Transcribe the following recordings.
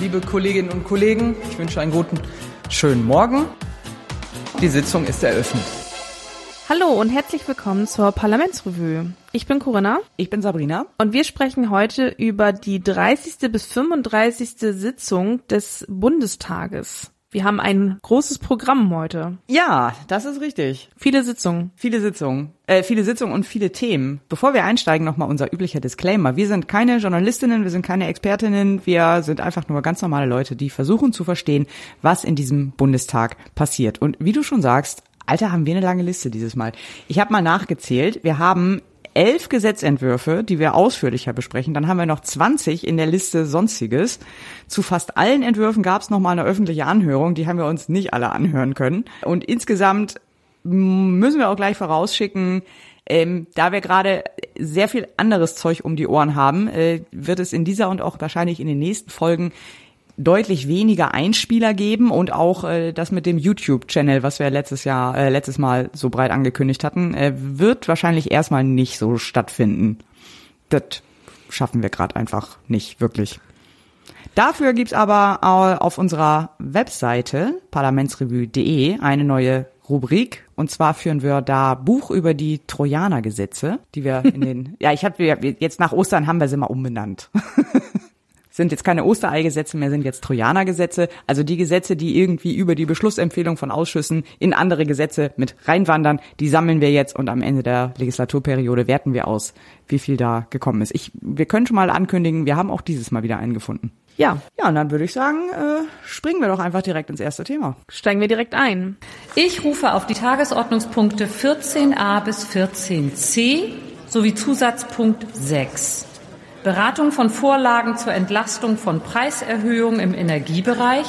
liebe Kolleginnen und Kollegen. Ich wünsche einen guten, schönen Morgen. Die Sitzung ist eröffnet. Hallo und herzlich willkommen zur Parlamentsrevue. Ich bin Corinna. Ich bin Sabrina. Und wir sprechen heute über die 30. bis 35. Sitzung des Bundestages. Wir haben ein großes Programm heute. Ja, das ist richtig. Viele Sitzungen. Viele Sitzungen. Äh, viele Sitzungen und viele Themen. Bevor wir einsteigen, nochmal unser üblicher Disclaimer. Wir sind keine Journalistinnen, wir sind keine Expertinnen, wir sind einfach nur ganz normale Leute, die versuchen zu verstehen, was in diesem Bundestag passiert. Und wie du schon sagst, Alter, haben wir eine lange Liste dieses Mal. Ich habe mal nachgezählt. Wir haben elf Gesetzentwürfe, die wir ausführlicher besprechen. Dann haben wir noch 20 in der Liste Sonstiges. Zu fast allen Entwürfen gab es noch mal eine öffentliche Anhörung. Die haben wir uns nicht alle anhören können. Und insgesamt müssen wir auch gleich vorausschicken, ähm, da wir gerade sehr viel anderes Zeug um die Ohren haben, äh, wird es in dieser und auch wahrscheinlich in den nächsten Folgen deutlich weniger Einspieler geben und auch äh, das mit dem YouTube-Channel, was wir letztes Jahr, äh, letztes Mal so breit angekündigt hatten, äh, wird wahrscheinlich erstmal nicht so stattfinden. Das schaffen wir gerade einfach nicht wirklich. Dafür gibt's aber auf unserer Webseite parlamentsrevue.de eine neue Rubrik und zwar führen wir da Buch über die Trojaner-Gesetze, die wir in den ja ich habe jetzt nach Ostern haben wir sie mal umbenannt. sind jetzt keine Ostereigesetze mehr, sind jetzt Trojanergesetze, also die Gesetze, die irgendwie über die Beschlussempfehlung von Ausschüssen in andere Gesetze mit reinwandern, die sammeln wir jetzt und am Ende der Legislaturperiode werten wir aus, wie viel da gekommen ist. Ich, wir können schon mal ankündigen, wir haben auch dieses Mal wieder einen gefunden. Ja, ja, und dann würde ich sagen, äh, springen wir doch einfach direkt ins erste Thema. Steigen wir direkt ein. Ich rufe auf die Tagesordnungspunkte 14a bis 14c sowie Zusatzpunkt 6. Beratung von Vorlagen zur Entlastung von Preiserhöhungen im Energiebereich.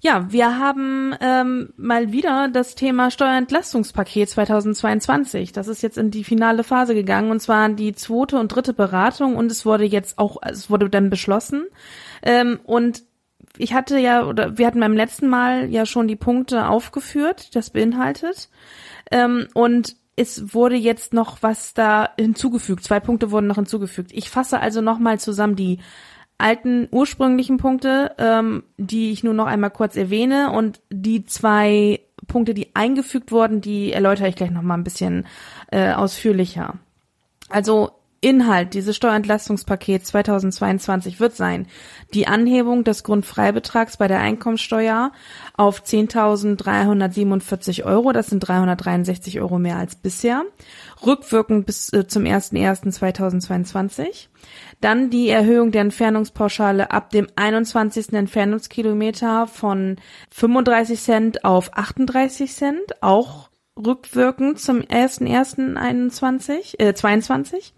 Ja, wir haben ähm, mal wieder das Thema Steuerentlastungspaket 2022. Das ist jetzt in die finale Phase gegangen und zwar die zweite und dritte Beratung und es wurde jetzt auch, es wurde dann beschlossen. Ähm, und ich hatte ja, oder wir hatten beim letzten Mal ja schon die Punkte aufgeführt, das beinhaltet. Ähm, und es wurde jetzt noch was da hinzugefügt. Zwei Punkte wurden noch hinzugefügt. Ich fasse also nochmal zusammen die alten ursprünglichen Punkte, ähm, die ich nur noch einmal kurz erwähne und die zwei Punkte, die eingefügt wurden, die erläutere ich gleich nochmal ein bisschen äh, ausführlicher. Also Inhalt dieses Steuerentlastungspakets 2022 wird sein die Anhebung des Grundfreibetrags bei der Einkommensteuer auf 10.347 Euro, das sind 363 Euro mehr als bisher, rückwirkend bis äh, zum 01.01.2022. Dann die Erhöhung der Entfernungspauschale ab dem 21. Entfernungskilometer von 35 Cent auf 38 Cent, auch rückwirkend zum 1.1.21, äh, 22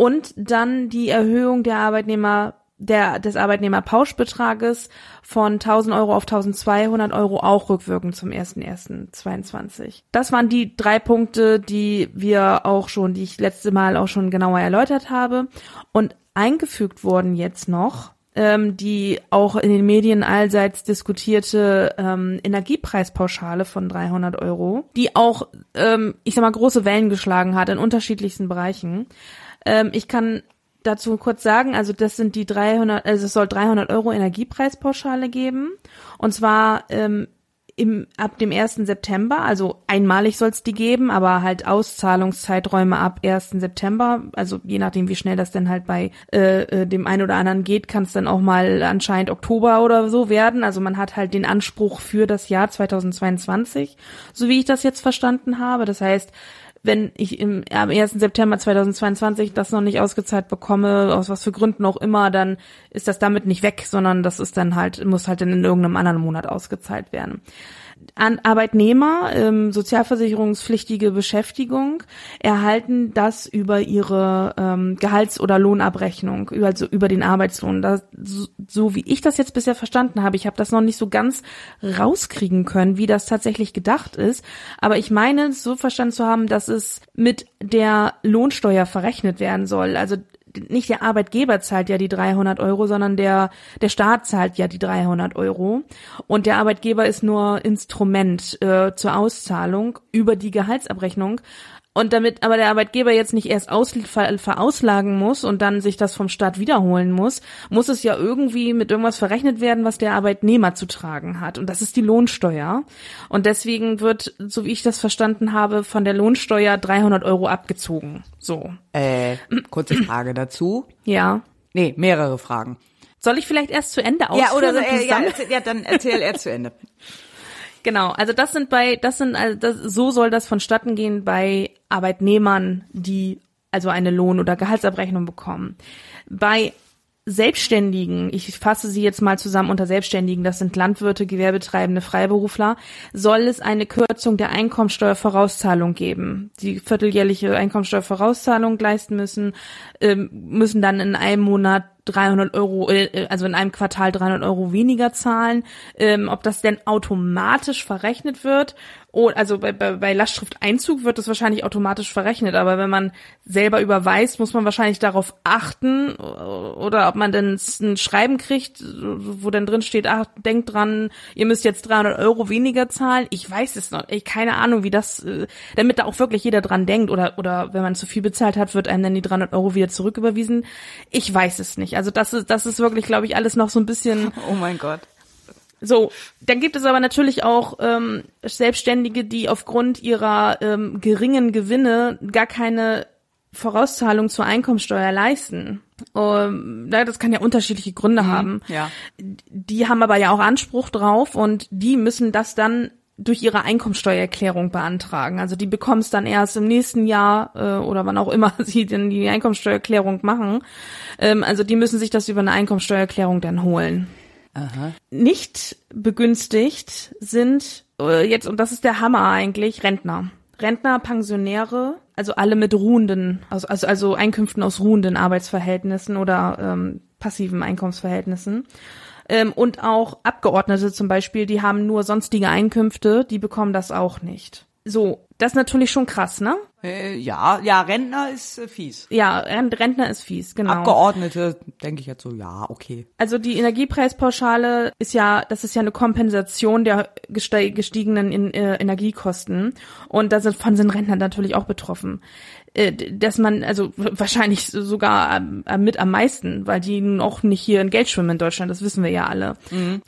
und dann die Erhöhung der Arbeitnehmer der, des Arbeitnehmerpauschbetrages von 1000 Euro auf 1200 Euro auch rückwirkend zum 1.1.22. Das waren die drei Punkte, die wir auch schon, die ich letzte Mal auch schon genauer erläutert habe. Und eingefügt wurden jetzt noch ähm, die auch in den Medien allseits diskutierte ähm, Energiepreispauschale von 300 Euro, die auch, ähm, ich sag mal, große Wellen geschlagen hat in unterschiedlichsten Bereichen. Ähm, ich kann dazu kurz sagen, also das sind die 300, also es soll 300 Euro Energiepreispauschale geben. Und zwar ähm, im, ab dem 1. September, also einmalig soll es die geben, aber halt Auszahlungszeiträume ab 1. September, also je nachdem, wie schnell das denn halt bei äh, äh dem einen oder anderen geht, kann es dann auch mal anscheinend Oktober oder so werden. Also man hat halt den Anspruch für das Jahr 2022, so wie ich das jetzt verstanden habe. Das heißt, wenn ich im, am 1. September 2022 das noch nicht ausgezahlt bekomme, aus was für Gründen auch immer, dann ist das damit nicht weg, sondern das ist dann halt, muss halt dann in irgendeinem anderen Monat ausgezahlt werden an Arbeitnehmer, ähm, sozialversicherungspflichtige Beschäftigung, erhalten das über ihre ähm, Gehalts- oder Lohnabrechnung, also über den Arbeitslohn. Das, so, so wie ich das jetzt bisher verstanden habe, ich habe das noch nicht so ganz rauskriegen können, wie das tatsächlich gedacht ist, aber ich meine, so verstanden zu haben, dass es mit der Lohnsteuer verrechnet werden soll. Also nicht der Arbeitgeber zahlt ja die 300 Euro, sondern der, der Staat zahlt ja die 300 Euro. Und der Arbeitgeber ist nur Instrument äh, zur Auszahlung über die Gehaltsabrechnung. Und damit aber der Arbeitgeber jetzt nicht erst aus, ver, verauslagen muss und dann sich das vom Staat wiederholen muss, muss es ja irgendwie mit irgendwas verrechnet werden, was der Arbeitnehmer zu tragen hat. Und das ist die Lohnsteuer. Und deswegen wird, so wie ich das verstanden habe, von der Lohnsteuer 300 Euro abgezogen. So. Äh, kurze Frage dazu. Ja. Nee, mehrere Fragen. Soll ich vielleicht erst zu Ende ausführen? Ja, oder so, äh, ja, ja, dann erzähl er zu Ende. Genau, also das sind bei, das sind, also das, so soll das vonstatten gehen bei Arbeitnehmern, die also eine Lohn- oder Gehaltsabrechnung bekommen. Bei Selbstständigen, ich fasse sie jetzt mal zusammen unter Selbstständigen, das sind Landwirte, Gewerbetreibende, Freiberufler, soll es eine Kürzung der Einkommensteuervorauszahlung geben. Die vierteljährliche Einkommensteuervorauszahlung leisten müssen, ähm, müssen dann in einem Monat 300 Euro, äh, also in einem Quartal 300 Euro weniger zahlen. Ähm, ob das denn automatisch verrechnet wird, oh, also bei, bei, bei Lastschrifteinzug wird das wahrscheinlich automatisch verrechnet, aber wenn man selber überweist, muss man wahrscheinlich darauf achten oder ob man denn ein Schreiben kriegt, wo dann drin steht, ach, denkt dran, ihr müsst jetzt 300 Euro weniger zahlen. Ich weiß es noch, ich keine Ahnung, wie das, äh, damit da auch wirklich jeder dran denkt oder oder wenn man zu viel bezahlt hat, wird einem dann die 300 Euro wieder zurücküberwiesen. Ich weiß es nicht. Also das ist das ist wirklich, glaube ich, alles noch so ein bisschen Oh mein Gott. So, dann gibt es aber natürlich auch ähm, Selbstständige, die aufgrund ihrer ähm, geringen Gewinne gar keine Vorauszahlung zur Einkommensteuer leisten. Ähm, das kann ja unterschiedliche Gründe haben. ja. Die haben aber ja auch Anspruch drauf und die müssen das dann durch ihre Einkommensteuererklärung beantragen. Also die bekommen es dann erst im nächsten Jahr äh, oder wann auch immer sie denn die Einkommensteuererklärung machen. Ähm, also die müssen sich das über eine Einkommensteuererklärung dann holen nicht begünstigt sind äh, jetzt, und das ist der Hammer eigentlich, Rentner. Rentner, Pensionäre, also alle mit ruhenden, also, also, also Einkünften aus ruhenden Arbeitsverhältnissen oder ähm, passiven Einkommensverhältnissen. Ähm, und auch Abgeordnete zum Beispiel, die haben nur sonstige Einkünfte, die bekommen das auch nicht. So, das ist natürlich schon krass, ne? Äh, ja, ja, Rentner ist äh, fies. Ja, Rent- Rentner ist fies, genau. Abgeordnete denke ich jetzt so, ja, okay. Also die Energiepreispauschale ist ja, das ist ja eine Kompensation der gestiegenen in, äh, Energiekosten und da sind von sind Rentner natürlich auch betroffen. Äh, dass man, also wahrscheinlich sogar ähm, äh, mit am meisten, weil die nun auch nicht hier in Geld schwimmen in Deutschland, das wissen wir ja alle.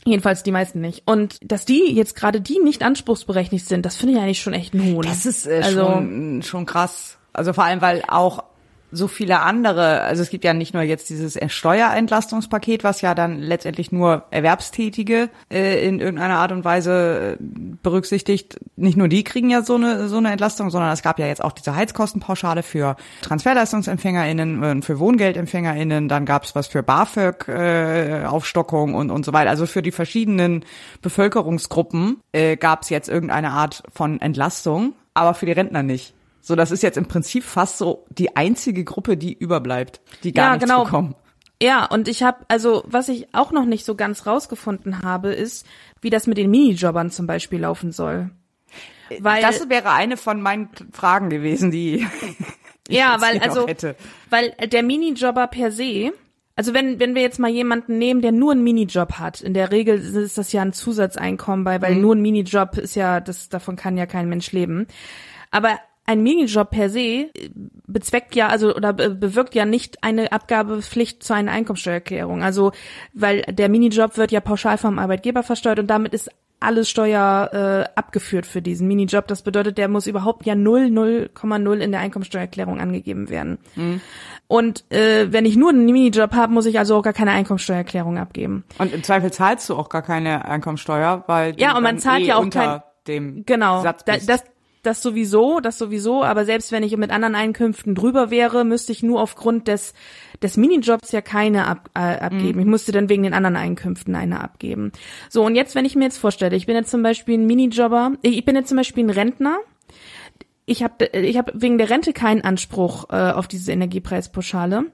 Jedenfalls die meisten nicht. Und dass die jetzt gerade die nicht anspruchsberechtigt sind, das finde ich eigentlich schon echt ein Hohn. Das ist äh, also, schon, schon krass. Also vor allem, weil auch so viele andere, also es gibt ja nicht nur jetzt dieses Steuerentlastungspaket, was ja dann letztendlich nur Erwerbstätige äh, in irgendeiner Art und Weise äh, berücksichtigt. Nicht nur die kriegen ja so eine so eine Entlastung, sondern es gab ja jetzt auch diese Heizkostenpauschale für TransferleistungsempfängerInnen, äh, für WohngeldempfängerInnen, dann gab es was für BAföG äh, Aufstockung und und so weiter. Also für die verschiedenen Bevölkerungsgruppen äh, gab es jetzt irgendeine Art von Entlastung, aber für die Rentner nicht. So, das ist jetzt im Prinzip fast so die einzige Gruppe, die überbleibt, die gar Ja, nichts genau. bekommen. Ja, und ich habe, also was ich auch noch nicht so ganz rausgefunden habe, ist, wie das mit den Minijobbern zum Beispiel laufen soll. Weil, das wäre eine von meinen Fragen gewesen, die ich ja, weil also, hätte. weil der Minijobber per se, also wenn wenn wir jetzt mal jemanden nehmen, der nur einen Minijob hat, in der Regel ist das ja ein Zusatzeinkommen, bei, Mhm. weil nur ein Minijob ist ja, das davon kann ja kein Mensch leben. Aber ein Minijob per se äh, bezweckt ja, also oder be- bewirkt ja nicht eine Abgabepflicht zu einer Einkommensteuererklärung. Also, weil der Minijob wird ja pauschal vom Arbeitgeber versteuert und damit ist alles Steuer äh, abgeführt für diesen Minijob. Das bedeutet, der muss überhaupt ja 0, 0,0 in der Einkommensteuererklärung angegeben werden. Und äh, wenn ich nur einen Minijob habe, muss ich also auch gar keine Einkommensteuererklärung abgeben. Und im Zweifel zahlst du auch gar keine Einkommensteuer, weil du Ja, und man zahlt eh ja auch kein- dem Genau, Satz bist. das, das sowieso, das sowieso, aber selbst wenn ich mit anderen Einkünften drüber wäre, müsste ich nur aufgrund des, des Minijobs ja keine ab, äh, abgeben. Ich musste dann wegen den anderen Einkünften eine abgeben. So, und jetzt, wenn ich mir jetzt vorstelle, ich bin jetzt zum Beispiel ein Minijobber, ich bin jetzt zum Beispiel ein Rentner, ich habe ich hab wegen der Rente keinen Anspruch äh, auf diese Energiepreispauschale.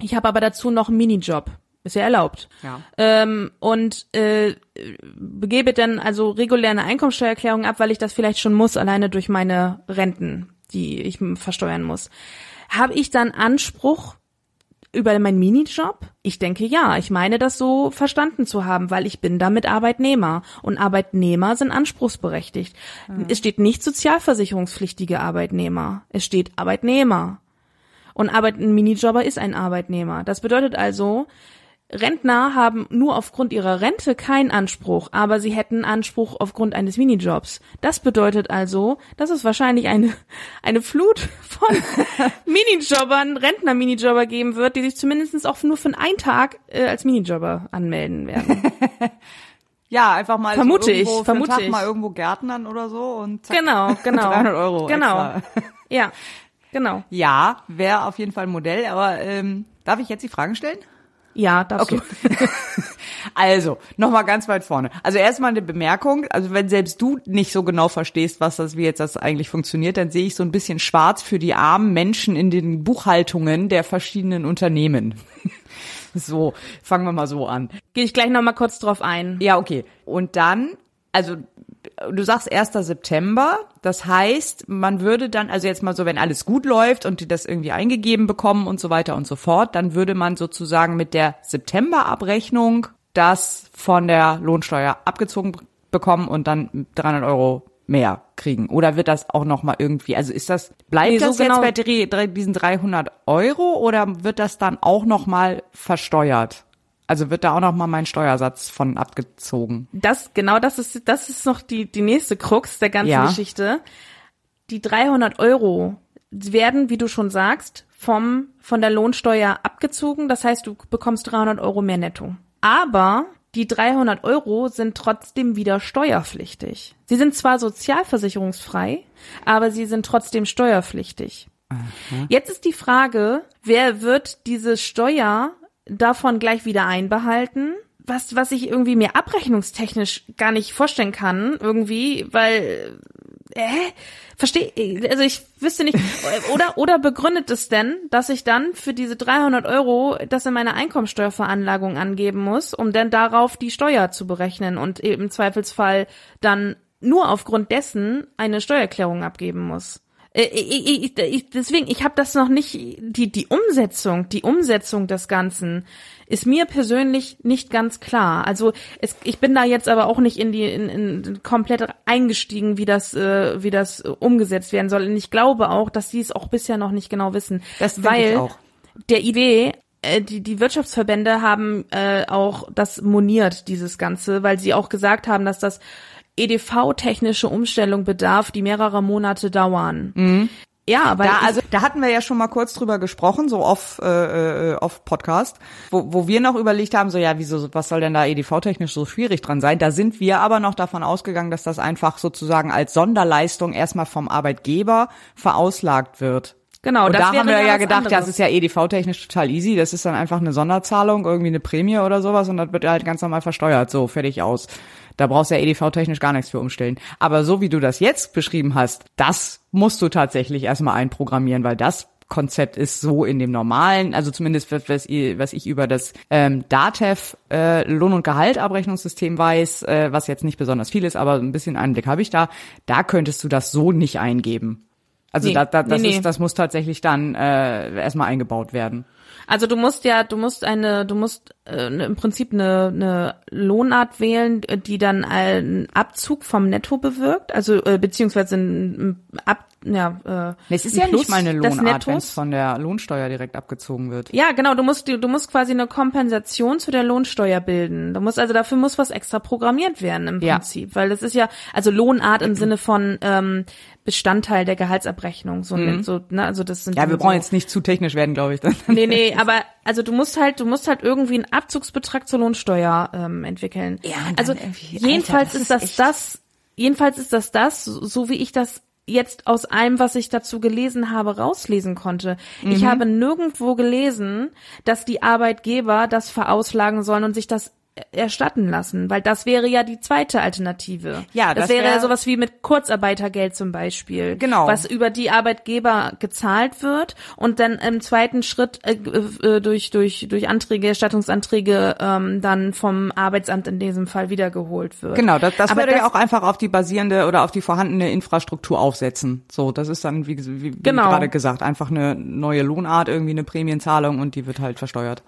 Ich habe aber dazu noch einen Minijob. Ist ja erlaubt. Ja. Ähm, und äh, begebe dann also regulär eine Einkommensteuererklärung ab, weil ich das vielleicht schon muss, alleine durch meine Renten, die ich versteuern muss. Habe ich dann Anspruch über meinen Minijob? Ich denke ja. Ich meine das so verstanden zu haben, weil ich bin damit Arbeitnehmer. Und Arbeitnehmer sind anspruchsberechtigt. Mhm. Es steht nicht sozialversicherungspflichtige Arbeitnehmer. Es steht Arbeitnehmer. Und Arbeit, ein Minijobber ist ein Arbeitnehmer. Das bedeutet also, Rentner haben nur aufgrund ihrer Rente keinen Anspruch, aber sie hätten Anspruch aufgrund eines Minijobs. Das bedeutet also, dass es wahrscheinlich eine, eine Flut von Minijobbern, Rentner-Minijobber geben wird, die sich zumindest auch nur für einen Tag äh, als Minijobber anmelden werden. Ja, einfach mal vermute so irgendwo ich, vermute Tag ich. mal irgendwo Gärtnern oder so und zack, Genau, genau. 300 Euro Genau. extra. Ja, genau. Ja, wäre auf jeden Fall ein Modell, aber ähm, darf ich jetzt die Fragen stellen? Ja, darfst Okay. du. Also, nochmal ganz weit vorne. Also erstmal eine Bemerkung, also wenn selbst du nicht so genau verstehst, was das, wie jetzt das eigentlich funktioniert, dann sehe ich so ein bisschen schwarz für die armen Menschen in den Buchhaltungen der verschiedenen Unternehmen. So, fangen wir mal so an. Gehe ich gleich noch mal kurz drauf ein. Ja, okay. Und dann, also du sagst 1. September, das heißt, man würde dann, also jetzt mal so, wenn alles gut läuft und die das irgendwie eingegeben bekommen und so weiter und so fort, dann würde man sozusagen mit der Septemberabrechnung das von der Lohnsteuer abgezogen bekommen und dann 300 Euro mehr kriegen. Oder wird das auch noch mal irgendwie, also ist das, bleibt Nee, so das genau- jetzt bei drei- drei- diesen 300 Euro oder wird das dann auch noch mal versteuert? Also wird da auch noch mal mein Steuersatz von abgezogen? Das, genau das ist, das ist noch die, die nächste Krux der ganzen Ja. Geschichte. Die 300 Euro werden, wie du schon sagst, vom, von der Lohnsteuer abgezogen. Das heißt, du bekommst 300 Euro mehr netto. Aber die 300 Euro sind trotzdem wieder steuerpflichtig. Sie sind zwar sozialversicherungsfrei, aber sie sind trotzdem steuerpflichtig. Jetzt ist die Frage, wer wird diese Steuer davon gleich wieder einbehalten? Was, was ich irgendwie mir abrechnungstechnisch gar nicht vorstellen kann, irgendwie, weil, äh, verstehe, also ich wüsste nicht, oder, oder begründet es denn, dass ich dann für diese 300 Euro das in meiner Einkommensteuerveranlagung angeben muss, um dann darauf die Steuer zu berechnen und im Zweifelsfall dann nur aufgrund dessen eine Steuererklärung abgeben muss. Äh, Ich, ich, ich, deswegen, ich habe das noch nicht, die, die Umsetzung, die Umsetzung des Ganzen ist mir persönlich nicht ganz klar. Also es, ich bin da jetzt aber auch nicht in die in, in komplett eingestiegen, wie das äh, wie das umgesetzt werden soll. Und ich glaube auch, dass die es auch bisher noch nicht genau wissen, Das weil ich auch. der Idee äh, die, die Wirtschaftsverbände haben äh, auch das moniert, dieses Ganze, weil sie auch gesagt haben, dass das EDV-technische Umstellung bedarf, die mehrere Monate dauern. Ja, weil Da, also, da hatten wir ja schon mal kurz drüber gesprochen, so off, äh, äh, off Podcast, wo, wo wir noch überlegt haben, so ja, wieso, was soll denn da EDV-technisch so schwierig dran sein? Da sind wir aber noch davon ausgegangen, dass das einfach sozusagen als Sonderleistung erstmal vom Arbeitgeber verauslagt wird. genau, Und da haben wir ja gedacht, ja, anderes. das ist ja EDV-technisch total easy. Das ist dann einfach eine Sonderzahlung, irgendwie eine Prämie oder sowas und das wird halt ganz normal versteuert. So, fertig aus. Da brauchst du ja EDV-technisch gar nichts für umstellen. Aber so wie du das jetzt beschrieben hast, das musst du tatsächlich erstmal einprogrammieren, weil das Konzept ist so in dem normalen, also zumindest was, was ich- über das ähm, DATEV äh, Lohn- und Gehaltabrechnungssystem weiß, äh, was jetzt nicht besonders viel ist, aber ein bisschen Einblick habe ich da, da könntest du das so nicht eingeben. Also Nee, da, da, das, nee, nee. Ist, das muss tatsächlich dann äh, erstmal eingebaut werden. Also du musst ja, du musst eine, du musst äh, ne- im Prinzip eine, eine Lohnart wählen, die dann einen Abzug vom Netto bewirkt, also äh, beziehungsweise ein Ab, ja, äh, es ist ja Plus nicht mal eine Lohnart, wenn es von der Lohnsteuer direkt abgezogen wird. Ja, genau, du musst, du, du musst quasi eine Kompensation zu der Lohnsteuer bilden. Du musst also dafür muss was extra programmiert werden im Ja. Prinzip, weil das ist ja also Lohnart im Sinne von ähm, Bestandteil der Gehaltsabrechnung, so, so ne, also das sind Mhm. Ja, wir so, brauchen jetzt nicht zu technisch werden, glaube ich. Dann. Nee, nee, aber also du musst halt, du musst halt irgendwie einen Abzugsbetrag zur Lohnsteuer ähm, entwickeln. Ja, also jedenfalls Alter, das ist das ist echt- das, jedenfalls ist das das, so wie ich das jetzt aus allem, was ich dazu gelesen habe, rauslesen konnte. Ich Mhm. habe nirgendwo gelesen, dass die Arbeitgeber das verauslagen sollen und sich das erstatten lassen, weil das wäre ja die zweite Alternative. Ja, das, das wäre wär- ja sowas wie mit Kurzarbeitergeld zum Beispiel. Genau. Was über die Arbeitgeber gezahlt wird und dann im zweiten Schritt äh, äh, durch durch durch Anträge, Erstattungsanträge ähm, dann vom Arbeitsamt in diesem Fall wiedergeholt wird. Genau, das, das Aber würde ja das- auch einfach auf die basierende oder auf die vorhandene Infrastruktur aufsetzen. So, das ist dann, wie, wie, wie Genau. gerade gesagt, einfach eine neue Lohnart, irgendwie eine Prämienzahlung und die wird halt versteuert.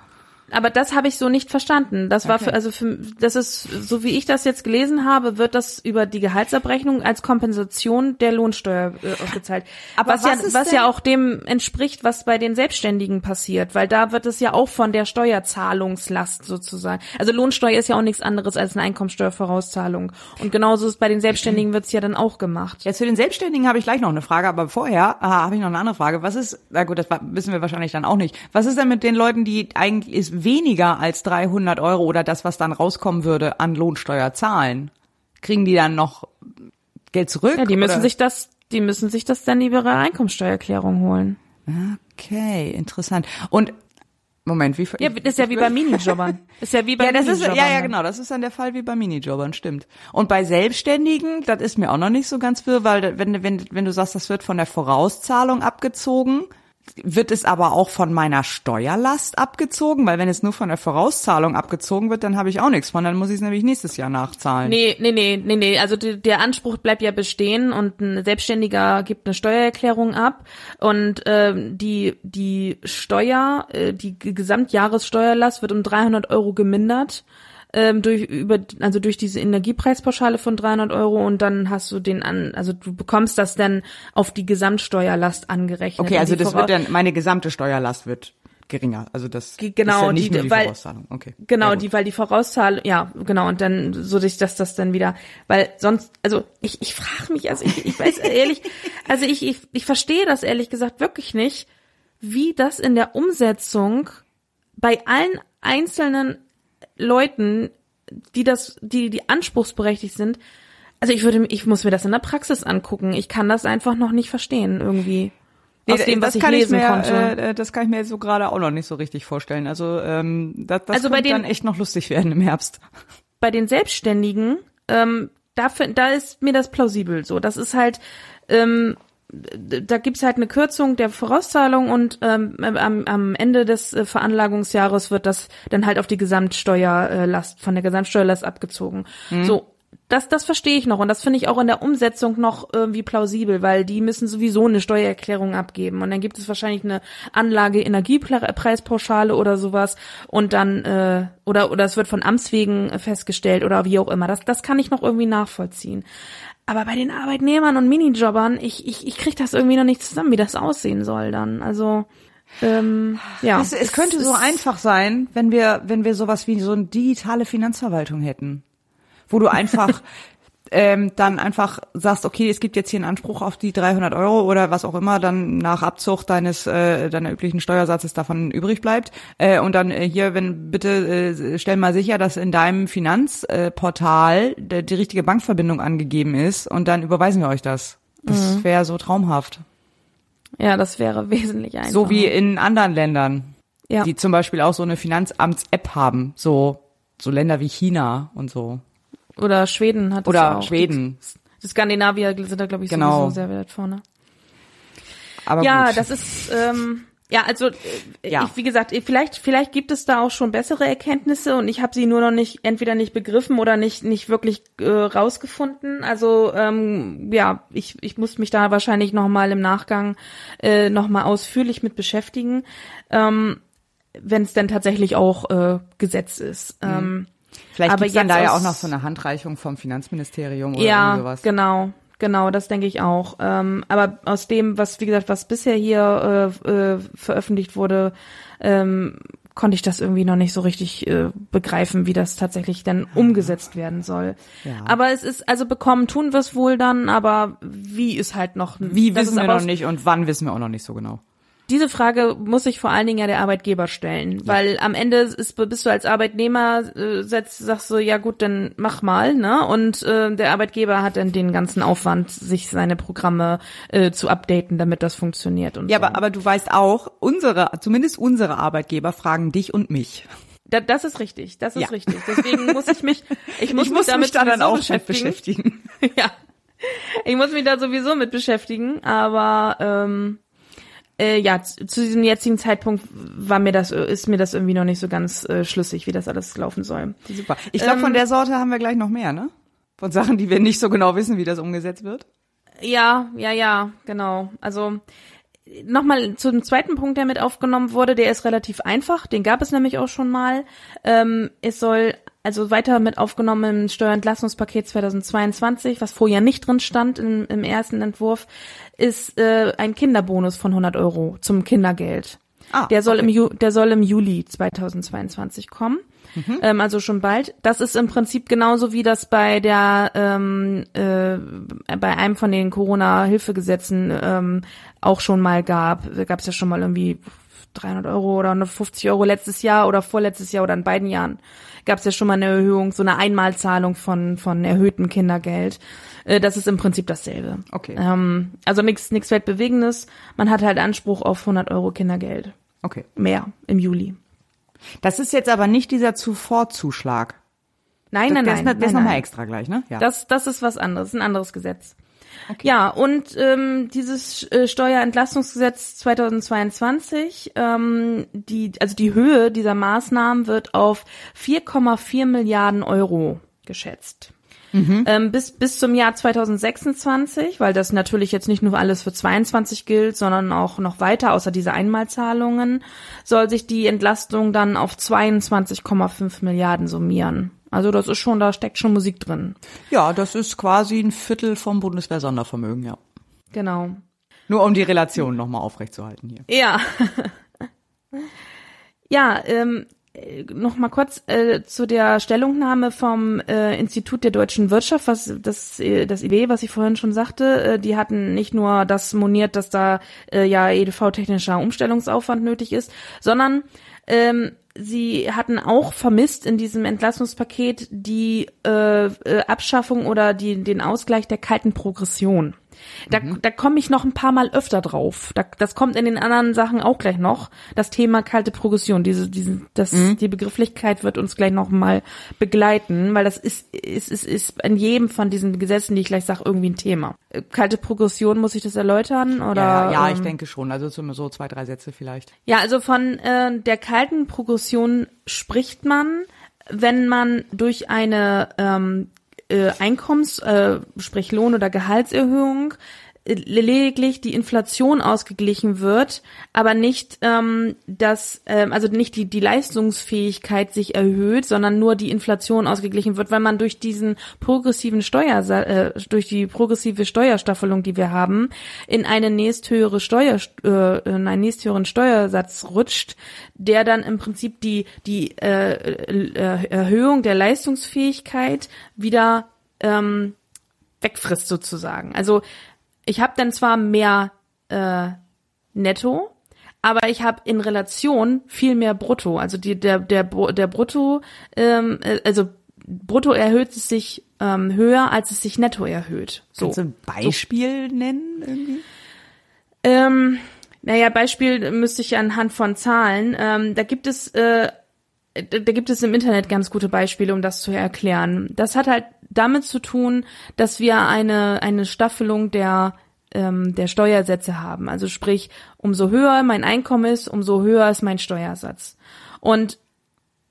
Aber das habe ich so nicht verstanden. Das war Okay. für, also für, das ist, so wie ich das jetzt gelesen habe, wird das über die Gehaltsabrechnung als Kompensation der Lohnsteuer äh, ausgezahlt. Aber was, ja, was ist was denn- ja auch dem entspricht, was bei den Selbstständigen passiert, weil da wird es ja auch von der Steuerzahlungslast sozusagen. Also Lohnsteuer ist ja auch nichts anderes als eine Einkommensteuervorauszahlung. Und genauso ist bei den Selbstständigen wird es ja dann auch gemacht. Jetzt für den Selbstständigen habe ich gleich noch eine Frage, aber vorher ah, habe ich noch eine andere Frage. Was ist, na gut, das wissen wir wahrscheinlich dann auch nicht. Was ist denn mit den Leuten, die eigentlich ist weniger als 300 Euro oder das, was dann rauskommen würde, an Lohnsteuer zahlen? Kriegen die dann noch Geld zurück? Ja, die müssen oder? sich das, die müssen sich das dann über ihre Einkommensteuererklärung holen. Okay, interessant. Und Moment, wie Ja, das ist ja wie bei Minijobbern. Ist ja wie bei Ja, das ist, ja, Minijobbern ja, dann. genau, das ist dann der Fall wie bei Minijobbern, stimmt. Und bei Selbstständigen, das ist mir auch noch nicht so ganz wirr, weil wenn, wenn, wenn du sagst, das wird von der Vorauszahlung abgezogen, wird es aber auch von meiner Steuerlast abgezogen, weil wenn es nur von der Vorauszahlung abgezogen wird, dann habe ich auch nichts von, dann muss ich es nämlich nächstes Jahr nachzahlen. Nee, nee, nee, nee, nee. Also die, der Anspruch bleibt ja bestehen und ein Selbstständiger gibt eine Steuererklärung ab und ähm, die die Steuer, äh, die Gesamtjahressteuerlast wird um 300 Euro gemindert ähm, durch über also durch diese Energiepreispauschale von 300 Euro und dann hast du den an also du bekommst das dann auf die Gesamtsteuerlast angerechnet. Okay, also das wird dann, meine gesamte Steuerlast wird geringer. Also das Ge- genau, ist ja nicht die- nur die weil- Vorauszahlung. Okay. Genau, die, weil die Vorauszahlung, ja, genau, und dann so sich das das dann wieder, weil sonst, also ich, ich frage mich, also ich, ich weiß ehrlich, also ich, ich, ich verstehe das ehrlich gesagt wirklich nicht, wie das in der Umsetzung bei allen einzelnen Leuten, die das, die, die anspruchsberechtigt sind, also ich würde, ich muss mir das in der Praxis angucken. Ich kann das einfach noch nicht verstehen irgendwie. Nee, aus dem, das was ich kann lesen mir, konnte. Äh, das kann ich mir so gerade auch noch nicht so richtig vorstellen. Also ähm, das, das Also den- dann echt noch lustig werden im Herbst. bei den Selbstständigen, ähm, da, da ist mir das plausibel so. Das ist halt, ähm, da gibt's halt eine Kürzung der Vorauszahlung und ähm, am, am Ende des äh, Veranlagungsjahres wird das dann halt auf die Gesamtsteuerlast, von der Gesamtsteuerlast abgezogen. So. Das, das verstehe ich noch und das finde ich auch in der Umsetzung noch irgendwie plausibel, weil die müssen sowieso eine Steuererklärung abgeben und dann gibt es wahrscheinlich eine Anlage Energiepreispauschale oder sowas und dann äh, oder oder es wird von Amts wegen festgestellt oder wie auch immer. Das das kann ich noch irgendwie nachvollziehen. Aber bei den Arbeitnehmern und Minijobbern, ich ich ich krieg das irgendwie noch nicht zusammen, wie das aussehen soll dann. Also ähm, ja, Es, es könnte so ist- einfach sein, wenn wir, wenn wir sowas wie so eine digitale Finanzverwaltung hätten, wo du einfach ähm, dann einfach sagst, okay, es gibt jetzt hier einen Anspruch auf die 300 Euro oder was auch immer dann nach Abzug deines äh, deiner üblichen Steuersatzes davon übrig bleibt äh, und dann äh, hier, wenn bitte äh, stell mal sicher, dass in deinem Finanzportal die, die richtige Bankverbindung angegeben ist und dann überweisen wir euch das. Das wäre so traumhaft. Ja, das wäre wesentlich einfacher. So wie in anderen Ländern ja. die zum Beispiel auch so eine Finanzamts-App haben, so so Länder wie China und so Oder Schweden hat es oder auch. Schweden. Die, die Skandinavier sind da, glaube ich, Genau. sowieso sehr weit vorne. Aber ja, gut. das ist, ähm, ja, also, äh, Ja. Ich, wie gesagt, vielleicht, vielleicht gibt es da auch schon bessere Erkenntnisse und ich habe sie nur noch nicht, entweder nicht begriffen oder nicht, nicht wirklich äh, rausgefunden. Also, ähm, ja, ich, ich muss mich da wahrscheinlich nochmal im Nachgang äh, nochmal ausführlich mit beschäftigen, ähm, wenn es denn tatsächlich auch äh, Gesetz ist. Ähm, Vielleicht aber gibt's dann da ja auch noch so eine Handreichung vom Finanzministerium oder ja, sowas. genau, genau, das denke ich auch. Ähm, aber aus dem, was wie gesagt, was bisher hier äh, äh, veröffentlicht wurde, ähm, konnte ich das irgendwie noch nicht so richtig äh, begreifen, wie das tatsächlich dann umgesetzt werden soll. Ja. Aber es ist also bekommen tun wir es wohl dann, aber wie ist halt noch Wie wissen wir noch nicht und wann wissen wir auch noch nicht so genau. Diese Frage muss sich vor allen Dingen ja der Arbeitgeber stellen, weil am Ende ist, bist du als Arbeitnehmer, äh, setzt, sagst du, ja gut, dann mach mal, ne? Und äh, der Arbeitgeber hat dann den ganzen Aufwand, sich seine Programme äh, zu updaten, damit das funktioniert. Und Ja, so. aber, aber du weißt auch, unsere, zumindest unsere Arbeitgeber fragen dich und mich. Da, das ist richtig, das ist Ja. richtig. Deswegen muss ich mich, ich muss ich mich muss damit mich da dann auch mit beschäftigen. ja. Ich muss mich da sowieso mit beschäftigen, aber ähm, äh, ja, zu, diesem jetzigen Zeitpunkt war mir das, ist mir das irgendwie noch nicht so ganz äh, schlüssig, wie das alles laufen soll. Super. Ich glaube, Ähm, von der Sorte haben wir gleich noch mehr, ne? Von Sachen, die wir nicht so genau wissen, wie das umgesetzt wird. Ja, ja, ja, genau. Also nochmal zum zweiten Punkt, der mit aufgenommen wurde, der ist relativ einfach, den gab es nämlich auch schon mal. Ähm, es soll also weiter mit aufgenommen im Steuerentlastungspaket 2022, was vorher nicht drin stand im, im ersten Entwurf, ist äh, ein Kinderbonus von 100 Euro zum Kindergeld. Ah, der soll okay. im Ju der soll im Juli 2022 kommen. Ähm, also schon bald. Das ist im Prinzip genauso wie das bei der ähm, äh, bei einem von den Corona-Hilfegesetzen ähm, auch schon mal gab. Da gab es ja schon mal irgendwie 300 Euro oder 150 Euro letztes Jahr oder vorletztes Jahr oder in beiden Jahren gab es ja schon mal eine Erhöhung, so eine Einmalzahlung von von erhöhtem Kindergeld. Äh, das ist im Prinzip dasselbe. Okay. Ähm, also nichts nichts weltbewegendes. Man hat halt Anspruch auf 100 Euro Kindergeld Okay. mehr im Juli. Das ist jetzt aber nicht dieser Zuvorzuschlag. Nein, nein, nein. ist, der ist nein, nochmal nein. extra gleich, ne? Ja. Das, das ist was anderes, ein anderes Gesetz. Ja, und ähm, dieses äh, Steuerentlastungsgesetz 2022, ähm, die, also die Höhe dieser Maßnahmen wird auf 4,4 Milliarden Euro geschätzt. Ähm, bis, bis zum Jahr 2026, weil das natürlich jetzt nicht nur alles für 22 gilt, sondern auch noch weiter, außer diese Einmalzahlungen, soll sich die Entlastung dann auf 22,5 Milliarden summieren. Also das ist schon, da steckt schon Musik drin. ja, das ist quasi ein Viertel vom Bundeswehr-Sondervermögen, ja. Genau. Nur um die Relation nochmal aufrechtzuerhalten hier. Ja. ja, ähm, äh, noch mal kurz äh, zu der Stellungnahme vom äh, Institut der deutschen Wirtschaft, was das äh, das IW, was ich vorhin schon sagte, äh, die hatten nicht nur das moniert, dass da äh, ja EDV-technischer Umstellungsaufwand nötig ist, sondern ähm, sie hatten auch vermisst in diesem Entlastungspaket die äh, äh, Abschaffung oder die, den Ausgleich der kalten Progression. Da, da komme ich noch ein paar Mal öfter drauf. Da, das kommt in den anderen Sachen auch gleich noch. Das Thema kalte Progression, diese, diese, das, die Begrifflichkeit wird uns gleich noch mal begleiten, weil das ist, ist, ist, ist in jedem von diesen Gesetzen, die ich gleich sage, irgendwie ein Thema. Kalte Progression, muss ich das erläutern? Oder, Ja, ja, ich ähm, denke schon. Also so so zwei, drei Sätze vielleicht. ja, also von äh, der kalten Progression spricht man, wenn man durch eine ähm, äh, Einkommens-, äh, sprich Lohn- oder Gehaltserhöhung lediglich die Inflation ausgeglichen wird, aber nicht ähm, das, ähm, also nicht die die Leistungsfähigkeit sich erhöht, sondern nur die Inflation ausgeglichen wird, weil man durch diesen progressiven Steuer äh, durch die progressive Steuerstaffelung, die wir haben, in eine nächsthöhere Steuer äh, in einen nächsthöheren Steuersatz rutscht, der dann im Prinzip die die äh, äh, Erhöhung der Leistungsfähigkeit wieder ähm, wegfrisst sozusagen. Also ich habe dann zwar mehr äh, Netto, aber ich habe in Relation viel mehr Brutto. Also die, der der der Brutto, ähm, äh, also Brutto erhöht es sich ähm, höher, als es sich Netto erhöht. So. Kannst du ein Beispiel nennen irgendwie? Ähm, naja, Beispiel müsste ich anhand von Zahlen. Ähm, da gibt es, äh, da gibt es im Internet ganz gute Beispiele, um das zu erklären. Das hat halt damit zu tun, dass wir eine eine Staffelung der ähm, der Steuersätze haben. Also sprich, umso höher mein Einkommen ist, umso höher ist mein Steuersatz. Und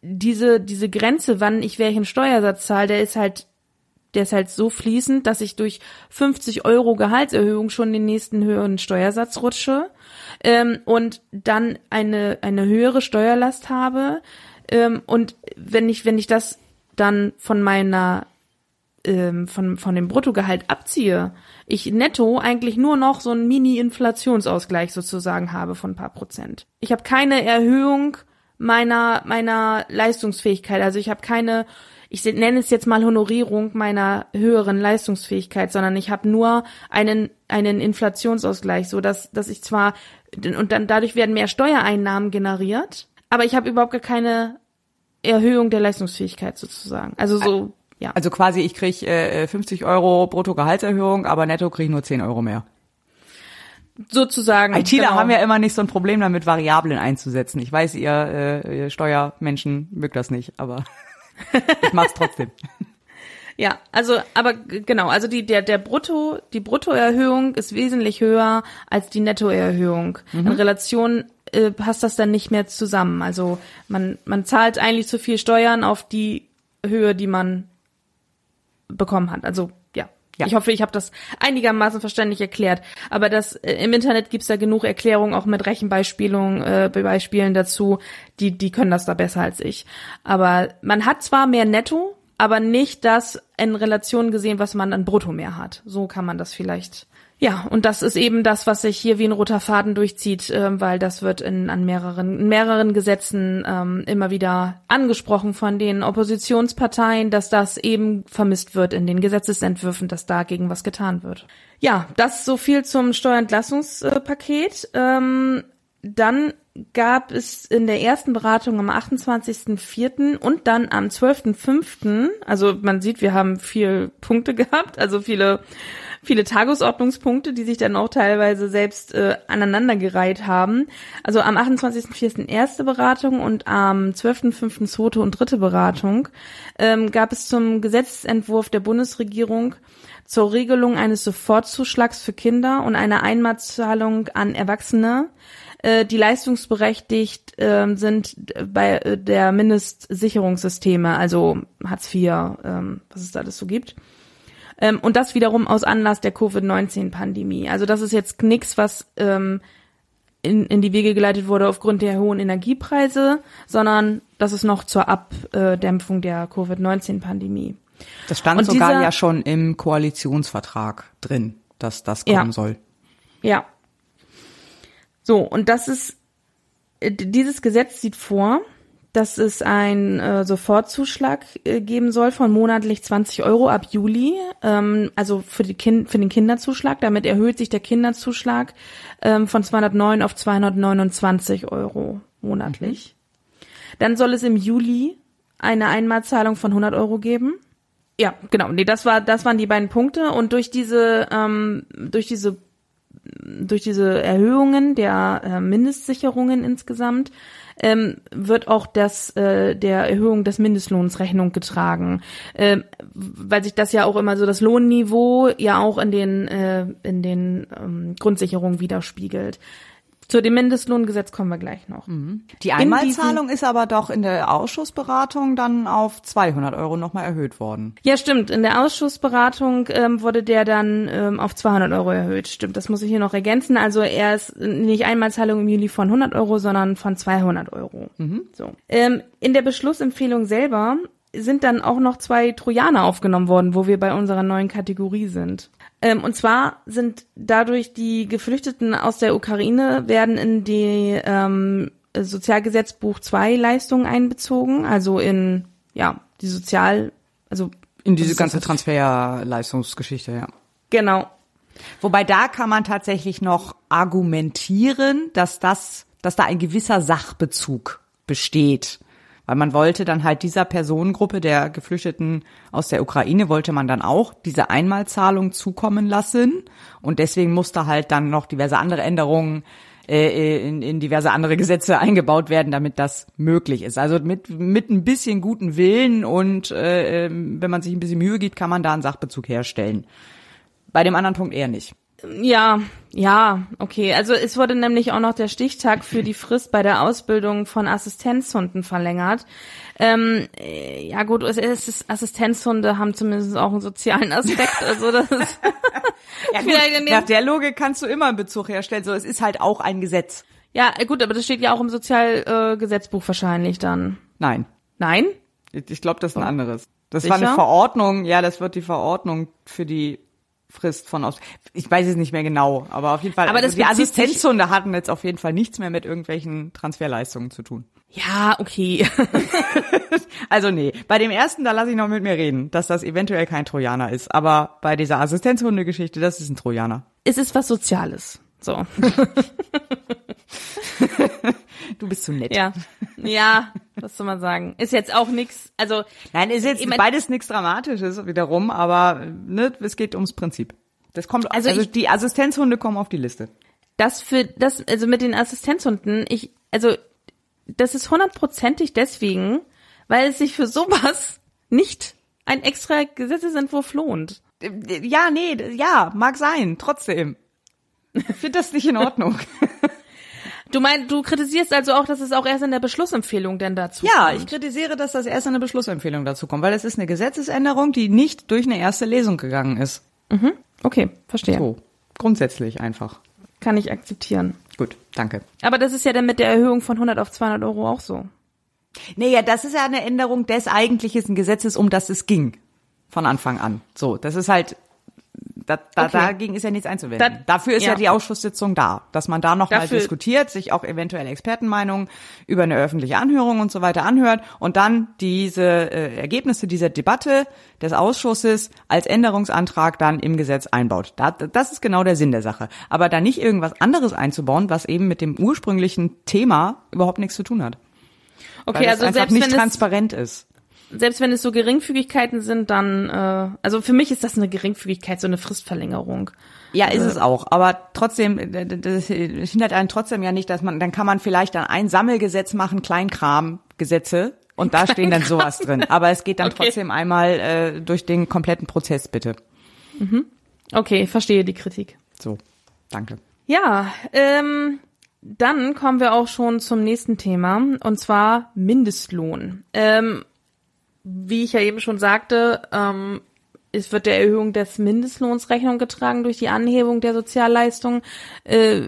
diese diese Grenze, wann ich welchen Steuersatz zahle, der ist halt der ist halt so fließend, dass ich durch 50 Euro Gehaltserhöhung schon den nächsten höheren Steuersatz rutsche ähm, und dann eine eine höhere Steuerlast habe ähm, und wenn ich wenn ich das dann von meiner ähm, von von dem Bruttogehalt abziehe, ich netto eigentlich nur noch so einen Mini-Inflationsausgleich sozusagen habe von ein paar Prozent. Ich habe keine Erhöhung meiner meiner Leistungsfähigkeit, also ich habe keine ich nenne es jetzt mal Honorierung meiner höheren Leistungsfähigkeit, sondern ich habe nur einen einen Inflationsausgleich, so dass dass ich zwar und dann dadurch werden mehr Steuereinnahmen generiert, aber ich habe überhaupt gar keine Erhöhung der Leistungsfähigkeit sozusagen. Also so ja. Also quasi, ich krieg äh, 50 Euro Brutto-Gehaltserhöhung, aber netto krieg ich nur 10 Euro mehr. sozusagen. ITler genau. haben ja immer nicht so ein Problem damit, Variablen einzusetzen. Ich weiß, ihr, äh, ihr Steuermenschen mögt das nicht, aber ich mach's trotzdem. Ja, also, aber genau, also die, der, der Brutto, die Bruttoerhöhung ist wesentlich höher als die Nettoerhöhung. In Relation äh, passt das dann nicht mehr zusammen. Also man, man zahlt eigentlich zu viel Steuern auf die Höhe, die man bekommen hat. Also ja. Ja. Ich hoffe, ich habe das einigermaßen verständlich erklärt. Aber das äh, im Internet gibt's da genug Erklärungen, auch mit Rechenbeispielen äh, Beispielen dazu, die, die können das da besser als ich. Aber man hat zwar mehr Netto, aber nicht das in Relation gesehen, was man an Brutto mehr hat. So kann man das vielleicht. Ja, und das ist eben das, was sich hier wie ein roter Faden durchzieht, ähm, weil das wird in, an mehreren, in mehreren Gesetzen ähm, immer wieder angesprochen von den Oppositionsparteien, dass das eben vermisst wird in den Gesetzesentwürfen, dass dagegen was getan wird. Ja, das so viel zum Steuerentlastungspaket. Ähm, dann gab es in der ersten Beratung am 28.04. und dann am 12.05., also man sieht, wir haben viel Punkte gehabt, also viele, viele Tagesordnungspunkte, die sich dann auch teilweise selbst äh, aneinandergereiht haben. Also am 28.04. erste Beratung und am 12.05. zweite und dritte Beratung ähm, gab es zum Gesetzentwurf der Bundesregierung zur Regelung eines Sofortzuschlags für Kinder und einer Einmalzahlung an Erwachsene, äh, die leistungsberechtigt ähm, sind bei äh, der Mindestsicherungssysteme, also Hartz IV, ähm, was es da alles so gibt. Ähm, und das wiederum aus Anlass der Covid-19-Pandemie. Also das ist jetzt nichts, was ähm, in, in die Wege geleitet wurde aufgrund der hohen Energiepreise, sondern das ist noch zur Abdämpfung der Covid-19-Pandemie. Das stand Und sogar dieser- ja schon im Koalitionsvertrag drin, dass das kommen Ja. soll. Ja. So, und das ist, äh, dieses Gesetz sieht vor, dass es einen äh, Sofortzuschlag äh, geben soll von monatlich 20 Euro ab Juli, ähm, also für, die kind, für den Kinderzuschlag. Damit erhöht sich der Kinderzuschlag ähm, von 209 auf 229 Euro monatlich. Dann soll es im Juli eine Einmalzahlung von 100 Euro geben. Ja, genau. Nee, das war, das waren die beiden Punkte. Und durch diese, ähm, durch diese durch diese Erhöhungen der äh, Mindestsicherungen insgesamt ähm, wird auch das äh, der Erhöhung des Mindestlohns Rechnung getragen, ähm, weil sich das ja auch immer so das Lohnniveau ja auch in den äh, in den ähm, Grundsicherungen widerspiegelt. Zu dem Mindestlohngesetz kommen wir gleich noch. Die Einmalzahlung ist aber doch in der Ausschussberatung dann auf 200 Euro nochmal erhöht worden. Ja, stimmt. In der Ausschussberatung ähm, wurde der dann ähm, auf 200 Euro erhöht. Stimmt, das muss ich hier noch ergänzen. Also er ist nicht Einmalzahlung im Juli von 100 Euro, sondern von 200 Euro. So. Ähm, in der Beschlussempfehlung selber sind dann auch noch zwei Trojaner aufgenommen worden, wo wir bei unserer neuen Kategorie sind. Ähm, und zwar sind dadurch die Geflüchteten aus der Ukraine werden in die ähm, Sozialgesetzbuch 2 Leistungen einbezogen, also in ja die Sozial, also In diese ganze? Transferleistungsgeschichte, ja. genau Wobei da kann man tatsächlich noch argumentieren, dass das, dass da ein gewisser Sachbezug besteht. Weil man wollte dann halt dieser Personengruppe der Geflüchteten aus der Ukraine wollte man dann auch diese Einmalzahlung zukommen lassen. Und deswegen musste halt dann noch diverse andere Änderungen äh, in, in diverse andere Gesetze eingebaut werden, damit das möglich ist. Also mit, mit ein bisschen guten Willen und äh, ähm, wenn man sich ein bisschen Mühe gibt, kann man da einen Sachbezug herstellen. Bei dem anderen Punkt eher nicht. Ja, ja, okay. Also es wurde nämlich auch noch der Stichtag für die Frist bei der Ausbildung von Assistenzhunden verlängert. Ähm, äh, ja gut, es ist, Assistenzhunde haben zumindest auch einen sozialen Aspekt. Also das ist Ja, gut, nach der Logik kannst du immer einen Bezug herstellen. So, es ist halt auch ein Gesetz. ja gut, aber das steht ja auch im Sozialgesetzbuch äh, wahrscheinlich dann. Nein, Nein? ich, ich glaube, das ist ein anderes. Das Sicher? war eine Verordnung. Ja, das wird die Verordnung für die Frist von aus. Ich weiß es nicht mehr genau, aber auf jeden Fall. Aber also das die Assistenzhunde hatten jetzt auf jeden Fall nichts mehr mit irgendwelchen Transferleistungen zu tun. Ja, okay. Also nee, bei dem ersten, da lasse ich noch mit mir reden, dass das eventuell kein Trojaner ist. Aber bei dieser Assistenzhunde-Geschichte, das ist ein Trojaner. es ist was Soziales. So. Du bist zu nett. Ja. Ja, was soll man sagen? Ist jetzt auch nix, also Nein, ist jetzt Ich mein- beides nichts Dramatisches wiederum, aber ne, es geht ums Prinzip. Das kommt, Also also, ich- die Assistenzhunde kommen auf die Liste. Das für das, also mit den Assistenzhunden, ich, also das ist hundertprozentig deswegen, weil es sich für sowas nicht ein extra Gesetzesentwurf lohnt. Ja, nee, ja, mag sein, trotzdem. Ich finde das nicht in Ordnung. Du meinst, du kritisierst also auch, dass es auch erst in der Beschlussempfehlung denn dazu Ja, kommt. ich kritisiere, dass das erst in der Beschlussempfehlung dazu kommt, weil es ist eine Gesetzesänderung, die nicht durch eine erste Lesung gegangen ist. Okay, verstehe. So, grundsätzlich einfach. Kann ich akzeptieren. Gut, danke. Aber das ist ja dann mit der Erhöhung von 100 auf 200 Euro auch so. Nee, ja, das ist ja eine Änderung des eigentlichen Gesetzes, um das es ging. Von Anfang an. So, das ist halt, da, da, Okay. dagegen ist ja nichts einzuwenden. Da- Dafür ist ja. ja. die Ausschusssitzung da, dass man da nochmal diskutiert, sich auch eventuell Expertenmeinungen über eine öffentliche Anhörung und so weiter anhört und dann diese äh, Ergebnisse dieser Debatte des Ausschusses als Änderungsantrag dann im Gesetz einbaut. Da, das ist genau der Sinn der Sache. Aber da nicht irgendwas anderes einzubauen, was eben mit dem ursprünglichen Thema überhaupt nichts zu tun hat. Okay, weil also selbst nicht wenn es transparent ist. Selbst wenn es so Geringfügigkeiten sind, dann äh, also für mich ist das eine Geringfügigkeit, so eine Fristverlängerung. Ja, ist es auch. Aber trotzdem, äh, das hindert einen trotzdem ja nicht, dass man, dann kann man vielleicht dann ein Sammelgesetz machen, Kleinkram-Gesetze. Und da stehen dann sowas drin. Aber es geht dann Okay. trotzdem einmal äh, durch den kompletten Prozess, bitte. Okay, verstehe die Kritik. So, danke. Ja, ähm, dann kommen wir auch schon zum nächsten Thema und zwar Mindestlohn. Ähm, wie ich ja eben schon sagte, ähm, es wird der Erhöhung des Mindestlohns Rechnung getragen durch die Anhebung der Sozialleistung. Äh,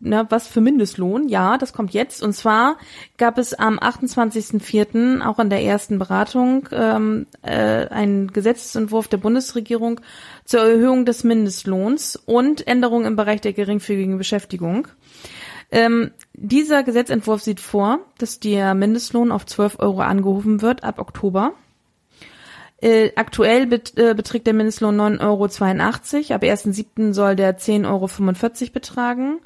na, was für Mindestlohn? Ja, das kommt jetzt. Und zwar gab es am 28.04. auch in der ersten Beratung ähm, äh, einen Gesetzesentwurf der Bundesregierung zur Erhöhung des Mindestlohns und Änderungen im Bereich der geringfügigen Beschäftigung. Ähm, dieser Gesetzentwurf sieht vor, dass der Mindestlohn auf 12 Euro angehoben wird ab Oktober. Äh, aktuell bet, äh, beträgt der Mindestlohn 9,82 Euro. Ab 1.7. soll der 10,45 Euro betragen.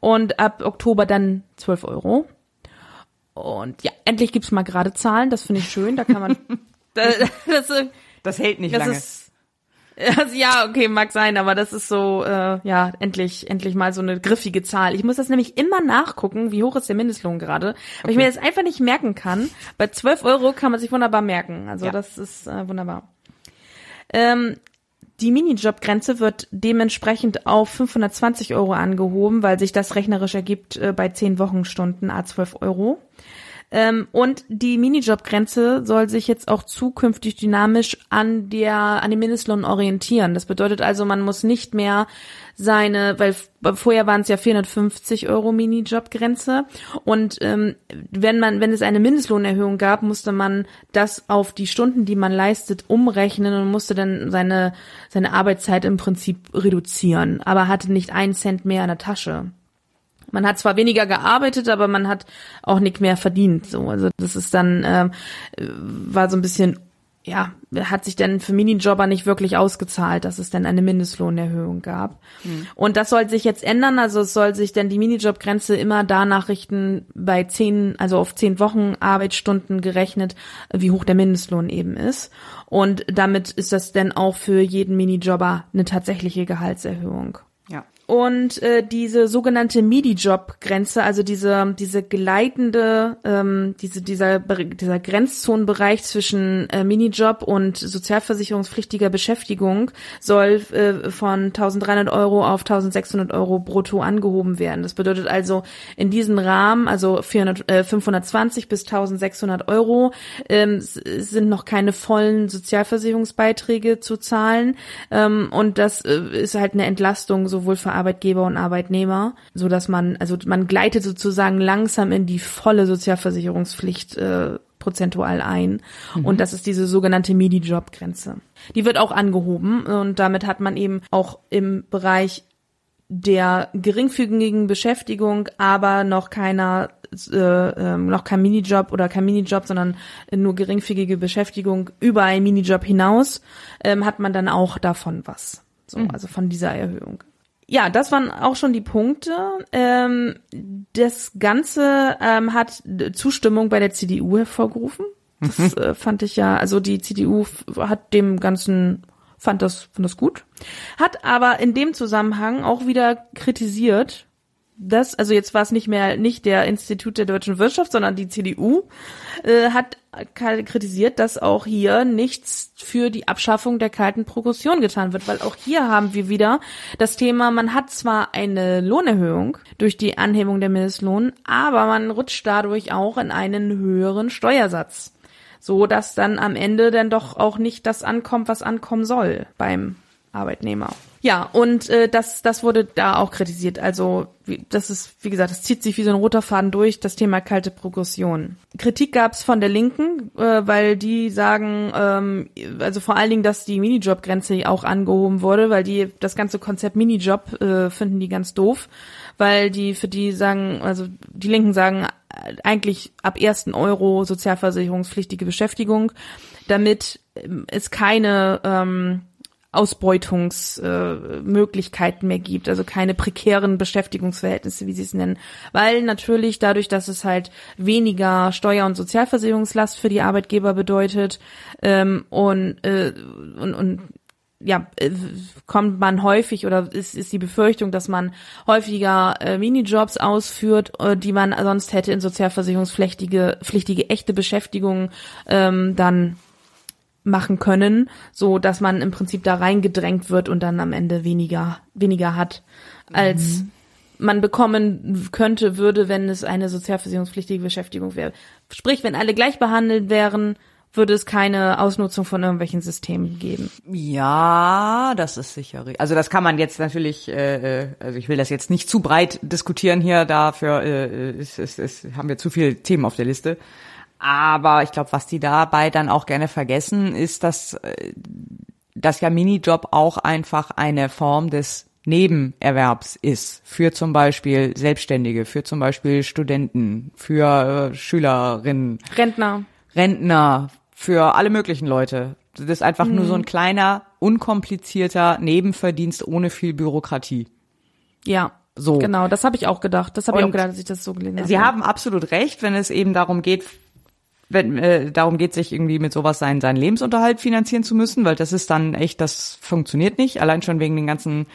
Und ab Oktober dann 12 Euro. Und ja, endlich gibt's mal gerade Zahlen. Das finde ich schön. Da kann man. das, das, äh, Das hält nicht das lange. ist. Also, ja, okay, mag sein, aber das ist so, äh, ja, endlich, endlich mal so eine griffige Zahl. Ich muss das nämlich immer nachgucken, wie hoch ist der Mindestlohn gerade, weil ich mir das einfach nicht merken kann. Bei 12 Euro kann man sich wunderbar merken. Also Ja. das ist äh, wunderbar. Ähm, die Minijobgrenze wird dementsprechend auf 520 Euro angehoben, weil sich das rechnerisch ergibt äh, bei 10 Wochenstunden a 12 Euro. Ähm, und die Minijobgrenze soll sich jetzt auch zukünftig dynamisch an der an dem Mindestlohn orientieren. Das bedeutet also, man muss nicht mehr seine, weil vorher waren es ja 450 Euro Minijobgrenze und ähm, wenn man, wenn es eine Mindestlohnerhöhung gab, musste man das auf die Stunden, die man leistet, umrechnen und musste dann seine seine Arbeitszeit im Prinzip reduzieren, aber hatte nicht einen Cent mehr in der Tasche. Man hat zwar weniger gearbeitet, aber man hat auch nicht mehr verdient. So, also das ist dann äh, war so ein bisschen, ja, hat sich dann für Minijobber nicht wirklich ausgezahlt, dass es dann eine Mindestlohnerhöhung gab. Und das soll sich jetzt ändern. Also es soll sich dann die Minijobgrenze immer danach richten, bei zehn, also auf zehn Wochen Arbeitsstunden gerechnet, wie hoch der Mindestlohn eben ist. Und damit ist das dann auch für jeden Minijobber eine tatsächliche Gehaltserhöhung. Und äh, diese sogenannte MIDI-Job-Grenze, also diese diese gleitende, ähm, diese dieser dieser Grenzzonenbereich zwischen äh, Minijob und sozialversicherungspflichtiger Beschäftigung soll äh, von 1.300 Euro auf 1.600 Euro brutto angehoben werden. Das bedeutet also in diesen Rahmen, also 400, äh, 520 bis 1.600 Euro, ähm, sind noch keine vollen Sozialversicherungsbeiträge zu zahlen ähm, und das äh, ist halt eine Entlastung sowohl für Arbeitgeber und Arbeitnehmer, so dass man also man gleitet sozusagen langsam in die volle Sozialversicherungspflicht äh, prozentual ein und das ist diese sogenannte MIDI-Job-Grenze. Die wird auch angehoben und damit hat man eben auch im Bereich der geringfügigen Beschäftigung, aber noch keiner, äh, ähm, noch kein Minijob oder kein Minijob, sondern nur geringfügige Beschäftigung über einen Minijob hinaus, ähm, hat man dann auch davon was. So, also von dieser Erhöhung. Ja, das waren auch schon die Punkte. Ähm, das Ganze ähm, hat Zustimmung bei der CDU hervorgerufen. Das äh, fand ich ja, also die CDU hat dem Ganzen fand das, fand das gut, hat aber in dem Zusammenhang auch wieder kritisiert, das, also jetzt war es nicht mehr nicht der Institut der deutschen Wirtschaft, sondern die CDU, äh, hat kritisiert, dass auch hier nichts für die Abschaffung der kalten Progression getan wird, weil auch hier haben wir wieder das Thema, man hat zwar eine Lohnerhöhung durch die Anhebung der Mindestlohn, aber man rutscht dadurch auch in einen höheren Steuersatz, so dass dann am Ende dann doch auch nicht das ankommt, was ankommen soll beim Arbeitnehmer. Ja, und äh, das, das wurde da auch kritisiert. Also wie, das ist, wie gesagt, das zieht sich wie so ein roter Faden durch, das Thema kalte Progression. Kritik gab es von der Linken, äh, weil die sagen, ähm, also vor allen Dingen, dass die Minijob-Grenze auch angehoben wurde, weil die das ganze Konzept Minijob äh, finden die ganz doof, weil die für die sagen, also die Linken sagen äh, eigentlich ab ersten Euro sozialversicherungspflichtige Beschäftigung, damit äh, es keine ähm, Ausbeutungsmöglichkeiten äh, mehr gibt, also keine prekären Beschäftigungsverhältnisse, wie sie es nennen. Weil natürlich dadurch, dass es halt weniger Steuer- und Sozialversicherungslast für die Arbeitgeber bedeutet ähm, und, äh, und, und ja, äh, kommt man häufig oder ist, ist die Befürchtung, dass man häufiger äh, Minijobs ausführt, äh, die man sonst hätte in sozialversicherungspflichtige pflichtige echte Beschäftigung ähm, dann machen können, so dass man im Prinzip da reingedrängt wird und dann am Ende weniger weniger hat als mhm. man bekommen könnte würde, wenn es eine sozialversicherungspflichtige Beschäftigung wäre. Sprich, wenn alle gleich behandelt wären, würde es keine Ausnutzung von irgendwelchen Systemen geben. Ja, das ist sicher. Also das kann man jetzt natürlich, äh, äh, also ich will das jetzt nicht zu breit diskutieren hier, dafür äh, ist, ist, ist, haben wir zu viele Themen auf der Liste. Aber ich glaube, was die dabei dann auch gerne vergessen, ist, dass, äh, dass ja Minijob auch einfach eine Form des Nebenerwerbs ist für zum Beispiel Selbstständige, für zum Beispiel Studenten, für äh, Schülerinnen, Rentner, Rentner, für alle möglichen Leute. Das ist einfach mhm. nur so ein mhm. kleiner, unkomplizierter Nebenverdienst ohne viel Bürokratie. Ja. So. Genau, das habe ich auch gedacht. Das habe ich auch gedacht, dass ich das so gelesen habe. Sie haben absolut recht, wenn es eben darum geht, wenn äh, darum geht, sich irgendwie mit sowas seinen, seinen Lebensunterhalt finanzieren zu müssen, weil das ist dann echt, das funktioniert nicht, allein schon wegen den ganzen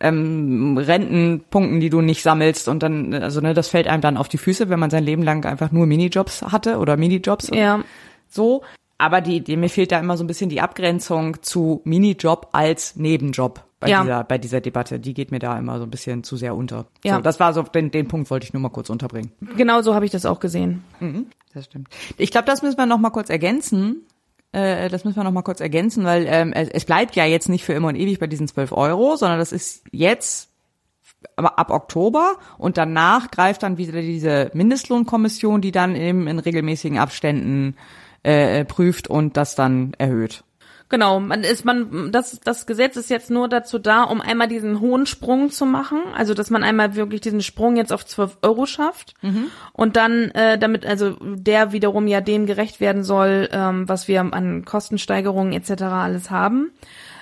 ähm, Rentenpunkten, die du nicht sammelst und dann, also ne, das fällt einem dann auf die Füße, wenn man sein Leben lang einfach nur Minijobs hatte oder Minijobs. Ja. So. Aber die, die, mir fehlt da immer so ein bisschen die Abgrenzung zu Minijob als Nebenjob bei ja. dieser bei dieser Debatte. Die geht mir da immer so ein bisschen zu sehr unter. Ja. So, das war so den, den Punkt wollte ich nur mal kurz unterbringen. Genau so habe ich das auch gesehen. Mhm, das stimmt. Ich glaube, das müssen wir noch mal kurz ergänzen. Äh, das müssen wir noch mal kurz ergänzen, weil ähm, es, es bleibt ja jetzt nicht für immer und ewig bei diesen 12 Euro, sondern das ist jetzt ab Oktober und danach greift dann wieder diese Mindestlohnkommission, die dann eben in regelmäßigen Abständen äh, prüft und das dann erhöht. Genau, man ist man das das Gesetz ist jetzt nur dazu da, um einmal diesen hohen Sprung zu machen, also dass man einmal wirklich diesen Sprung jetzt auf 12 Euro schafft. Mhm. und dann äh, damit also der wiederum ja dem gerecht werden soll, ähm, was wir an Kostensteigerungen etc. alles haben.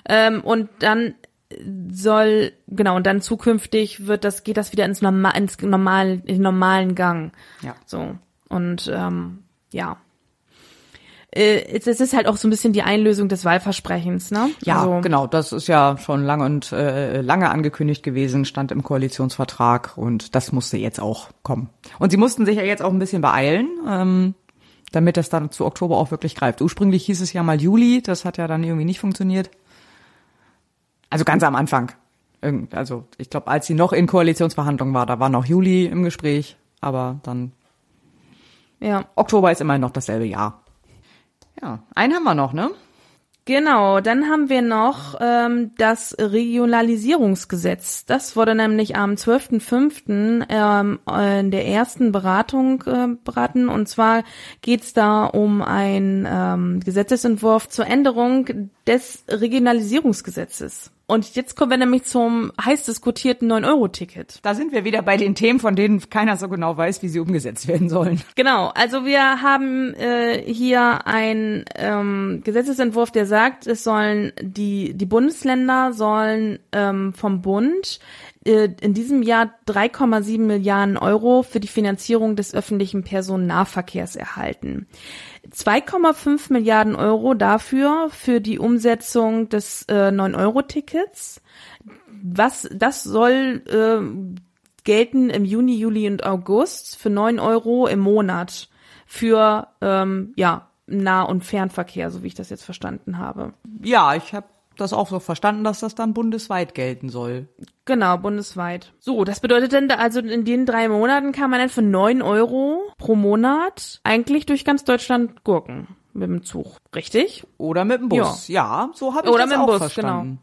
Ähm, und dann soll genau und dann zukünftig wird das geht das wieder ins normal ins normalen in normalen Gang. Ja. So. Und ähm, ja äh, es ist halt auch so ein bisschen die Einlösung des Wahlversprechens, ne? Ja, also, genau. Das ist ja schon lange und äh, lange angekündigt gewesen, stand im Koalitionsvertrag und das musste jetzt auch kommen. Und sie mussten sich ja jetzt auch ein bisschen beeilen. Ähm, damit das dann zu Oktober auch wirklich greift. Ursprünglich hieß es ja mal Juli, das hat ja dann irgendwie nicht funktioniert. Also ganz am Anfang. Also ich glaube, als sie noch in Koalitionsverhandlungen war, da war noch Juli im Gespräch, aber dann ja. Oktober ist immerhin noch dasselbe Jahr. Ja, einen haben wir noch, ne? Genau, dann haben wir noch ähm, das Regionalisierungsgesetz. Das wurde nämlich am 12.05. Ähm, in der ersten Beratung äh, beraten. Und zwar geht's da um einen ähm, Gesetzesentwurf zur Änderung des Regionalisierungsgesetzes. Und jetzt kommen wir nämlich zum heiß diskutierten 9-Euro-Ticket. Da sind wir wieder bei den Themen, von denen keiner so genau weiß, wie sie umgesetzt werden sollen. Genau, also wir haben äh, hier einen ähm, Gesetzesentwurf, der sagt, es sollen die, die Bundesländer sollen ähm, vom Bund äh, in diesem Jahr 3,7 Milliarden Euro für die Finanzierung des öffentlichen Personennahverkehrs erhalten. 2,5 Milliarden Euro dafür für die Umsetzung des äh, 9-Euro-Tickets. Was, das soll äh, gelten im Juni, Juli und August für neun Euro im Monat für ähm, ja Nah- und Fernverkehr, so wie ich das jetzt verstanden habe. Ja, ich habe das auch so verstanden, dass das dann bundesweit gelten soll. Genau, bundesweit. So, das bedeutet dann, also in den drei Monaten kann man dann für neun Euro pro Monat eigentlich durch ganz Deutschland gurken mit dem Zug, richtig? Oder mit dem Bus. Ja, so habe ich Oder das mit dem auch Bus, verstanden.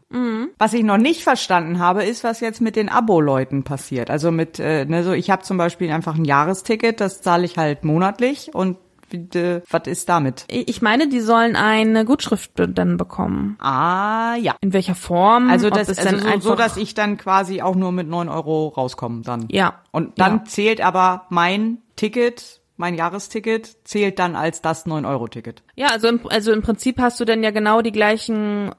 Was ich noch nicht verstanden habe, ist, was jetzt mit den Abo-Leuten passiert. Also mit, äh, ne, so ich habe zum Beispiel einfach ein Jahresticket, das zahle ich halt monatlich und was ist damit? Ich meine, die sollen eine Gutschrift dann bekommen. Ah, ja. In welcher Form? Also das, es also so, so, dass ich dann quasi auch nur mit neun Euro rauskomme dann. Ja. Und dann Ja. zählt aber mein Ticket, mein Jahresticket, zählt dann als das 9-Euro-Ticket. Ja, also im, also im Prinzip hast du dann ja genau die gleichen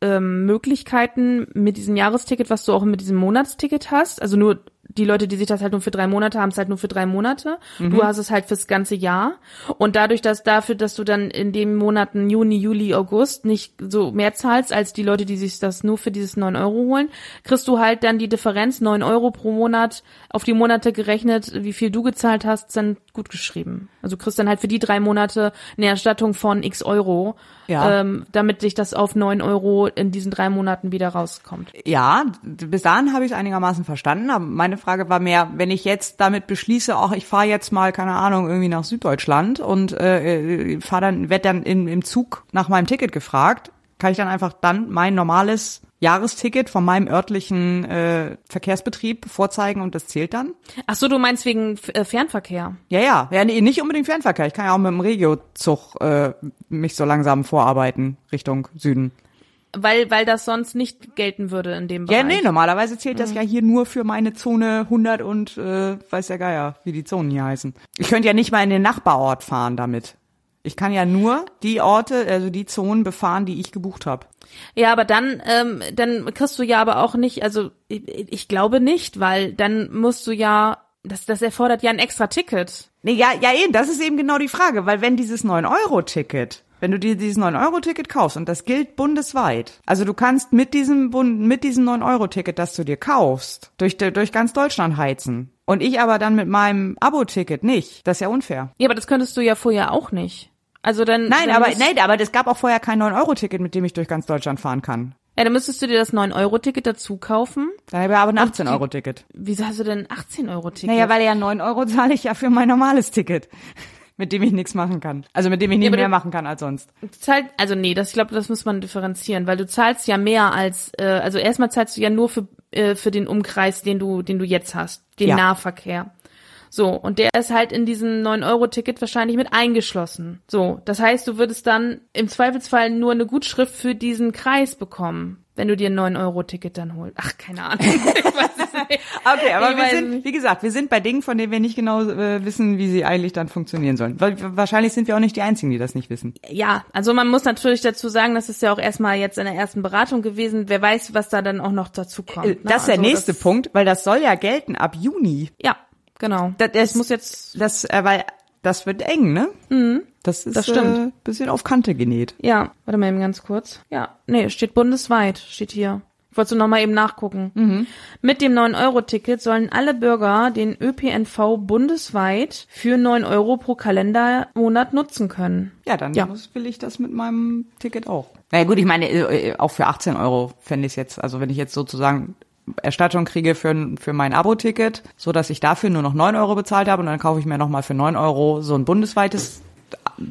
ähm, Möglichkeiten mit diesem Jahresticket, was du auch mit diesem Monatsticket hast. Also nur die Leute, die sich das halt nur für drei Monate haben, es halt nur für drei Monate. Du hast es halt fürs ganze Jahr. Und dadurch, dass dafür, dass du dann in den Monaten Juni, Juli, August nicht so mehr zahlst als die Leute, die sich das nur für dieses 9 Euro holen, kriegst du halt dann die Differenz, 9 Euro pro Monat, auf die Monate gerechnet, wie viel du gezahlt hast, dann gut geschrieben. Also du kriegst dann halt für die drei Monate eine Erstattung von x Euro, Ja. ähm, damit sich das auf 9 Euro in diesen drei Monaten wieder rauskommt. Ja, bis dahin habe ich es einigermaßen verstanden. Aber meine Frage war mehr, wenn ich jetzt damit beschließe, auch ich fahre jetzt mal, keine Ahnung, irgendwie nach Süddeutschland und äh, fahre dann, werd dann in, im Zug nach meinem Ticket gefragt, kann ich dann einfach dann mein normales Jahresticket von meinem örtlichen äh, Verkehrsbetrieb vorzeigen und das zählt dann? Ach so, du meinst wegen äh, Fernverkehr? Ja, ja, ja, nee, nicht unbedingt Fernverkehr. Ich kann ja auch mit dem Regiozug äh, mich so langsam vorarbeiten Richtung Süden. Weil, weil das sonst nicht gelten würde in dem Bereich. Ja, nee, normalerweise zählt das ja hier nur für meine Zone 100 und äh, weiß der Geier, wie die Zonen hier heißen. Ich könnte ja nicht mal in den Nachbarort fahren damit. Ich kann ja nur die Orte, also die Zonen befahren, die ich gebucht habe. Ja, aber dann, ähm, dann kriegst du ja aber auch nicht, also ich, ich glaube nicht, weil dann musst du ja, das, das erfordert ja ein extra Ticket. Nee, ja, ja eben, das ist eben genau die Frage, weil wenn dieses 9-Euro-Ticket, wenn du dir dieses 9-Euro-Ticket kaufst und das gilt bundesweit, also du kannst mit diesem, Bund- mit diesem 9-Euro-Ticket, das du dir kaufst, durch, durch ganz Deutschland heizen und ich aber dann mit meinem Abo-Ticket nicht, das ist ja unfair. Ja, aber das könntest du ja vorher auch nicht. Also dann. Nein, dann aber, nein, aber es gab auch vorher kein 9-Euro-Ticket, mit dem ich durch ganz Deutschland fahren kann. Ja, dann müsstest du dir das 9-Euro-Ticket dazu kaufen. Dann habe ich aber ein Und die- 18-Euro-Ticket. Wieso hast du denn ein 18-Euro-Ticket? Naja, weil ja 9 Euro zahle ich ja für mein normales Ticket, mit dem ich nichts machen kann. Also mit dem ich nicht aber mehr du- machen kann als sonst. Du zahlst, also nee, das, ich glaube, das muss man differenzieren, weil du zahlst ja mehr als, äh, also erstmal zahlst du ja nur für, äh, für den Umkreis, den du, den du jetzt hast, den Ja. Nahverkehr. So, und der ist halt in diesem 9-Euro-Ticket wahrscheinlich mit eingeschlossen. So, das heißt, du würdest dann im Zweifelsfall nur eine Gutschrift für diesen Kreis bekommen, wenn du dir ein 9-Euro-Ticket dann holst. Ach, keine Ahnung. Okay, aber Ich wir sind, nicht. wie gesagt, wir sind bei Dingen, von denen wir nicht genau äh, wissen, wie sie eigentlich dann funktionieren sollen. Weil wahrscheinlich sind wir auch nicht die Einzigen, die das nicht wissen. Ja, also man muss natürlich dazu sagen, das ist ja auch erstmal jetzt in der ersten Beratung gewesen. Wer weiß, was da dann auch noch dazu kommt. Äh, ne? Das ist der Also nächste Punkt, weil das soll ja gelten ab Juni. Ja, genau. Das, das muss jetzt das, äh, weil das wird eng, ne? Mhm, das ist das stimmt. Äh, bisschen auf Kante genäht. Ja, warte mal eben ganz kurz. Ja, nee, steht bundesweit, steht hier. Ich wollte noch mal eben nachgucken. Mit dem 9-Euro-Ticket sollen alle Bürger den ÖPNV bundesweit für 9 Euro pro Kalendermonat nutzen können. Ja, dann Ja. muss, will ich das mit meinem Ticket auch. Na ja, gut, ich meine, äh, auch für 18 Euro fände ich jetzt, also wenn ich jetzt sozusagen Erstattung kriege für, für mein Abo-Ticket, so dass ich dafür nur noch 9 Euro bezahlt habe und dann kaufe ich mir nochmal für 9 Euro so ein bundesweites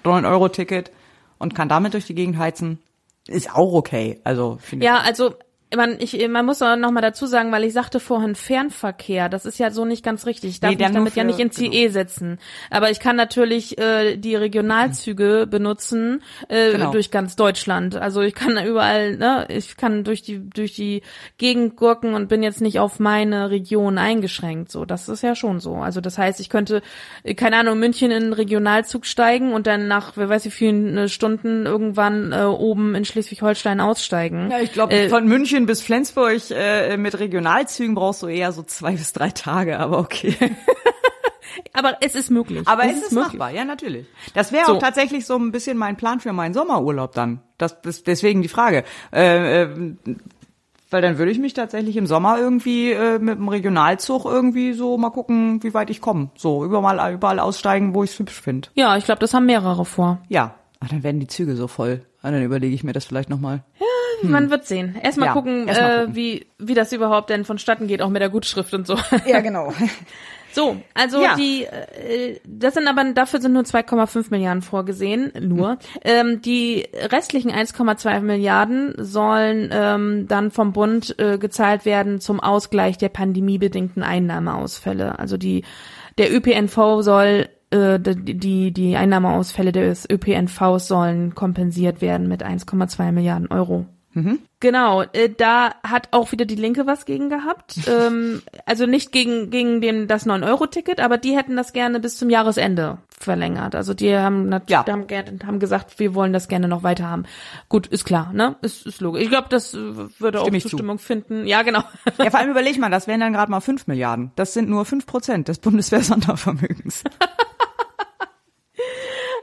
9-Euro-Ticket und kann damit durch die Gegend heizen, ist auch okay. Also finde ich. Ja, also man, ich, man muss auch noch mal dazu sagen, weil ich sagte vorhin Fernverkehr, das ist ja so nicht ganz richtig. Ich darf Nee, mich damit ja für- nicht ins IE setzen. Aber ich kann natürlich äh, die Regionalzüge benutzen äh, Genau. durch ganz Deutschland. Also ich kann überall, ne, ich kann durch die durch die Gegend gurken und bin jetzt nicht auf meine Region eingeschränkt. So, das ist ja schon so. Also das heißt, ich könnte, äh, keine Ahnung, München in einen Regionalzug steigen und dann nach, wer weiß wie vielen äh, Stunden irgendwann äh, oben in Schleswig-Holstein aussteigen. Ja, ich glaube, Äh, von München bis Flensburg äh, mit Regionalzügen brauchst du eher so zwei bis drei Tage, aber okay. Aber es ist möglich. Aber es ist möglich. machbar, ja, natürlich. Das wäre So. auch tatsächlich so ein bisschen mein Plan für meinen Sommerurlaub dann. Das ist deswegen die Frage. Äh, äh, Weil dann würde ich mich tatsächlich im Sommer irgendwie äh, mit dem Regionalzug irgendwie so mal gucken, wie weit ich komme. So, überall, überall aussteigen, wo ich es hübsch finde. Ja, ich glaube, das haben mehrere vor. Ja. Ach, dann werden die Züge so voll. Ah, dann überlege ich mir das vielleicht nochmal. Man wird sehen. Erstmal Ja, gucken, erst mal äh, gucken. wie, wie das überhaupt denn vonstatten geht, auch mit der Gutschrift und so. Ja, genau. So, also Ja. die, äh, das sind aber, dafür sind nur 2,5 Milliarden vorgesehen, nur. Hm. Ähm, die restlichen 1,2 Milliarden sollen ähm, dann vom Bund äh, gezahlt werden zum Ausgleich der pandemiebedingten Einnahmeausfälle. Also die, der ÖPNV soll äh, die, die, die Einnahmeausfälle des ÖPNVs sollen kompensiert werden mit 1,2 Milliarden Euro. Genau, äh, da hat auch wieder die Linke was gegen gehabt. ähm, also nicht gegen, gegen den, das 9-Euro-Ticket, aber die hätten das gerne bis zum Jahresende verlängert. Also die haben, Ja. haben, haben gesagt, wir wollen das gerne noch weiter haben. Gut, ist klar, ne? Ist, ist logisch. Ich glaube, das äh, würde auch Stimme ich zu. Zustimmung finden. Ja, genau. Ja, vor allem überleg mal, das wären dann gerade mal 5 Milliarden. Das sind nur 5 Prozent des Bundeswehr-Sondervermögens.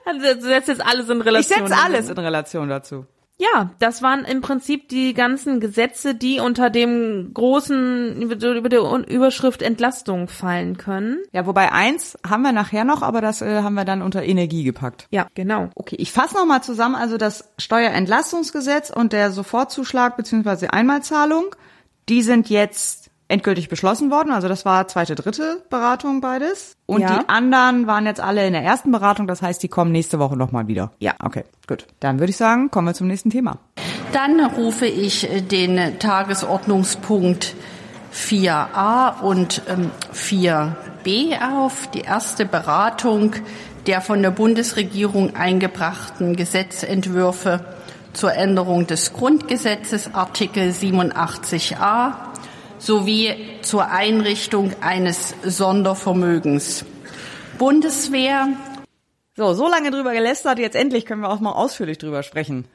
Also du setzt jetzt alles in Ich Relation. setze alles in Relation dazu. Ja, das waren im Prinzip die ganzen Gesetze, die unter dem großen, über der Überschrift Entlastung fallen können. Ja, wobei eins haben wir nachher noch, aber das äh, haben wir dann unter Energie gepackt. Ja, genau. Okay, ich fasse nochmal zusammen. Also das Steuerentlastungsgesetz und der Sofortzuschlag bzw. Einmalzahlung, die sind jetzt endgültig beschlossen worden. Also das war zweite, dritte Beratung beides. Und Ja. die anderen waren jetzt alle in der ersten Beratung. Das heißt, die kommen nächste Woche nochmal wieder. Ja. Okay, gut. Dann würde ich sagen, kommen wir zum nächsten Thema. Dann rufe ich äh, den Tagesordnungspunkt 4a und ähm, 4b auf. Die erste Beratung der von der Bundesregierung eingebrachten Gesetzentwürfe zur Änderung des Grundgesetzes Artikel 87a sowie zur Einrichtung eines Sondervermögens. Bundeswehr, So, so lange drüber gelästert, jetzt endlich können wir auch mal ausführlich drüber sprechen.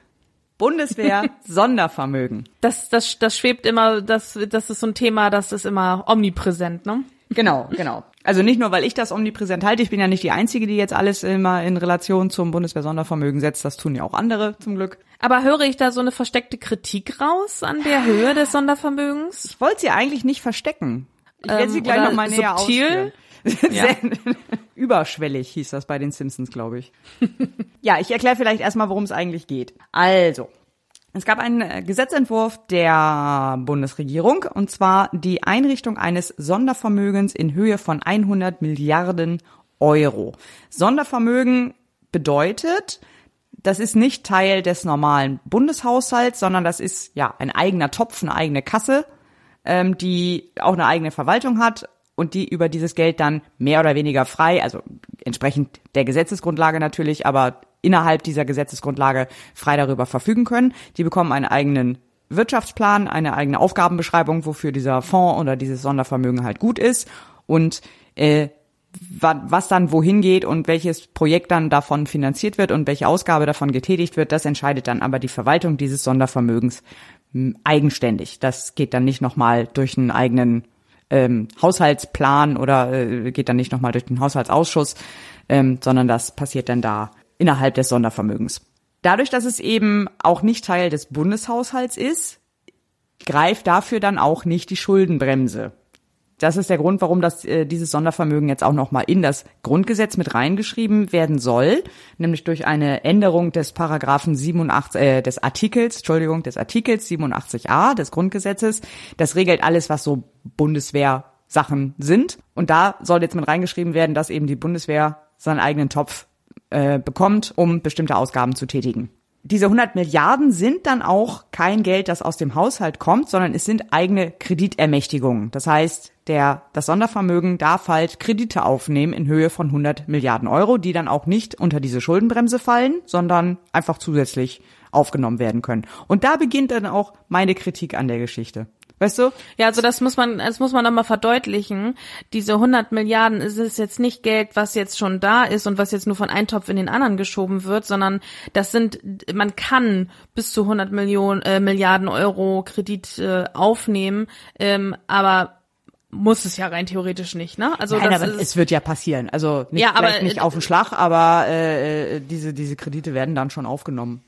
Bundeswehr Sondervermögen. Das, das, das schwebt immer, das, das ist so ein Thema, das ist immer omnipräsent, ne? Genau, genau. Also nicht nur, weil ich das omnipräsent halte, ich bin ja nicht die Einzige, die jetzt alles immer in Relation zum Bundeswehr-Sondervermögen setzt. Das tun ja auch andere zum Glück. Aber höre ich da so eine versteckte Kritik raus an der Höhe des Sondervermögens? Ich wollte sie eigentlich nicht verstecken. Ich werde Ähm, sie gleich oder noch mal näher subtil? ausführen. Ja. Überschwellig hieß das bei den Simpsons, glaube ich. ja, ich erkläre vielleicht erstmal, worum es eigentlich geht. Also, es gab einen äh, Gesetzentwurf der Bundesregierung und zwar die Einrichtung eines Sondervermögens in Höhe von 100 Milliarden Euro. Sondervermögen bedeutet, das ist nicht Teil des normalen Bundeshaushalts, sondern das ist ja ein eigener Topf, eine eigene Kasse, ähm, die auch eine eigene Verwaltung hat und die über dieses Geld dann mehr oder weniger frei, also entsprechend der Gesetzesgrundlage natürlich, aber innerhalb dieser Gesetzesgrundlage frei darüber verfügen können. Die bekommen einen eigenen Wirtschaftsplan, eine eigene Aufgabenbeschreibung, wofür dieser Fonds oder dieses Sondervermögen halt gut ist und äh, wa- was dann wohin geht und welches Projekt dann davon finanziert wird und welche Ausgabe davon getätigt wird, das entscheidet dann aber die Verwaltung dieses Sondervermögens m, eigenständig. Das geht dann nicht nochmal durch einen eigenen ähm, Haushaltsplan oder äh, geht dann nicht nochmal durch den Haushaltsausschuss, ähm, sondern das passiert dann da innerhalb des Sondervermögens. Dadurch, dass es eben auch nicht Teil des Bundeshaushalts ist, greift dafür dann auch nicht die Schuldenbremse. Das ist der Grund, warum das, äh, dieses Sondervermögen jetzt auch nochmal in das Grundgesetz mit reingeschrieben werden soll, nämlich durch eine Änderung des Paragraphen 87, äh, des Artikels, Entschuldigung, des Artikels 87a des Grundgesetzes. Das regelt alles, was so Bundeswehr-Sachen sind. Und da soll jetzt mit reingeschrieben werden, dass eben die Bundeswehr seinen eigenen Topf äh, bekommt, um bestimmte Ausgaben zu tätigen. Diese 100 Milliarden sind dann auch kein Geld, das aus dem Haushalt kommt, sondern es sind eigene Kreditermächtigungen. Das heißt, der, das Sondervermögen darf halt Kredite aufnehmen in Höhe von 100 Milliarden Euro, die dann auch nicht unter diese Schuldenbremse fallen, sondern einfach zusätzlich aufgenommen werden können. Und da beginnt dann auch meine Kritik an der Geschichte. Weißt du? Ja, also das muss man, das muss man nochmal verdeutlichen. Diese 100 Milliarden ist es jetzt nicht Geld, was jetzt schon da ist und was jetzt nur von einem Topf in den anderen geschoben wird, sondern das sind, man kann bis zu 100 Millionen, äh, Milliarden Euro Kredit äh, aufnehmen, ähm, aber muss es ja rein theoretisch nicht, ne? Also Nein, das aber ist, es wird ja passieren. Also nicht, Ja, aber, nicht auf den Schlag, aber äh, diese, diese Kredite werden dann schon aufgenommen.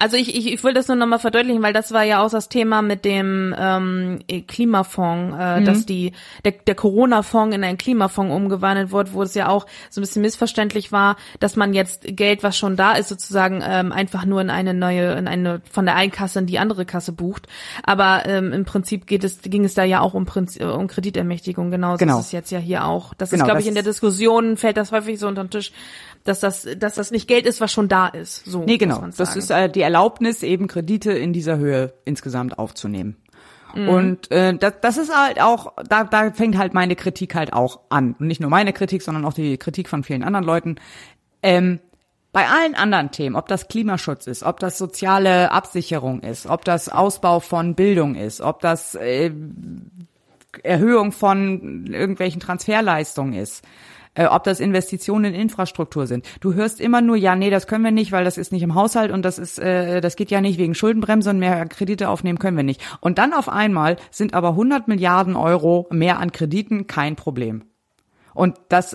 Also ich, ich, ich will das nur nochmal verdeutlichen, weil das war ja auch das Thema mit dem ähm, Klimafonds, äh, mhm. dass die der, der Corona-Fonds in einen Klimafonds umgewandelt wurde, wo es ja auch so ein bisschen missverständlich war, dass man jetzt Geld, was schon da ist, sozusagen ähm, einfach nur in eine neue, in eine von der einen Kasse in die andere Kasse bucht. Aber ähm, im Prinzip geht es, ging es da ja auch um, Prinzip, um Kreditermächtigung, genauso genau. ist es jetzt ja hier auch. Das genau, ist, glaube ich, in der Diskussion fällt das häufig so unter den Tisch, dass das, dass das nicht Geld ist, was schon da ist. So nee, genau. Das ist äh, die Erlaubnis, eben Kredite in dieser Höhe insgesamt aufzunehmen. Mhm. Und äh, das, das ist halt auch, da, da fängt halt meine Kritik halt auch an. Und nicht nur meine Kritik, sondern auch die Kritik von vielen anderen Leuten. Ähm, bei allen anderen Themen, ob das Klimaschutz ist, ob das soziale Absicherung ist, ob das Ausbau von Bildung ist, ob das äh, Erhöhung von irgendwelchen Transferleistungen ist, äh, ob das Investitionen in Infrastruktur sind. Du hörst immer nur, ja, nee, das können wir nicht, weil das ist nicht im Haushalt und das ist, äh, das geht ja nicht wegen Schuldenbremse und mehr Kredite aufnehmen können wir nicht. Und dann auf einmal sind aber 100 Milliarden Euro mehr an Krediten kein Problem. Und das,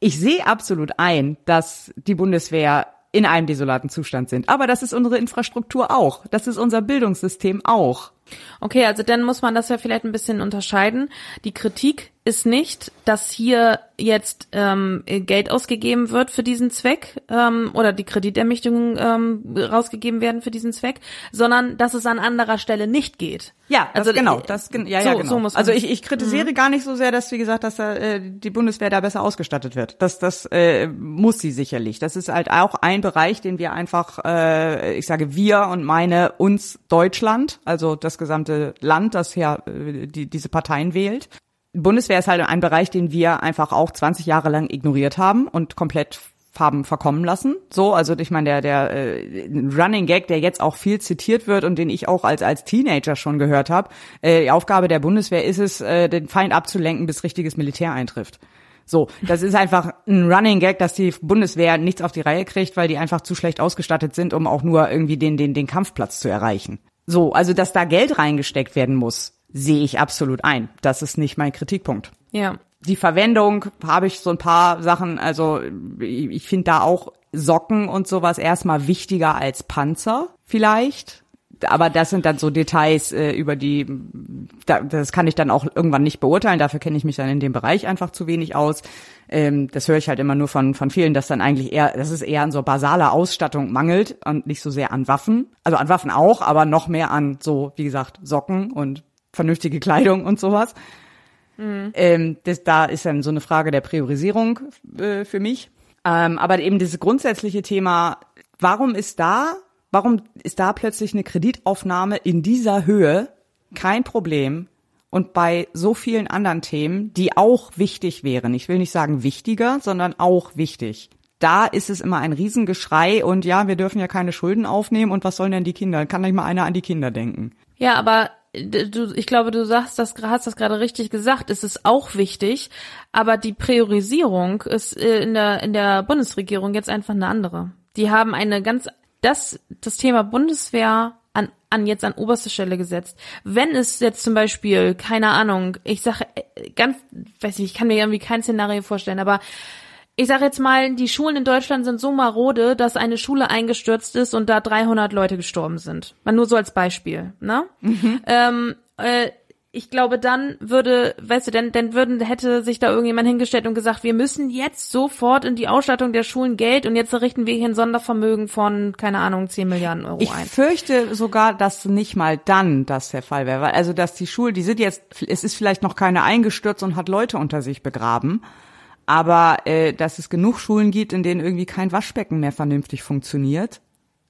ich sehe absolut ein, dass die Bundeswehr in einem desolaten Zustand sind. Aber das ist unsere Infrastruktur auch. Das ist unser Bildungssystem auch. Okay, also dann muss man das ja vielleicht ein bisschen unterscheiden. Die Kritik ist nicht, dass hier jetzt ähm, Geld ausgegeben wird für diesen Zweck ähm, oder die Kreditermächtigungen ähm, rausgegeben werden für diesen Zweck, sondern dass es an anderer Stelle nicht geht. Ja, also genau, das ja, so, ja genau. So muss also ich, ich kritisiere mhm. gar nicht so sehr, dass wie gesagt, dass äh, die Bundeswehr da besser ausgestattet wird. Das das äh, muss sie sicherlich. Das ist halt auch ein Bereich, den wir einfach, äh, ich sage wir und meine uns Deutschland, also das gesamte Land, das ja äh, die, diese Parteien wählt. Bundeswehr ist halt ein Bereich, den wir einfach auch 20 Jahre lang ignoriert haben und komplett Farben verkommen lassen. So, also ich meine, der, der äh, Running Gag, der jetzt auch viel zitiert wird und den ich auch als, als Teenager schon gehört habe, äh, die Aufgabe der Bundeswehr ist es, äh, den Feind abzulenken, bis richtiges Militär eintrifft. So, das ist einfach ein Running Gag, dass die Bundeswehr nichts auf die Reihe kriegt, weil die einfach zu schlecht ausgestattet sind, um auch nur irgendwie den, den, den Kampfplatz zu erreichen. So, also dass da Geld reingesteckt werden muss, sehe ich absolut ein. Das ist nicht mein Kritikpunkt. Ja. Die Verwendung habe ich so ein paar Sachen, also ich finde da auch Socken und sowas erstmal wichtiger als Panzer vielleicht. Aber das sind dann so Details, äh, über die, da, das kann ich dann auch irgendwann nicht beurteilen. Dafür kenne ich mich dann in dem Bereich einfach zu wenig aus. Ähm, das höre ich halt immer nur von, von vielen, dass dann eigentlich eher, dass es eher an so basaler Ausstattung mangelt und nicht so sehr an Waffen. Also an Waffen auch, aber noch mehr an so, wie gesagt, Socken und vernünftige Kleidung und sowas. Mhm. Ähm, das, da ist dann so eine Frage der Priorisierung äh, für mich. Ähm, aber eben dieses grundsätzliche Thema, warum ist da, warum ist da plötzlich eine Kreditaufnahme in dieser Höhe kein Problem und bei so vielen anderen Themen, die auch wichtig wären, ich will nicht sagen wichtiger, sondern auch wichtig, da ist es immer ein Riesengeschrei und ja, wir dürfen ja keine Schulden aufnehmen und was sollen denn die Kinder? Kann nicht mal einer an die Kinder denken. Ja, aber du, ich glaube, du sagst das, hast das gerade richtig gesagt. Es ist auch wichtig, aber die Priorisierung ist äh, in der in der Bundesregierung jetzt einfach eine andere. Die haben eine ganz das das Thema Bundeswehr an an jetzt an oberste Stelle gesetzt. Wenn es jetzt zum Beispiel keine Ahnung, ich sage äh, ganz, weiß ich, ich kann mir irgendwie kein Szenario vorstellen, aber ich sage jetzt mal, die Schulen in Deutschland sind so marode, dass eine Schule eingestürzt ist und da 300 Leute gestorben sind. Mal nur so als Beispiel, ne? Mhm. Ähm, äh, ich glaube, dann würde, weißt du, denn, dann würden, hätte sich da irgendjemand hingestellt und gesagt, wir müssen jetzt sofort in die Ausstattung der Schulen Geld und jetzt richten wir hier ein Sondervermögen von, keine Ahnung, 10 Milliarden Euro ich ein. Ich fürchte sogar, dass nicht mal dann das der Fall wäre. Also, dass die Schulen, die sind jetzt, es ist vielleicht noch keine eingestürzt und hat Leute unter sich begraben aber äh, dass es genug Schulen gibt, in denen irgendwie kein Waschbecken mehr vernünftig funktioniert.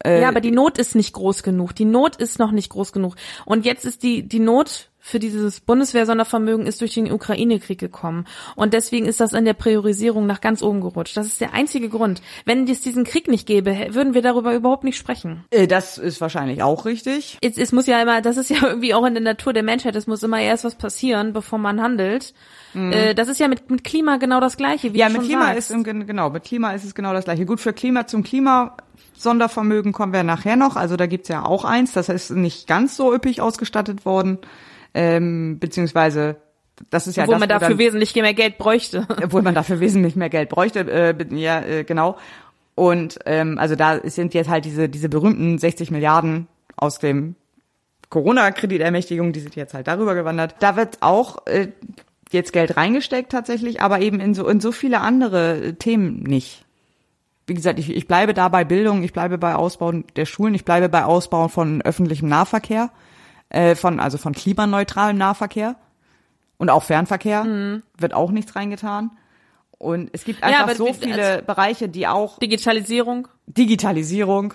Äh, ja, aber die Not ist nicht groß genug. Die Not ist noch nicht groß genug. Und jetzt ist die die Not für dieses Bundeswehr-Sondervermögen ist durch den Ukraine-Krieg gekommen. Und deswegen ist das in der Priorisierung nach ganz oben gerutscht. Das ist der einzige Grund. Wenn es diesen Krieg nicht gäbe, würden wir darüber überhaupt nicht sprechen. Äh, das ist wahrscheinlich auch richtig. Es, es muss ja immer, das ist ja irgendwie auch in der Natur der Menschheit, es muss immer erst was passieren, bevor man handelt. Mhm. Äh, das ist ja mit, mit Klima genau das Gleiche. Wie ja, mit Klima sagst. ist genau, mit Klima ist es genau das Gleiche. Gut für Klima zum Klima Sondervermögen kommen wir nachher noch. Also da gibt's ja auch eins. Das ist nicht ganz so üppig ausgestattet worden ähm, beziehungsweise das ist ja obwohl das, man dafür dann, wesentlich mehr Geld bräuchte. Obwohl man dafür wesentlich mehr Geld bräuchte, äh, ja, äh, genau. Und ähm, also da sind jetzt halt diese, diese berühmten 60 Milliarden aus dem Corona-Kreditermächtigung, die sind jetzt halt darüber gewandert. Da wird auch äh, jetzt Geld reingesteckt tatsächlich, aber eben in so, in so viele andere Themen nicht. Wie gesagt, ich, ich bleibe da bei Bildung, ich bleibe bei Ausbau der Schulen, ich bleibe bei Ausbau von öffentlichem Nahverkehr, äh, von, also von klimaneutralem Nahverkehr und auch Fernverkehr mhm. wird auch nichts reingetan. Und es gibt einfach ja, so viele Bereiche, die auch Digitalisierung, Digitalisierung,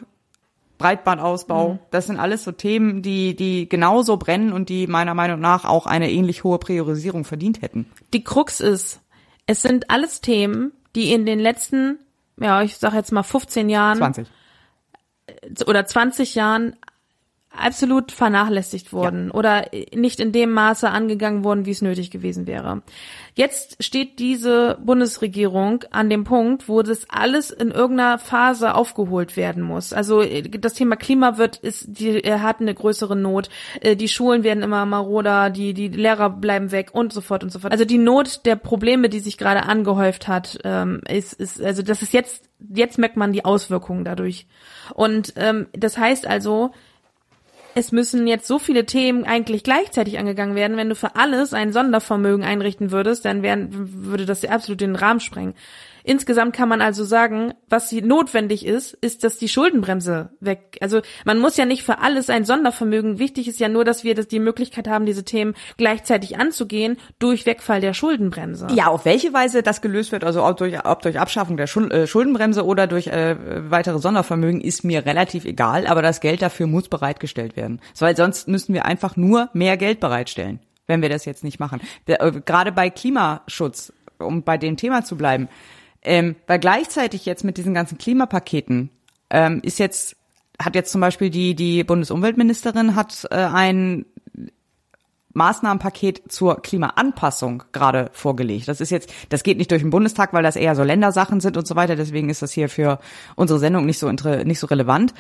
Breitbandausbau, mhm. das sind alles so Themen, die die genauso brennen und die meiner Meinung nach auch eine ähnlich hohe Priorisierung verdient hätten. Die Krux ist, es sind alles Themen, die in den letzten, ja, ich sag jetzt mal 15 Jahren 20 oder 20 Jahren absolut vernachlässigt wurden ja. oder nicht in dem Maße angegangen wurden, wie es nötig gewesen wäre. Jetzt steht diese Bundesregierung an dem Punkt, wo das alles in irgendeiner Phase aufgeholt werden muss. Also das Thema Klima wird ist die er hat eine größere Not. Äh, die Schulen werden immer maroder, die die Lehrer bleiben weg und so fort und so fort. Also die Not der Probleme, die sich gerade angehäuft hat, ähm, ist ist also das ist jetzt jetzt merkt man die Auswirkungen dadurch. Und ähm, das heißt also es müssen jetzt so viele Themen eigentlich gleichzeitig angegangen werden. Wenn du für alles ein Sondervermögen einrichten würdest, dann wären, würde das ja absolut den Rahmen sprengen. Insgesamt kann man also sagen, was notwendig ist, ist, dass die Schuldenbremse weg. Also man muss ja nicht für alles ein Sondervermögen. Wichtig ist ja nur, dass wir das, die Möglichkeit haben, diese Themen gleichzeitig anzugehen durch Wegfall der Schuldenbremse. Ja, auf welche Weise das gelöst wird, also ob durch, ob durch Abschaffung der äh, Schuldenbremse oder durch äh, weitere Sondervermögen, ist mir relativ egal. Aber das Geld dafür muss bereitgestellt werden, weil sonst müssten wir einfach nur mehr Geld bereitstellen wenn wir das jetzt nicht machen. Äh, gerade bei Klimaschutz, um bei dem Thema zu bleiben, ähm, weil gleichzeitig jetzt mit diesen ganzen Klimapaketen ähm, ist jetzt, hat jetzt zum Beispiel die, die Bundesumweltministerin hat äh, ein Maßnahmenpaket zur Klimaanpassung gerade vorgelegt. Das ist jetzt, das geht nicht durch den Bundestag, weil das eher so Ländersachen sind und so weiter. Deswegen ist das hier für unsere Sendung nicht so nicht so relevant.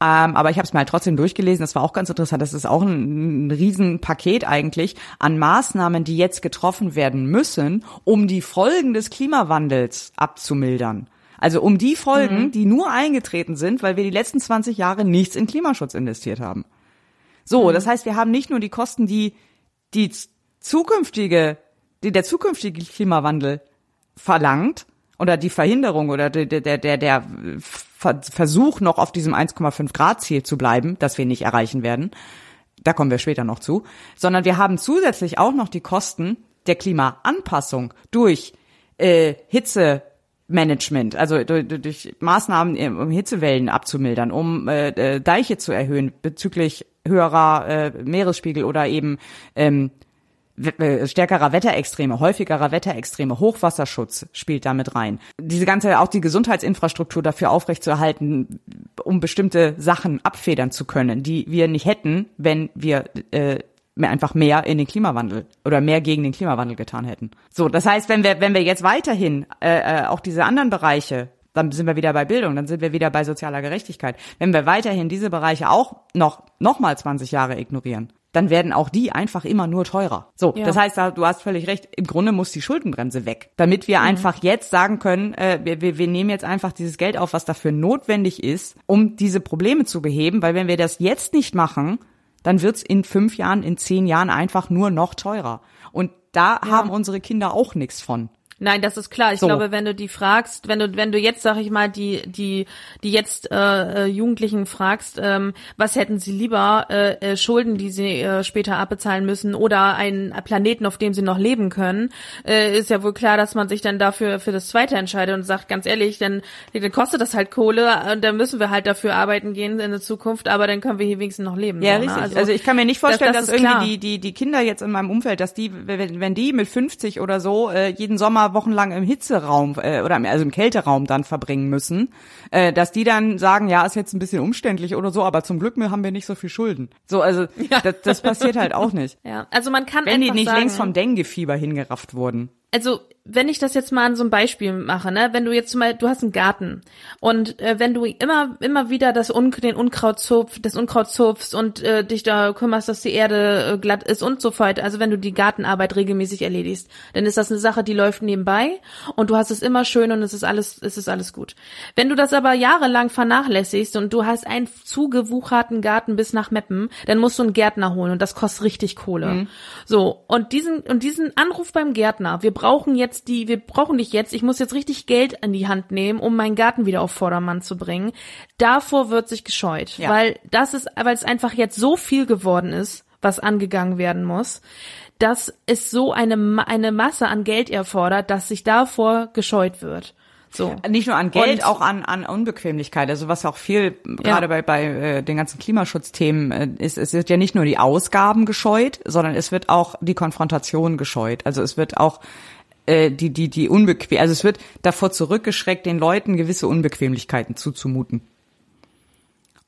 Ähm, aber ich habe es mir halt trotzdem durchgelesen. Das war auch ganz interessant. Das ist auch ein, ein Riesenpaket eigentlich an Maßnahmen, die jetzt getroffen werden müssen, um die Folgen des Klimawandels abzumildern. Also um die Folgen, mhm. die nur eingetreten sind, weil wir die letzten 20 Jahre nichts in Klimaschutz investiert haben. So, mhm. das heißt, wir haben nicht nur die Kosten, die die zukünftige, die der zukünftige Klimawandel verlangt oder die Verhinderung oder der der der der Versuch noch auf diesem 1,5 Grad Ziel zu bleiben, das wir nicht erreichen werden. Da kommen wir später noch zu. Sondern wir haben zusätzlich auch noch die Kosten der Klimaanpassung durch äh, Hitzemanagement, also durch, durch Maßnahmen, um Hitzewellen abzumildern, um äh, äh, Deiche zu erhöhen bezüglich höherer äh, Meeresspiegel oder eben ähm, äh, stärkerer Wetterextreme, häufigerer Wetterextreme, Hochwasserschutz spielt damit rein. Diese ganze, auch die Gesundheitsinfrastruktur dafür aufrechtzuerhalten, um bestimmte Sachen abfedern zu können, die wir nicht hätten, wenn wir äh, einfach mehr in den Klimawandel oder mehr gegen den Klimawandel getan hätten. So, das heißt, wenn wir wenn wir jetzt weiterhin äh, äh auch diese anderen Bereiche dann sind wir wieder bei Bildung, dann sind wir wieder bei sozialer Gerechtigkeit. Wenn wir weiterhin diese Bereiche auch noch noch mal 20 Jahre ignorieren, dann werden auch die einfach immer nur teurer. So, ja. das heißt, du hast völlig recht, im Grunde muss die Schuldenbremse weg, damit wir mhm. einfach jetzt sagen können, äh, wir, wir, wir nehmen jetzt einfach dieses Geld auf, was dafür notwendig ist, um diese Probleme zu beheben, weil wenn wir das jetzt nicht machen, dann wird's in fünf Jahren, in zehn Jahren einfach nur noch teurer. Und da ja. haben unsere Kinder auch nichts von. Nein, das ist klar. Ich so. glaube, wenn du die fragst, wenn du wenn du jetzt sag ich mal die die die jetzt äh, äh, Jugendlichen fragst, ähm, was hätten sie lieber äh, äh, Schulden, die sie äh, später abbezahlen müssen oder einen Planeten, auf dem sie noch leben können, äh, ist ja wohl klar, dass man sich dann dafür für das Zweite entscheidet und sagt ganz ehrlich, dann, dann kostet das halt Kohle und dann müssen wir halt dafür arbeiten gehen in der Zukunft, aber dann können wir hier wenigstens noch leben. Ja, so, ne? richtig. Ne? Also, also, ich kann mir nicht vorstellen, das, das dass irgendwie die die die Kinder jetzt in meinem Umfeld, dass die wenn, wenn die mit 50 oder so äh, jeden Sommer wochenlang im Hitzeraum äh, oder also im Kälteraum dann verbringen müssen, äh, dass die dann sagen, ja, ist jetzt ein bisschen umständlich oder so, aber zum Glück haben wir nicht so viel Schulden. So, also ja. das, das passiert halt auch nicht. Ja, also man kann wenn die nicht sagen, längst vom Dengue-Fieber hingerafft wurden. Also wenn ich das jetzt mal an so einem Beispiel mache, ne, wenn du jetzt mal, du hast einen Garten und äh, wenn du immer immer wieder das Un den Unkraut zupf, das Unkraut zupfst und äh, dich da kümmerst, dass die Erde äh, glatt ist und so fort, also wenn du die Gartenarbeit regelmäßig erledigst, dann ist das eine Sache, die läuft nebenbei und du hast es immer schön und es ist alles es ist alles gut. Wenn du das aber jahrelang vernachlässigst und du hast einen zugewucherten Garten bis nach Meppen, dann musst du einen Gärtner holen und das kostet richtig Kohle. Mhm. So und diesen und diesen Anruf beim Gärtner, wir brauchen jetzt jetzt die, wir brauchen dich jetzt, ich muss jetzt richtig Geld in die Hand nehmen, um meinen Garten wieder auf Vordermann zu bringen. Davor wird sich gescheut, ja. weil das ist, weil es einfach jetzt so viel geworden ist, was angegangen werden muss, dass es so eine, eine Masse an Geld erfordert, dass sich davor gescheut wird. So. Nicht nur an Geld, und, auch an, an Unbequemlichkeit. Also was auch viel ja. gerade bei, bei äh, den ganzen Klimaschutzthemen äh, ist, es wird ja nicht nur die Ausgaben gescheut, sondern es wird auch die Konfrontation gescheut. Also es wird auch äh, die, die, die unbequem, also es wird davor zurückgeschreckt, den Leuten gewisse Unbequemlichkeiten zuzumuten.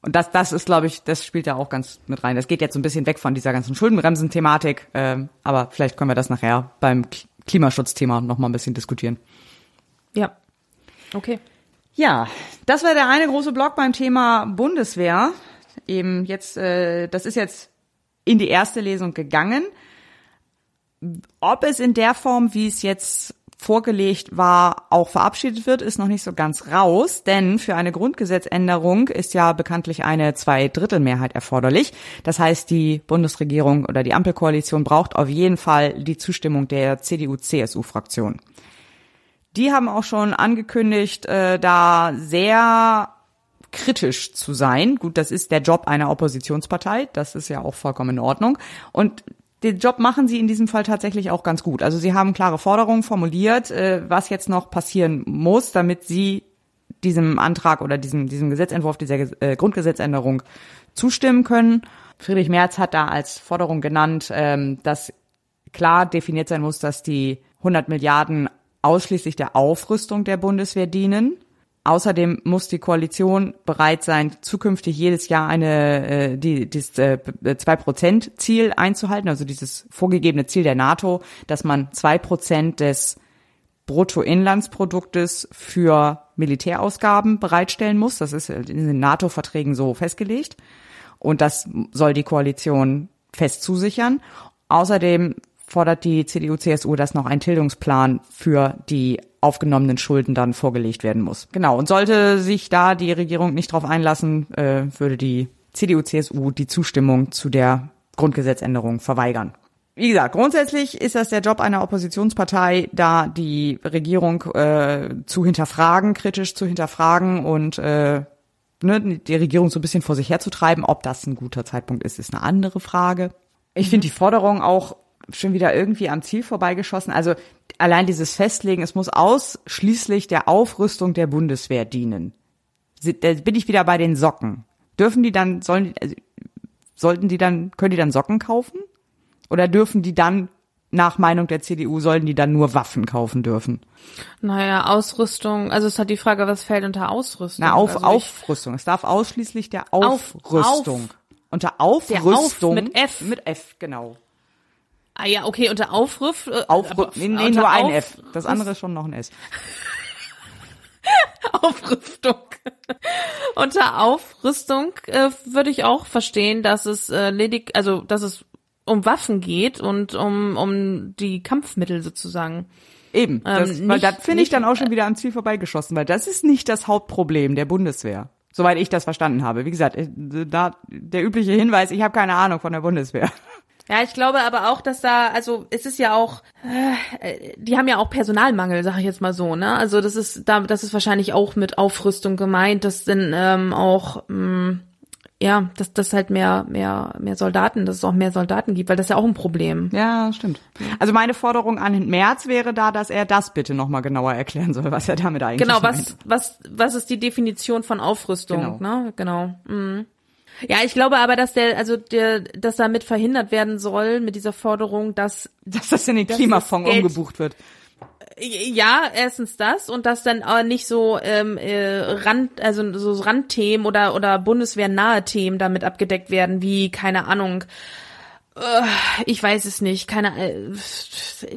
Und das, das ist, glaube ich, das spielt da auch ganz mit rein. Das geht jetzt so ein bisschen weg von dieser ganzen Schuldenbremsen-Thematik, äh, aber vielleicht können wir das nachher beim Klimaschutzthema noch mal ein bisschen diskutieren. Ja, okay. Ja, das war der eine große Block beim Thema Bundeswehr. Eben jetzt, äh, das ist jetzt in die erste Lesung gegangen. Ob es in der Form, wie es jetzt vorgelegt war, auch verabschiedet wird, ist noch nicht so ganz raus, denn für eine Grundgesetzänderung ist ja bekanntlich eine Zweidrittelmehrheit erforderlich. Das heißt, die Bundesregierung oder die Ampelkoalition braucht auf jeden Fall die Zustimmung der CDU-CSU-Fraktion. Die haben auch schon angekündigt, äh, da sehr kritisch zu sein. Gut, das ist der Job einer Oppositionspartei, das ist ja auch vollkommen in Ordnung. Und den Job machen sie in diesem Fall tatsächlich auch ganz gut. Also sie haben klare Forderungen formuliert, äh, was jetzt noch passieren muss, damit sie diesem Antrag oder diesem, diesem Gesetzentwurf, dieser äh, Grundgesetzänderung zustimmen können. Friedrich Merz hat da als Forderung genannt, ähm, dass klar definiert sein muss, dass die 100 Milliarden ausschließlich der Aufrüstung der Bundeswehr dienen. Außerdem muss die Koalition bereit sein, zukünftig jedes Jahr eine äh, die dieses äh, zwei Prozent Ziel einzuhalten, also dieses vorgegebene Ziel der NATO, dass man zwei Prozent des Bruttoinlandsproduktes für Militärausgaben bereitstellen muss. Das ist in den NATO-Verträgen so festgelegt. Und das soll die Koalition fest zusichern. Außerdem fordert die CDU-CSU, dass noch ein Tilgungsplan für die aufgenommenen Schulden dann vorgelegt werden muss. Genau. Und sollte sich da die Regierung nicht darauf einlassen, äh, würde die CDU-CSU die Zustimmung zu der Grundgesetzänderung verweigern. Wie gesagt, grundsätzlich ist das der Job einer Oppositionspartei, da die Regierung äh, zu hinterfragen, kritisch zu hinterfragen und äh, ne, die Regierung so ein bisschen vor sich herzutreiben. Ob das ein guter Zeitpunkt ist, ist eine andere Frage. Ich finde die Forderung auch schon wieder irgendwie am Ziel vorbeigeschossen. Also allein dieses Festlegen, es muss ausschließlich der Aufrüstung der Bundeswehr dienen. Da bin ich wieder bei den Socken. Dürfen die dann, sollen, also, sollten die dann, können die dann Socken kaufen? Oder dürfen die dann, nach Meinung der CDU, sollen die dann nur Waffen kaufen dürfen? Naja, Ausrüstung, also es hat die Frage, was fällt unter Ausrüstung? Na, auf, also Aufrüstung. Es darf ausschließlich der Aufrüstung. Auf, unter Aufrüstung. Auf mit F. Mit F, genau. Ah ja, okay, unter Aufruf. Äh, Aufruf nee, nee nur ein F. Das andere ist schon noch ein S. Aufrüstung. unter Aufrüstung äh, würde ich auch verstehen, dass es äh, ledig, also dass es um Waffen geht und um um die Kampfmittel sozusagen. Eben, das, ähm, nicht, das finde ich dann auch schon wieder am Ziel vorbeigeschossen, weil das ist nicht das Hauptproblem der Bundeswehr. Soweit ich das verstanden habe. Wie gesagt, äh, da der übliche Hinweis, ich habe keine Ahnung von der Bundeswehr. Ja, ich glaube aber auch, dass da, also es ist ja auch, äh, die haben ja auch Personalmangel, sag ich jetzt mal so, ne? Also das ist, da, das ist wahrscheinlich auch mit Aufrüstung gemeint, dass dann ähm, auch, mh, mm, ja, dass das halt mehr, mehr, mehr Soldaten, dass es auch mehr Soldaten gibt, weil das ist ja auch ein Problem. Ja, stimmt. Also meine Forderung an März wäre da, dass er das bitte nochmal genauer erklären soll, was er damit eigentlich Genau, was, meint. was, was ist die Definition von Aufrüstung, genau. ne? Genau. Mhm. Ja, ich glaube aber, dass der, also der, dass damit verhindert werden soll mit dieser Forderung, dass dass das in den Klimafonds umgebucht wird. Ja, erstens das und dass dann auch nicht so ähm, äh, Rand, also so Randthemen oder oder Bundeswehr nahe Themen damit abgedeckt werden, wie keine Ahnung ich weiß es nicht, keine, äh,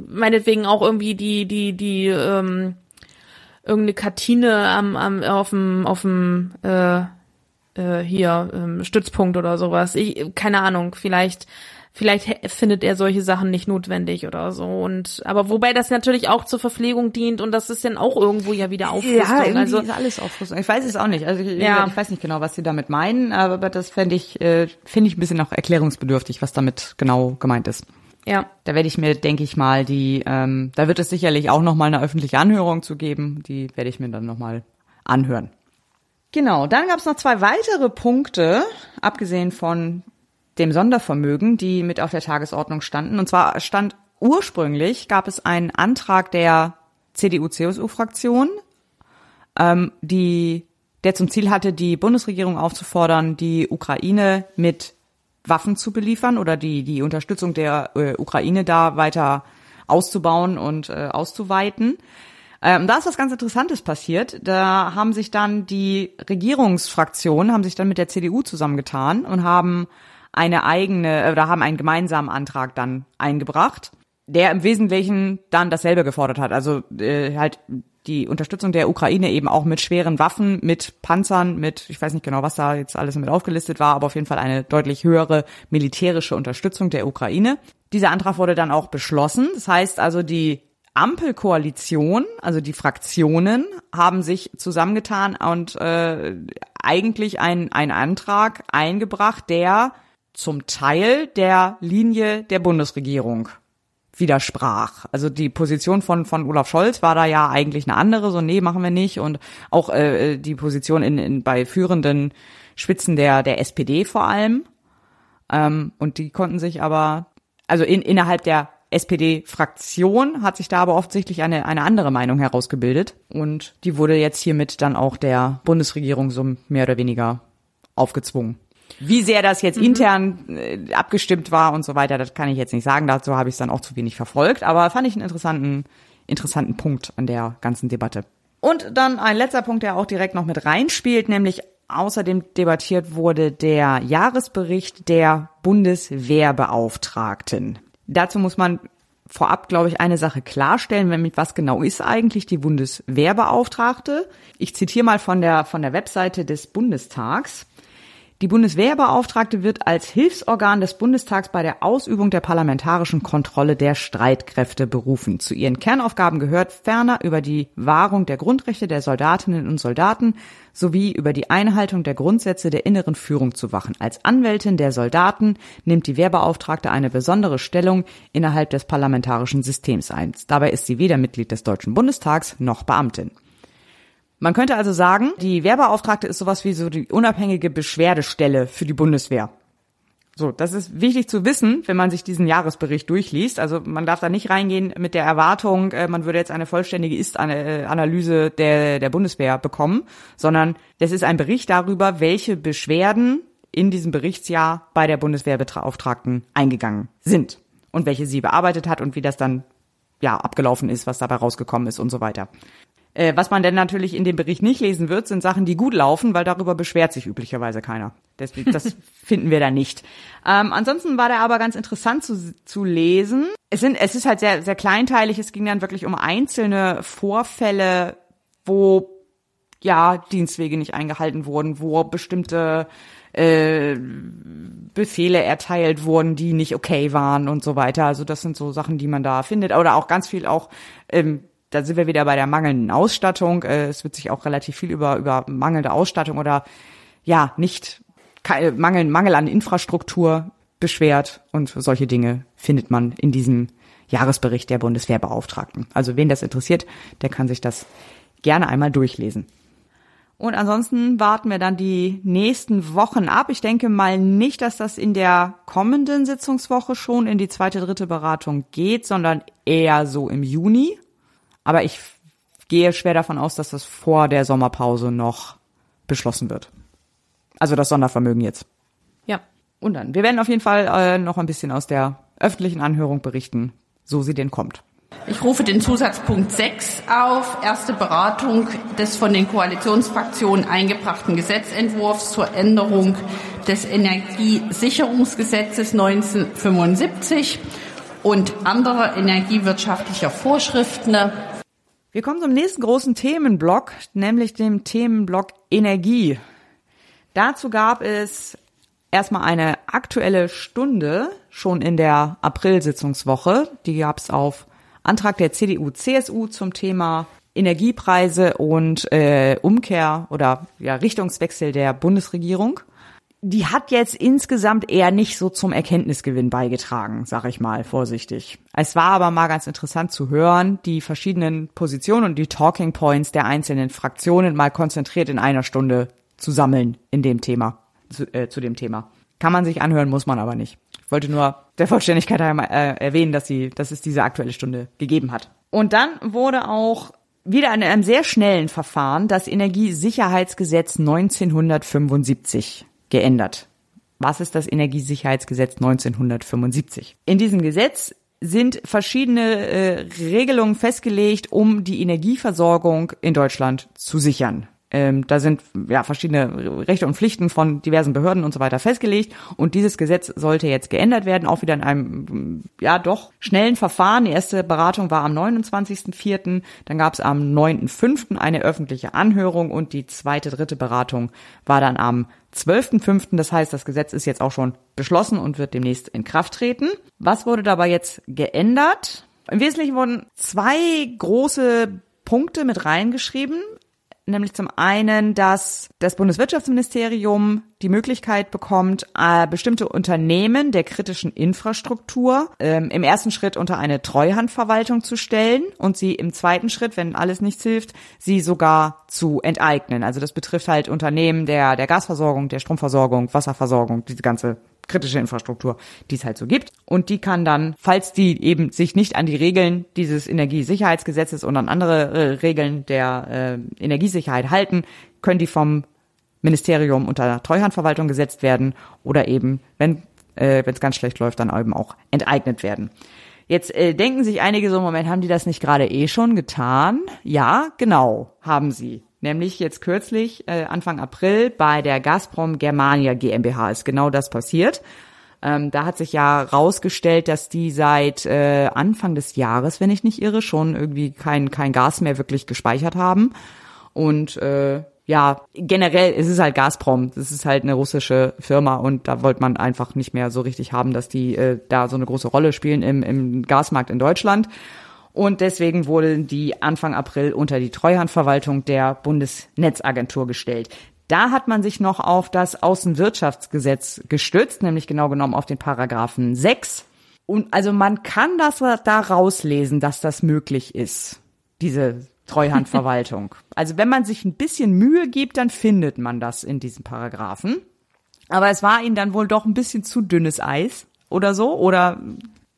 meinetwegen auch irgendwie die, die, die, ähm, irgendeine Kartine am, am, auf dem, auf dem, äh, äh, hier, ähm, Stützpunkt oder sowas. Ich, keine Ahnung, vielleicht, vielleicht findet er solche Sachen nicht notwendig oder so. Und aber wobei das natürlich auch zur Verpflegung dient und das ist dann auch irgendwo ja wieder Aufrüstung. Ja, irgendwie also ist alles Aufrüstung. Ich weiß es auch nicht. Also ich, Ja. ich weiß nicht genau, was sie damit meinen, aber das fände ich, äh, finde ich ein bisschen noch erklärungsbedürftig, was damit genau gemeint ist. ja, Da werde ich mir, denke ich mal, die, ähm, da wird es sicherlich auch noch mal eine öffentliche Anhörung zu geben. Die werde ich mir dann noch mal anhören. Genau, dann gab es noch zwei weitere Punkte, abgesehen von dem Sondervermögen, die mit auf der Tagesordnung standen. Und zwar stand ursprünglich, gab es einen Antrag der CDU-CSU-Fraktion, ähm, die, der zum Ziel hatte, die Bundesregierung aufzufordern, die Ukraine mit Waffen zu beliefern oder die, die Unterstützung der äh, Ukraine da weiter auszubauen und äh, auszuweiten. Ähm, da ist was ganz Interessantes passiert. Da haben sich dann die Regierungsfraktionen, haben sich dann mit der CDU zusammengetan und haben eine eigene, äh, oder haben einen gemeinsamen Antrag dann eingebracht, der im Wesentlichen dann dasselbe gefordert hat. Also äh, halt die Unterstützung der Ukraine eben auch mit schweren Waffen, mit Panzern, mit, ich weiß nicht genau, was da jetzt alles mit aufgelistet war, aber auf jeden Fall eine deutlich höhere militärische Unterstützung der Ukraine. Dieser Antrag wurde dann auch beschlossen. Das heißt also, die Ampelkoalition, also die Fraktionen, haben sich zusammengetan und äh, eigentlich einen Antrag eingebracht, der zum Teil der Linie der Bundesregierung widersprach. Also die Position von von Olaf Scholz war da ja eigentlich eine andere, so nee, machen wir nicht und auch äh, die Position in, in bei führenden Spitzen der der SPD vor allem. Ähm, und die konnten sich aber also in, innerhalb der SPD-Fraktion hat sich da aber offensichtlich eine, eine andere Meinung herausgebildet. Und die wurde jetzt hiermit dann auch der Bundesregierung so mehr oder weniger aufgezwungen. Wie sehr das jetzt intern äh, abgestimmt war und so weiter, das kann ich jetzt nicht sagen. Dazu habe ich es dann auch zu wenig verfolgt. Aber fand ich einen interessanten, interessanten Punkt an der ganzen Debatte. Und dann ein letzter Punkt, der auch direkt noch mit reinspielt, nämlich außerdem debattiert wurde der Jahresbericht der Bundeswehrbeauftragten. Dazu muss man vorab, glaube ich, eine Sache klarstellen, nämlich was genau ist eigentlich die Bundeswehrbeauftragte? Ich zitiere mal von der, von der Webseite des Bundestags. Die Bundeswehrbeauftragte wird als Hilfsorgan des Bundestags bei der Ausübung der parlamentarischen Kontrolle der Streitkräfte berufen. Zu ihren Kernaufgaben gehört ferner über die Wahrung der Grundrechte der Soldatinnen und Soldaten sowie über die Einhaltung der Grundsätze der inneren Führung zu wachen. Als Anwältin der Soldaten nimmt die Wehrbeauftragte eine besondere Stellung innerhalb des parlamentarischen Systems ein. Dabei ist sie weder Mitglied des Deutschen Bundestags noch Beamtin. Man könnte also sagen, die Wehrbeauftragte ist sowas wie so die unabhängige Beschwerdestelle für die Bundeswehr. So, das ist wichtig zu wissen, wenn man sich diesen Jahresbericht durchliest. Also man darf da nicht reingehen mit der Erwartung, äh, man würde jetzt eine vollständige Ist-Analyse der, der Bundeswehr bekommen, sondern das ist ein Bericht darüber, welche Beschwerden in diesem Berichtsjahr bei der Bundeswehrbeauftragten eingegangen sind und welche sie bearbeitet hat und wie das dann ja abgelaufen ist, was dabei rausgekommen ist und so weiter. Äh, was man denn natürlich in dem Bericht nicht lesen wird, sind Sachen, die gut laufen, weil darüber beschwert sich üblicherweise keiner. Deswegen, das finden wir da nicht. Ähm, ansonsten war der aber ganz interessant zu, zu lesen. Es sind, es ist halt sehr, sehr kleinteilig. Es ging dann wirklich um einzelne Vorfälle, wo ja Dienstwege nicht eingehalten wurden, wo bestimmte äh, Befehle erteilt wurden, die nicht okay waren und so weiter. Also das sind so Sachen, die man da findet. Oder auch ganz viel auch ähm, da sind wir wieder bei der mangelnden Ausstattung. Äh, Es wird sich auch relativ viel über, über mangelnde Ausstattung oder ja, nicht Mangel, Mangel an Infrastruktur beschwert und solche Dinge findet man in diesem Jahresbericht der Bundeswehrbeauftragten. Also wen das interessiert, der kann sich das gerne einmal durchlesen. Und ansonsten warten wir dann die nächsten Wochen ab. Ich denke mal nicht, dass das in der kommenden Sitzungswoche schon in die zweite, dritte Beratung geht, sondern eher so im Juni. Aber ich gehe schwer davon aus, dass das vor der Sommerpause noch beschlossen wird. Also das Sondervermögen jetzt. Ja. Und dann, wir werden auf jeden Fall äh, noch ein bisschen aus der öffentlichen Anhörung berichten, so sie denn kommt. Ich rufe den Zusatzpunkt 6 auf, erste Beratung des von den Koalitionsfraktionen eingebrachten Gesetzentwurfs zur Änderung des Energiesicherungsgesetzes 1975 und anderer energiewirtschaftlicher Vorschriften. Wir kommen zum nächsten großen Themenblock, nämlich dem Themenblock Energie. Dazu gab es erstmal eine aktuelle Stunde schon in der April-Sitzungswoche. Die gab es auf Antrag der CDU-CSU zum Thema Energiepreise und äh, Umkehr oder ja, Richtungswechsel der Bundesregierung. Die hat jetzt insgesamt eher nicht so zum Erkenntnisgewinn beigetragen, sag ich mal vorsichtig. Es war aber mal ganz interessant zu hören, die verschiedenen Positionen und die Talking Points der einzelnen Fraktionen mal konzentriert in einer Stunde zu sammeln in dem Thema, zu, äh, zu dem Thema. Kann man sich anhören, muss man aber nicht. Ich wollte nur der Vollständigkeit einmal äh, erwähnen, dass sie, dass es diese aktuelle Stunde gegeben hat. Und dann wurde auch wieder in einem sehr schnellen Verfahren das Energiesicherheitsgesetz 1975 geändert. Was ist das Energiesicherheitsgesetz 1975? In diesem Gesetz sind verschiedene äh, Regelungen festgelegt, um die Energieversorgung in Deutschland zu sichern. Ähm, da sind ja verschiedene Rechte und Pflichten von diversen Behörden und so weiter festgelegt und dieses Gesetz sollte jetzt geändert werden, auch wieder in einem ja doch schnellen Verfahren. Die erste Beratung war am 29.04., dann gab es am 9.05. eine öffentliche Anhörung und die zweite, dritte Beratung war dann am 12.05. Das heißt, das Gesetz ist jetzt auch schon beschlossen und wird demnächst in Kraft treten. Was wurde dabei jetzt geändert? Im Wesentlichen wurden zwei große Punkte mit reingeschrieben nämlich zum einen, dass das Bundeswirtschaftsministerium die Möglichkeit bekommt, äh, bestimmte Unternehmen der kritischen Infrastruktur ähm, im ersten Schritt unter eine Treuhandverwaltung zu stellen und sie im zweiten Schritt, wenn alles nichts hilft, sie sogar zu enteignen. Also das betrifft halt Unternehmen der, der Gasversorgung, der Stromversorgung, Wasserversorgung, diese ganze kritische Infrastruktur, die es halt so gibt. Und die kann dann, falls die eben sich nicht an die Regeln dieses Energiesicherheitsgesetzes und an andere äh, Regeln der äh, Energiesicherheit halten, können die vom Ministerium unter Treuhandverwaltung gesetzt werden oder eben, wenn äh, es ganz schlecht läuft, dann eben auch enteignet werden. Jetzt äh, denken sich einige so, Moment, haben die das nicht gerade eh schon getan? Ja, genau, haben sie. Nämlich jetzt kürzlich, äh, Anfang April, bei der Gazprom Germania GmbH ist genau das passiert. Ähm, da hat sich ja rausgestellt, dass die seit äh, Anfang des Jahres, wenn ich nicht irre, schon irgendwie kein, kein Gas mehr wirklich gespeichert haben. Und äh, ja, generell, es ist halt Gazprom, das ist halt eine russische Firma und da wollte man einfach nicht mehr so richtig haben, dass die äh, da so eine große Rolle spielen im, im Gasmarkt in Deutschland. Und deswegen wurden die Anfang April unter die Treuhandverwaltung der Bundesnetzagentur gestellt. Da hat man sich noch auf das Außenwirtschaftsgesetz gestützt, nämlich genau genommen auf den Paragraphen 6. Und also man kann das da rauslesen, dass das möglich ist, diese Treuhandverwaltung. also wenn man sich ein bisschen Mühe gibt, dann findet man das in diesen Paragraphen. Aber es war ihnen dann wohl doch ein bisschen zu dünnes Eis oder so oder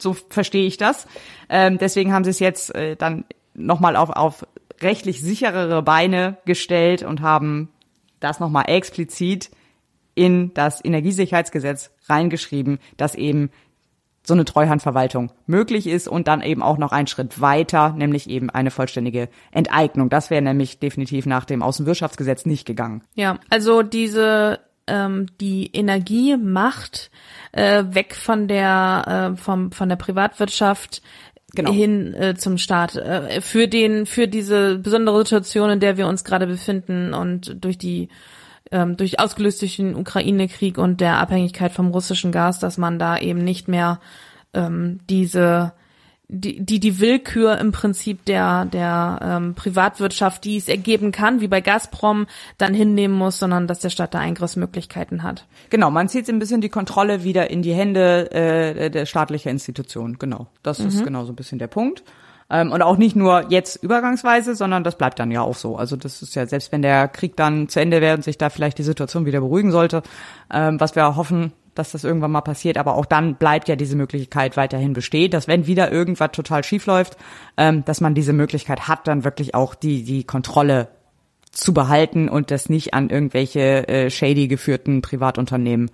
so verstehe ich das. Ähm, deswegen haben sie es jetzt äh, dann nochmal auf, auf rechtlich sicherere Beine gestellt und haben das nochmal explizit in das Energiesicherheitsgesetz reingeschrieben, dass eben so eine Treuhandverwaltung möglich ist und dann eben auch noch einen Schritt weiter, nämlich eben eine vollständige Enteignung. Das wäre nämlich definitiv nach dem Außenwirtschaftsgesetz nicht gegangen. Ja, also diese ähm, die Energiemacht äh, weg von der äh, vom von der Privatwirtschaft genau. hin äh, zum Staat äh, für den für diese besondere Situation, in der wir uns gerade befinden und durch die ähm, durch ausgelöst durch den Ukraine-Krieg und der Abhängigkeit vom russischen Gas, dass man da eben nicht mehr ähm, diese die, die die Willkür im Prinzip der der ähm, Privatwirtschaft, die es ergeben kann, wie bei Gazprom, dann hinnehmen muss, sondern dass der Staat da Eingriffsmöglichkeiten hat. Genau, man zieht ein bisschen die Kontrolle wieder in die Hände äh, der staatlichen Institutionen. Genau, das mhm. ist genau so ein bisschen der Punkt. Ähm, und auch nicht nur jetzt übergangsweise, sondern das bleibt dann ja auch so. Also das ist ja, selbst wenn der Krieg dann zu Ende wäre und sich da vielleicht die Situation wieder beruhigen sollte, ähm, was wir hoffen, dass das irgendwann mal passiert, aber auch dann bleibt ja diese Möglichkeit weiterhin besteht, dass wenn wieder irgendwas total schief läuft, ähm, dass man diese Möglichkeit hat, dann wirklich auch die, die Kontrolle zu behalten und das nicht an irgendwelche äh, shady geführten Privatunternehmen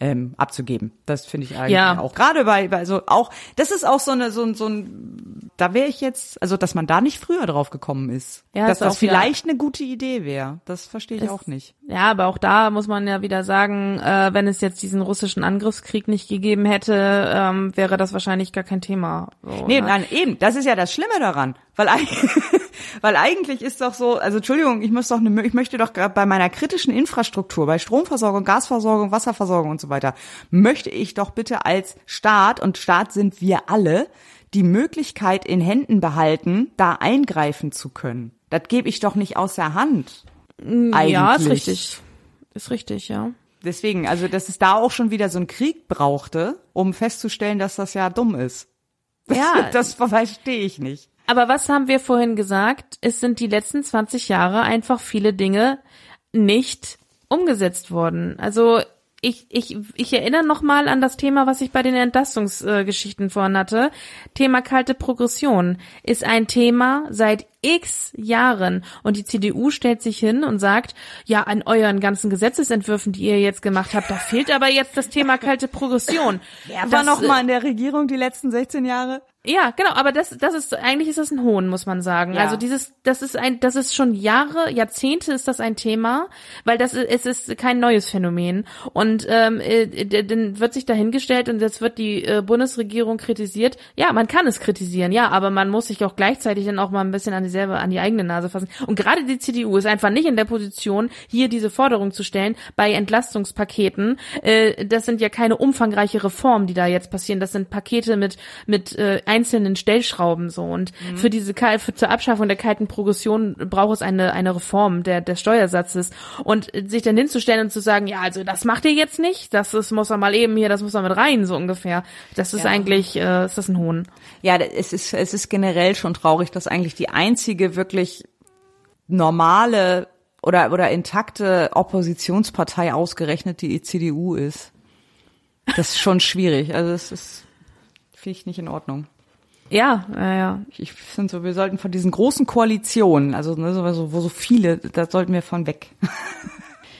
ähm, abzugeben. Das finde ich eigentlich Ja. auch gerade bei, bei also auch das ist auch so eine so ein so ein da wäre ich jetzt also dass man da nicht früher drauf gekommen ist, Ja, dass ist das auch vielleicht eine gute Idee wäre. Das verstehe ich auch nicht. Ja, aber auch da muss man ja wieder sagen, äh, wenn es jetzt diesen russischen Angriffskrieg nicht gegeben hätte, ähm, wäre das wahrscheinlich gar kein Thema. So, Nee, ne? nein, eben, das ist ja das Schlimme daran, weil, weil eigentlich ist doch so, also Entschuldigung, ich muss doch eine, ich möchte doch gerade bei meiner kritischen Infrastruktur, bei Stromversorgung, Gasversorgung, Wasserversorgung und so weiter, möchte ich doch bitte als Staat und Staat sind wir alle die Möglichkeit in Händen behalten, da eingreifen zu können. Das gebe ich doch nicht aus der Hand. Eigentlich. Ja, ist richtig. Ist richtig, ja. Deswegen, also dass es da auch schon wieder so einen Krieg brauchte, um festzustellen, dass das ja dumm ist. Ja, Das verstehe ich nicht. Aber was haben wir vorhin gesagt? Es sind die letzten 20 Jahre einfach viele Dinge nicht umgesetzt worden. Also ich, ich, ich erinnere nochmal an das Thema, was ich bei den Entlastungsgeschichten vorhin hatte. Thema kalte Progression ist ein Thema seit x Jahren und die CDU stellt sich hin und sagt, ja, an euren ganzen Gesetzesentwürfen, die ihr jetzt gemacht habt, da fehlt aber jetzt das Thema kalte Progression. Wer war Das, noch äh, mal in der Regierung die letzten 16 Jahre? Ja, genau, aber das, das ist, eigentlich ist das ein Hohn, muss man sagen. Ja. Also dieses, das ist ein, das ist schon Jahre, Jahrzehnte ist das ein Thema, weil das, ist- es ist kein neues Phänomen. Und ähm, äh, dann wird sich dahingestellt und jetzt wird die äh, Bundesregierung kritisiert. Ja, man kann es kritisieren, ja, aber man muss sich auch gleichzeitig dann auch mal ein bisschen an dieselbe, an die eigene Nase fassen. Und gerade die CDU ist einfach nicht in der Position, hier diese Forderung zu stellen bei Entlastungspaketen. Äh, das sind ja keine umfangreiche Reformen, die da jetzt passieren. Das sind Pakete mit mit äh, einzelnen Stellschrauben so. Und für diese für, zur Abschaffung der kalten Progression braucht es eine eine Reform der des Steuersatzes. Und sich dann hinzustellen und zu sagen, ja, also das macht ihr jetzt nicht, das ist, muss er mal eben hier, das muss er mit rein so ungefähr. Das ist eigentlich, äh, ist das ein Hohn. Ja, es ist, es ist generell schon traurig, dass eigentlich die einzige wirklich normale oder, oder intakte Oppositionspartei ausgerechnet die CDU ist. Das ist schon schwierig. Also das ist, finde ich nicht in Ordnung. Ja, ja, ja. Ich finde so, wir sollten von diesen großen Koalitionen, also ne, so, wo so viele, da sollten wir von weg.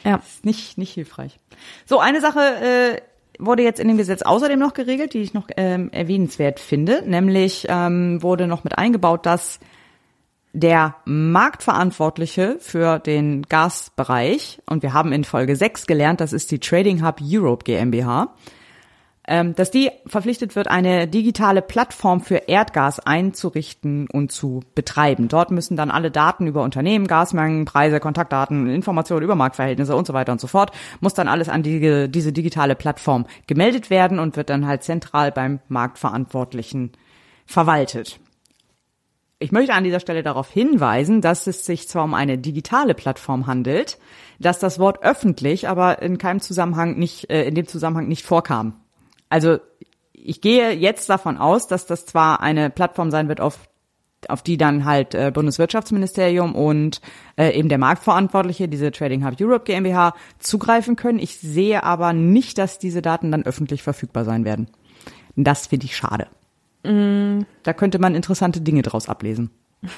Ja. ist nicht, nicht hilfreich. So, eine Sache äh, wurde jetzt in dem Gesetz außerdem noch geregelt, die ich noch ähm, erwähnenswert finde. Nämlich ähm, wurde noch mit eingebaut, dass der Marktverantwortliche für den Gasbereich, und wir haben in Folge 6 gelernt, das ist die Trading Hub Europe GmbH, dass die verpflichtet wird, eine digitale Plattform für Erdgas einzurichten und zu betreiben. Dort müssen dann alle Daten über Unternehmen, Gasmengen, Preise, Kontaktdaten, Informationen über Marktverhältnisse und so weiter und so fort, muss dann alles an die, diese digitale Plattform gemeldet werden und wird dann halt zentral beim Marktverantwortlichen verwaltet. Ich möchte an dieser Stelle darauf hinweisen, dass es sich zwar um eine digitale Plattform handelt, dass das Wort öffentlich aber in keinem Zusammenhang nicht, äh, in dem Zusammenhang nicht vorkam. Also ich gehe jetzt davon aus, dass das zwar eine Plattform sein wird, auf, auf die dann halt äh, Bundeswirtschaftsministerium und äh, eben der Marktverantwortliche, diese Trading Hub Europe GmbH, zugreifen können. Ich sehe aber nicht, dass diese Daten dann öffentlich verfügbar sein werden. Das finde ich schade. Da könnte man interessante Dinge draus ablesen.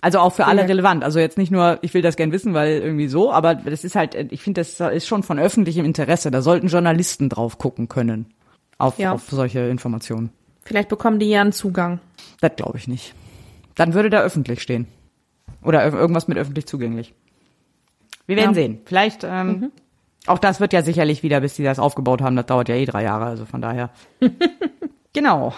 Also auch für alle Ja. relevant. Also jetzt nicht nur, ich will das gern wissen, weil irgendwie so, aber das ist halt, ich finde, das ist schon von öffentlichem Interesse. Da sollten Journalisten drauf gucken können. Auf, Ja. auf solche Informationen. Vielleicht bekommen die ja einen Zugang. Das glaube ich nicht. Dann würde da öffentlich stehen. Oder ir- irgendwas mit öffentlich zugänglich. Wir werden Ja. sehen. Vielleicht, ähm, auch das wird ja sicherlich wieder, bis die das aufgebaut haben, das dauert ja eh drei Jahre, also von daher. genau.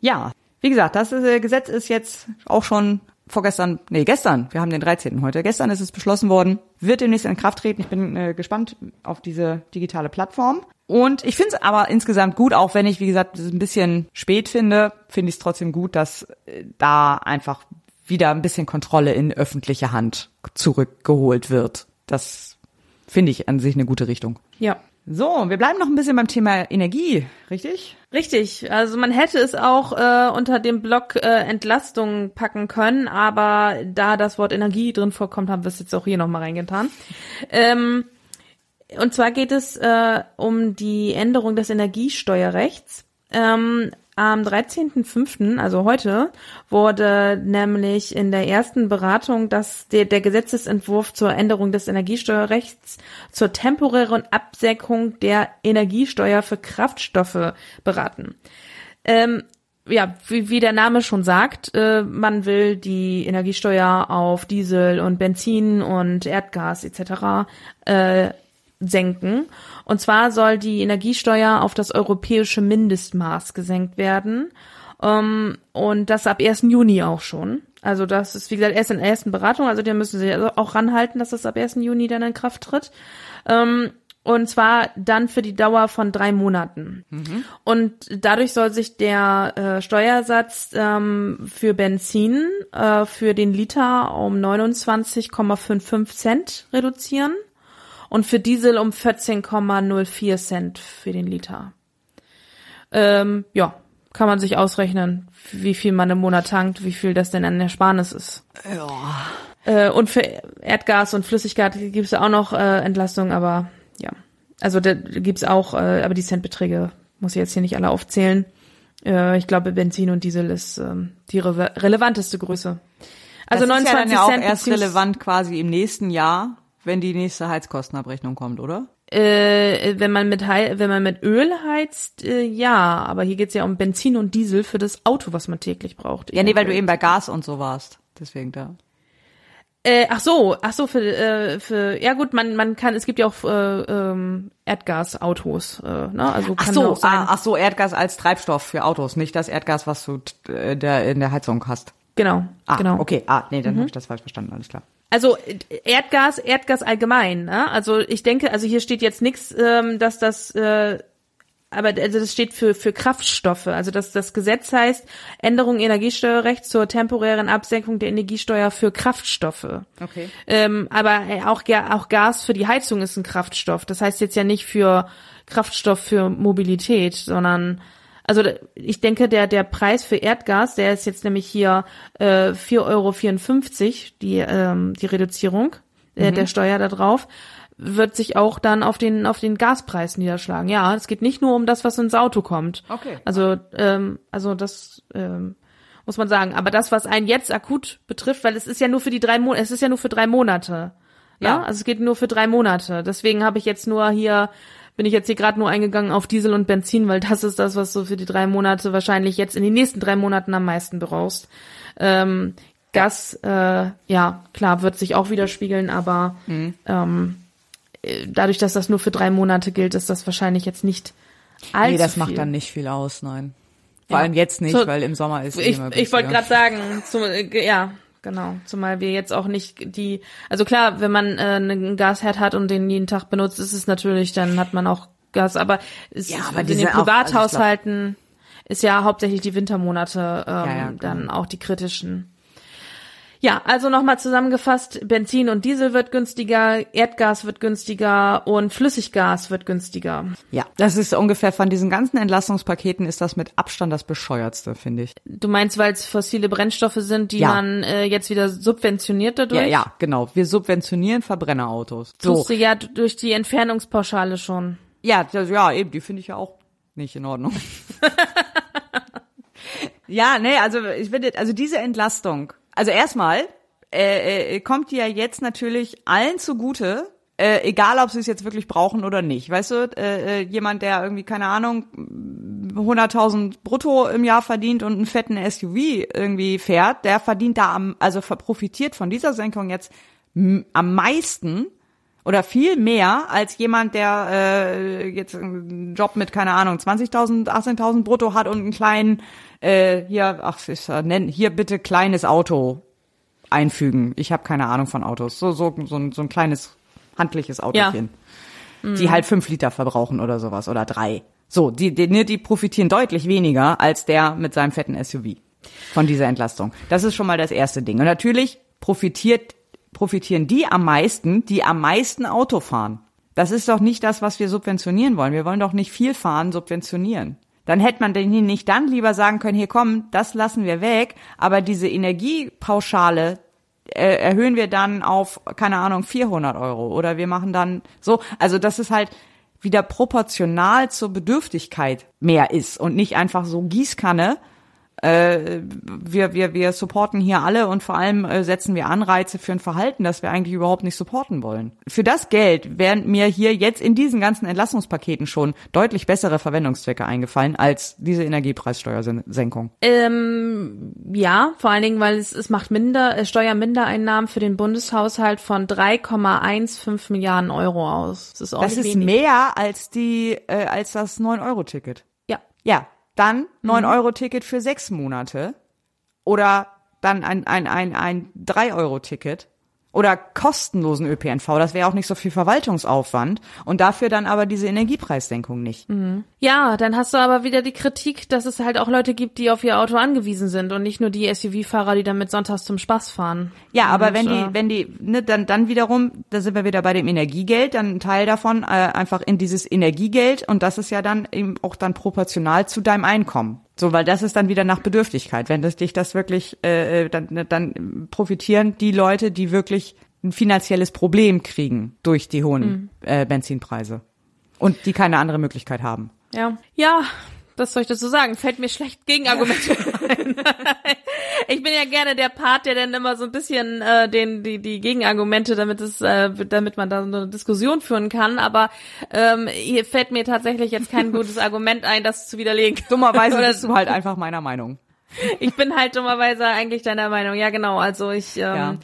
Ja. Wie gesagt, das äh, Gesetz ist jetzt auch schon vorgestern, nee, gestern, wir haben den 13. heute, gestern ist es beschlossen worden, wird demnächst in Kraft treten. Ich bin äh, gespannt auf diese digitale Plattform. Und ich finde es aber insgesamt gut, auch wenn ich, wie gesagt, es ein bisschen spät finde, finde ich es trotzdem gut, dass äh, da einfach wieder ein bisschen Kontrolle in öffentliche Hand zurückgeholt wird. Das finde ich an sich eine gute Richtung. Ja. So, wir bleiben noch ein bisschen beim Thema Energie, richtig? Richtig, also man hätte es auch äh, unter dem Block äh, Entlastung packen können, aber da das Wort Energie drin vorkommt, haben wir es jetzt auch hier nochmal reingetan. Ähm, und zwar geht es äh, um die Änderung des Energiesteuerrechts. Ähm, am 13.05., also heute, wurde nämlich in der ersten Beratung das, der, der Gesetzesentwurf zur Änderung des Energiesteuerrechts zur temporären Absenkung der Energiesteuer für Kraftstoffe beraten. Ähm, ja, wie, wie der Name schon sagt, äh, man will die Energiesteuer auf Diesel und Benzin und Erdgas etc. Äh, senken. Und zwar soll die Energiesteuer auf das europäische Mindestmaß gesenkt werden. Ähm, und das ab 1. Juni auch schon. Also das ist, wie gesagt, erst in der ersten Beratung. Also da müssen sie also auch ranhalten, dass das ab 1. Juni dann in Kraft tritt. Ähm, und zwar dann für die Dauer von drei Monaten. Mhm. Und dadurch soll sich der äh, Steuersatz ähm, für Benzin äh, für den Liter um 29,55 Cent reduzieren und für Diesel um 14,04 Cent für den Liter. Ähm, ja, kann man sich ausrechnen, wie viel man im Monat tankt, wie viel das denn an Ersparnis ist. Ja. Äh, und für Erdgas und Flüssigkeit gibt es auch noch äh, Entlastung, aber ja. Also da gibt's auch, äh, aber die Centbeträge muss ich jetzt hier nicht alle aufzählen. Äh, ich glaube, Benzin und Diesel ist ähm, die re relevanteste Größe. Also das 29 ist ja dann ja auch Cent erst relevant quasi im nächsten Jahr, wenn die nächste Heizkostenabrechnung kommt, oder? Äh, wenn man mit He wenn man mit Öl heizt, äh, ja, aber hier geht's ja um Benzin und Diesel für das Auto, was man täglich braucht. Ja, nee, weil du eben bei Gas und so warst. Deswegen da. Äh, ach so, ach so für äh, für ja gut, man man kann es gibt ja auch äh, ähm, Erdgasautos, äh, ne? Also kann ach so, auch sein. Ah, ach so Erdgas als Treibstoff für Autos, nicht das Erdgas, was du äh, der in der Heizung hast. Genau, ah, genau. Okay, ah nee, dann mhm. habe ich das falsch verstanden, alles klar. Also Erdgas, Erdgas allgemein. Ne? Also ich denke, also hier steht jetzt nichts, ähm, dass das äh, aber also das steht für, für Kraftstoffe. Also das, das Gesetz heißt Änderung Energiesteuerrechts zur temporären Absenkung der Energiesteuer für Kraftstoffe. Okay. Ähm, aber auch, auch Gas für die Heizung ist ein Kraftstoff. Das heißt jetzt ja nicht für Kraftstoff für Mobilität, sondern also ich denke, der, der Preis für Erdgas, der ist jetzt nämlich hier äh, 4,54 Euro, die, ähm, die Reduzierung äh, mhm. der Steuer da drauf wird sich auch dann auf den auf den Gaspreis niederschlagen. Ja, es geht nicht nur um das, was ins Auto kommt. Okay. Also ähm, also das ähm, muss man sagen. Aber das, was einen jetzt akut betrifft, weil es ist ja nur für die drei Monate, es ist ja nur für drei Monate. Ja, ja? also es geht nur für drei Monate. Deswegen habe ich jetzt nur hier bin ich jetzt hier gerade nur eingegangen auf Diesel und Benzin, weil das ist das, was du für die drei Monate wahrscheinlich jetzt in den nächsten drei Monaten am meisten brauchst. Ähm, Gas, äh, ja, klar, wird sich auch widerspiegeln, aber mhm. ähm, äh, dadurch, dass das nur für drei Monate gilt, ist das wahrscheinlich jetzt nicht allzu Nee, das viel. macht dann nicht viel aus, nein. Vor ja. allem jetzt nicht, so, weil im Sommer ist Ich, ich wollte gerade sagen, zum, ja, genau. Zumal wir jetzt auch nicht die, also klar, wenn man äh, einen Gasherd hat und den jeden Tag benutzt, ist es natürlich, dann hat man auch Gas, aber, es ja, aber in den Privathaushalten auch, also ist ja hauptsächlich die Wintermonate ähm, ja, ja, dann auch die kritischen. Ja, also nochmal zusammengefasst, Benzin und Diesel wird günstiger, Erdgas wird günstiger und Flüssiggas wird günstiger. Ja, das ist ungefähr von diesen ganzen Entlastungspaketen ist das mit Abstand das bescheuertste, finde ich. Du meinst, weil es fossile Brennstoffe sind, die ja. man äh, jetzt wieder subventioniert dadurch? Ja, ja, genau. Wir subventionieren Verbrennerautos. So. Tust du ja durch die Entfernungspauschale schon. Ja, das, ja, eben, die finde ich ja auch nicht in Ordnung. ja, nee, also ich finde, also diese Entlastung also erstmal äh, äh, kommt die ja jetzt natürlich allen zugute, äh, egal ob sie es jetzt wirklich brauchen oder nicht. Weißt du, äh, äh jemand, der irgendwie, keine Ahnung, 100.000 brutto im Jahr verdient und einen fetten SUV irgendwie fährt, der verdient da am, also profitiert von dieser Senkung jetzt am meisten oder viel mehr als jemand, der äh, jetzt einen Job mit, keine Ahnung, 20.000, 18.000 brutto hat und einen kleinen äh, hier, ach, ich nenn, hier bitte kleines Auto einfügen. Ich habe keine Ahnung von Autos. So, so, so, ein, so ein kleines handliches Autochen. Ja. Die mhm. halt fünf Liter verbrauchen oder sowas oder drei. So, die, die, ne, die profitieren deutlich weniger als der mit seinem fetten SUV von dieser Entlastung. Das ist schon mal das erste Ding. Und natürlich profitiert, profitieren die am meisten, die am meisten Auto fahren. Das ist doch nicht das, was wir subventionieren wollen. Wir wollen doch nicht viel fahren subventionieren. Dann hätte man den nicht dann lieber sagen können, hier komm, das lassen wir weg, aber diese Energiepauschale äh, erhöhen wir dann auf, keine Ahnung, 400 Euro oder wir machen dann so, also das ist halt, wieder proportional zur Bedürftigkeit mehr ist und nicht einfach so Gießkanne, äh, wir, wir, wir supporten hier alle und vor allem äh, setzen wir Anreize für ein Verhalten, das wir eigentlich überhaupt nicht supporten wollen. Für das Geld wären mir hier jetzt in diesen ganzen Entlassungspaketen schon deutlich bessere Verwendungszwecke eingefallen als diese Energiepreissteuersenkung. Ähm, ja, vor allen Dingen, weil es, es macht minder, äh, Steuermindereinnahmen für den Bundeshaushalt von 3,15 Milliarden Euro aus. Das ist, auch das ist mehr als die, äh, als das 9-Euro-Ticket. Ja. Ja, dann 9-Euro-Ticket für sechs Monate oder dann ein, ein, ein, ein 3-Euro-Ticket oder kostenlosen ÖPNV. Das wäre auch nicht so viel Verwaltungsaufwand und dafür dann aber diese Energiepreissenkung nicht. Mhm. Ja, dann hast du aber wieder die Kritik, dass es halt auch Leute gibt, die auf ihr Auto angewiesen sind und nicht nur die SUV-Fahrer, die damit sonntags zum Spaß fahren. Ja, aber und, wenn die, äh, wenn die, ne, dann, dann wiederum, da sind wir wieder bei dem Energiegeld, dann ein Teil davon äh, einfach in dieses Energiegeld und das ist ja dann eben auch dann proportional zu deinem Einkommen. So, weil das ist dann wieder nach Bedürftigkeit. Wenn das dich das wirklich, äh, dann, dann profitieren die Leute, die wirklich ein finanzielles Problem kriegen durch die hohen mhm. äh, Benzinpreise und die keine andere Möglichkeit haben. Ja. Ja, was soll ich dazu sagen? Fällt mir schlecht Gegenargumente ein. Ich bin ja gerne der Part, der dann immer so ein bisschen äh, den die die Gegenargumente, damit es äh, damit man da so eine Diskussion führen kann. Aber ähm, hier fällt mir tatsächlich jetzt kein gutes Argument ein, das zu widerlegen. Dummerweise bist du halt einfach meiner Meinung. ich bin halt dummerweise eigentlich deiner Meinung. Ja, genau. Also ich ähm, ja.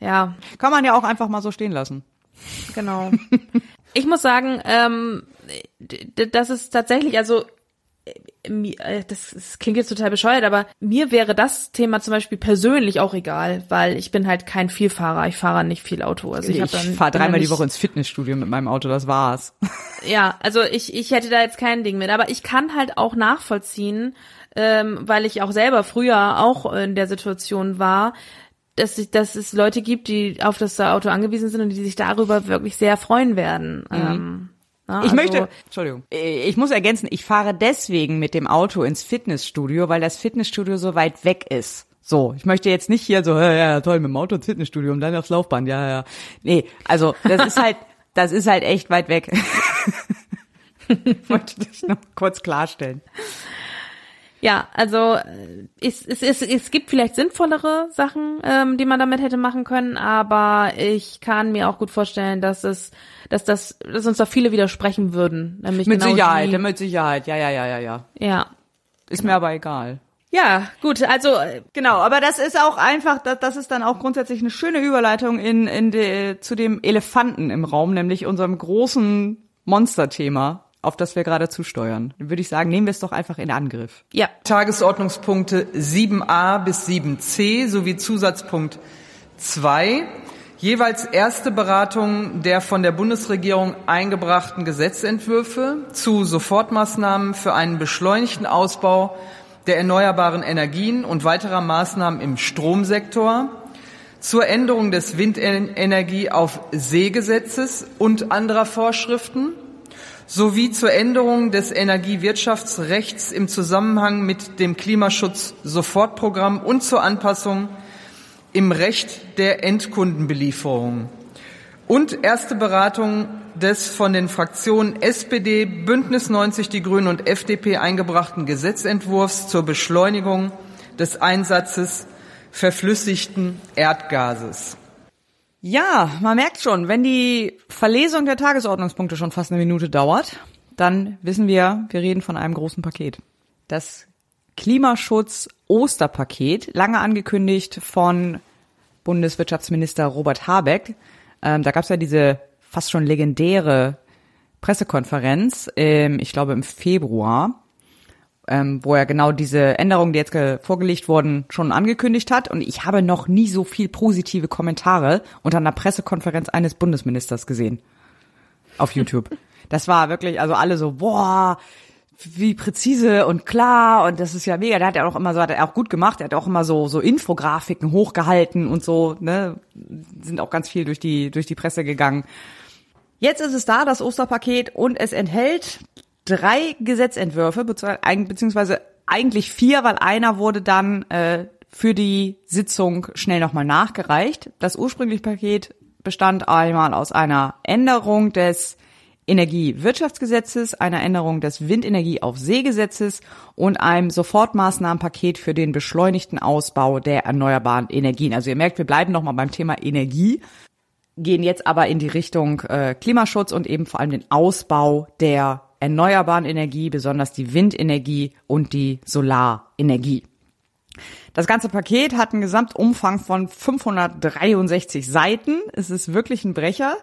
ja. Kann man ja auch einfach mal so stehen lassen. Genau. Ich muss sagen, ähm, das ist tatsächlich, also das, das klingt jetzt total bescheuert, aber mir wäre das Thema zum Beispiel persönlich auch egal, weil ich bin halt kein Vielfahrer. Ich fahre nicht viel Auto. Also ich, ich fahre dreimal die Woche ins Fitnessstudio mit meinem Auto, das war's. Ja, also ich, ich hätte da jetzt kein Ding mit, aber ich kann halt auch nachvollziehen, ähm, weil ich auch selber früher auch in der Situation war, dass, ich, dass es Leute gibt, die auf das Auto angewiesen sind und die sich darüber wirklich sehr freuen werden. Mhm. Ähm, ja, ich also möchte, Entschuldigung, ich muss ergänzen, ich fahre deswegen mit dem Auto ins Fitnessstudio, weil das Fitnessstudio so weit weg ist. So, ich möchte jetzt nicht hier so, ja, ja toll, mit dem Auto ins Fitnessstudio und dann aufs Laufband, ja, ja. Nee, also das ist halt, das ist halt echt weit weg. wollte das noch kurz klarstellen. Ja, also es, es, es, es gibt vielleicht sinnvollere Sachen, ähm, die man damit hätte machen können, aber ich kann mir auch gut vorstellen, dass es, dass das, dass uns da viele widersprechen würden. Nämlich mit genau Sicherheit, die, mit Sicherheit, ja, ja, ja, ja, ja. Ja. Ist genau. mir aber egal. Ja, gut, also genau, aber das ist auch einfach, das, das ist dann auch grundsätzlich eine schöne Überleitung in, in de, zu dem Elefanten im Raum, nämlich unserem großen Monsterthema, auf das wir gerade zusteuern. Dann würde ich sagen, nehmen wir es doch einfach in Angriff. Ja. Tagesordnungspunkte 7a bis 7c sowie Zusatzpunkt 2. Jeweils erste Beratung der von der Bundesregierung eingebrachten Gesetzentwürfe zu Sofortmaßnahmen für einen beschleunigten Ausbau der erneuerbaren Energien und weiterer Maßnahmen im Stromsektor, zur Änderung des Windenergie auf Seegesetzes und anderer Vorschriften, sowie zur Änderung des Energiewirtschaftsrechts im Zusammenhang mit dem Klimaschutz-Sofortprogramm und zur Anpassung im Recht der Endkundenbelieferung und erste Beratung des von den Fraktionen SPD, Bündnis 90 Die Grünen und FDP eingebrachten Gesetzentwurfs zur Beschleunigung des Einsatzes verflüssigten Erdgases. Ja, man merkt schon, wenn die Verlesung der Tagesordnungspunkte schon fast eine Minute dauert, dann wissen wir, wir reden von einem großen Paket. Das Klimaschutz Osterpaket, lange angekündigt von Bundeswirtschaftsminister Robert Habeck. Ähm, da gab es ja diese fast schon legendäre Pressekonferenz, ähm, ich glaube im Februar, ähm, wo er genau diese Änderungen, die jetzt vorgelegt wurden, schon angekündigt hat. Und ich habe noch nie so viel positive Kommentare unter einer Pressekonferenz eines Bundesministers gesehen. Auf YouTube. Das war wirklich, also alle so, boah, wie präzise und klar und das ist ja mega. Der hat ja auch immer so, hat er auch gut gemacht. Er hat auch immer so so Infografiken hochgehalten und so. Ne, sind auch ganz viel durch die durch die Presse gegangen. Jetzt ist es da, das Osterpaket und es enthält drei Gesetzentwürfe, beziehungsweise eigentlich vier, weil einer wurde dann äh, für die Sitzung schnell nochmal nachgereicht. Das ursprüngliche Paket bestand einmal aus einer Änderung des Energiewirtschaftsgesetzes, einer Änderung des Windenergie auf Seegesetzes und einem Sofortmaßnahmenpaket für den beschleunigten Ausbau der erneuerbaren Energien. Also ihr merkt, wir bleiben nochmal beim Thema Energie, gehen jetzt aber in die Richtung äh, Klimaschutz und eben vor allem den Ausbau der erneuerbaren Energie, besonders die Windenergie und die Solarenergie. Das ganze Paket hat einen Gesamtumfang von 563 Seiten. Es ist wirklich ein Brecher.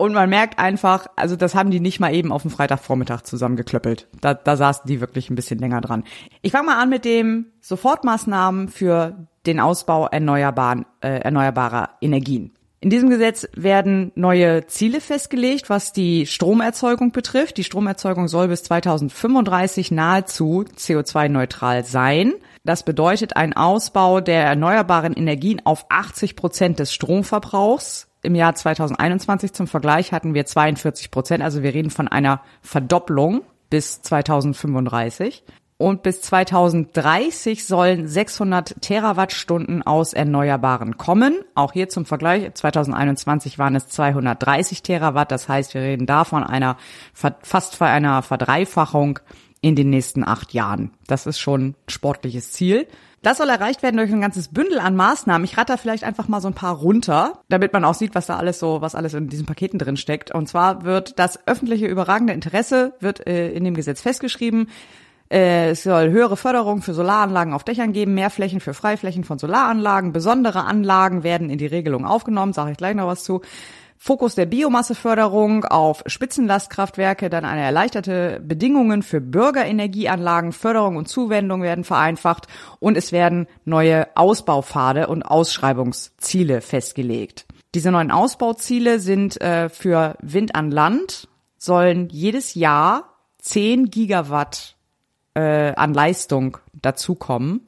Und man merkt einfach, also das haben die nicht mal eben auf dem Freitagvormittag zusammengeklöppelt. Da, da saßen die wirklich ein bisschen länger dran. Ich fange mal an mit dem Sofortmaßnahmen für den Ausbau erneuerbaren, äh, erneuerbarer Energien. In diesem Gesetz werden neue Ziele festgelegt, was die Stromerzeugung betrifft. Die Stromerzeugung soll bis 2035 nahezu CO2-neutral sein. Das bedeutet ein Ausbau der erneuerbaren Energien auf 80 Prozent des Stromverbrauchs. Im Jahr 2021 zum Vergleich hatten wir 42 Prozent, also wir reden von einer Verdopplung bis 2035. Und bis 2030 sollen 600 Terawattstunden aus Erneuerbaren kommen. Auch hier zum Vergleich, 2021 waren es 230 Terawatt. Das heißt, wir reden da von einer, fast von einer Verdreifachung in den nächsten acht Jahren. Das ist schon sportliches Ziel. Das soll erreicht werden durch ein ganzes Bündel an Maßnahmen. Ich rate da vielleicht einfach mal so ein paar runter, damit man auch sieht, was da alles so, was alles in diesen Paketen drin steckt. Und zwar wird das öffentliche überragende Interesse wird äh, in dem Gesetz festgeschrieben. Es soll höhere Förderung für Solaranlagen auf Dächern geben, mehr Flächen für Freiflächen von Solaranlagen, besondere Anlagen werden in die Regelung aufgenommen, sage ich gleich noch was zu. Fokus der Biomasseförderung auf Spitzenlastkraftwerke, dann eine erleichterte Bedingungen für Bürgerenergieanlagen, Förderung und Zuwendung werden vereinfacht und es werden neue Ausbaupfade und Ausschreibungsziele festgelegt. Diese neuen Ausbauziele sind äh, für Wind an Land sollen jedes Jahr 10 Gigawatt äh, an Leistung dazukommen.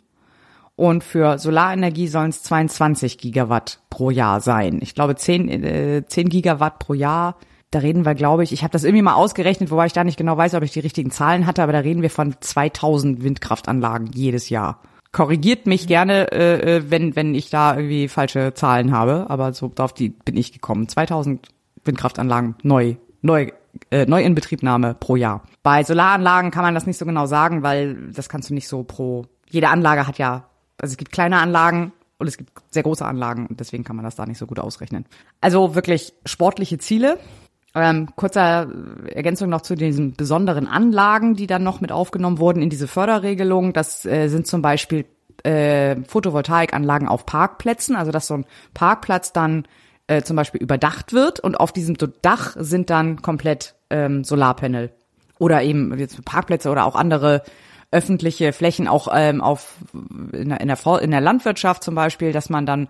Und für Solarenergie sollen es 22 Gigawatt pro Jahr sein. Ich glaube 10, äh, 10 Gigawatt pro Jahr. Da reden wir, glaube ich, ich habe das irgendwie mal ausgerechnet, wobei ich da nicht genau weiß, ob ich die richtigen Zahlen hatte, aber da reden wir von 2000 Windkraftanlagen jedes Jahr. Korrigiert mich gerne, äh, äh, wenn, wenn ich da irgendwie falsche Zahlen habe, aber so auf die bin ich gekommen. 2000 Windkraftanlagen neu, neu äh, Neuinbetriebnahme pro Jahr. Bei Solaranlagen kann man das nicht so genau sagen, weil das kannst du nicht so pro. Jede Anlage hat ja, also es gibt kleine Anlagen und es gibt sehr große Anlagen und deswegen kann man das da nicht so gut ausrechnen. Also wirklich sportliche Ziele. Ähm, kurzer Ergänzung noch zu diesen besonderen Anlagen, die dann noch mit aufgenommen wurden in diese Förderregelung. Das äh, sind zum Beispiel äh, Photovoltaikanlagen auf Parkplätzen, also dass so ein Parkplatz dann äh, zum Beispiel überdacht wird und auf diesem Dach sind dann komplett ähm, Solarpanel oder eben jetzt Parkplätze oder auch andere öffentliche Flächen, auch ähm, auf in der, in, der, in der Landwirtschaft zum Beispiel, dass man dann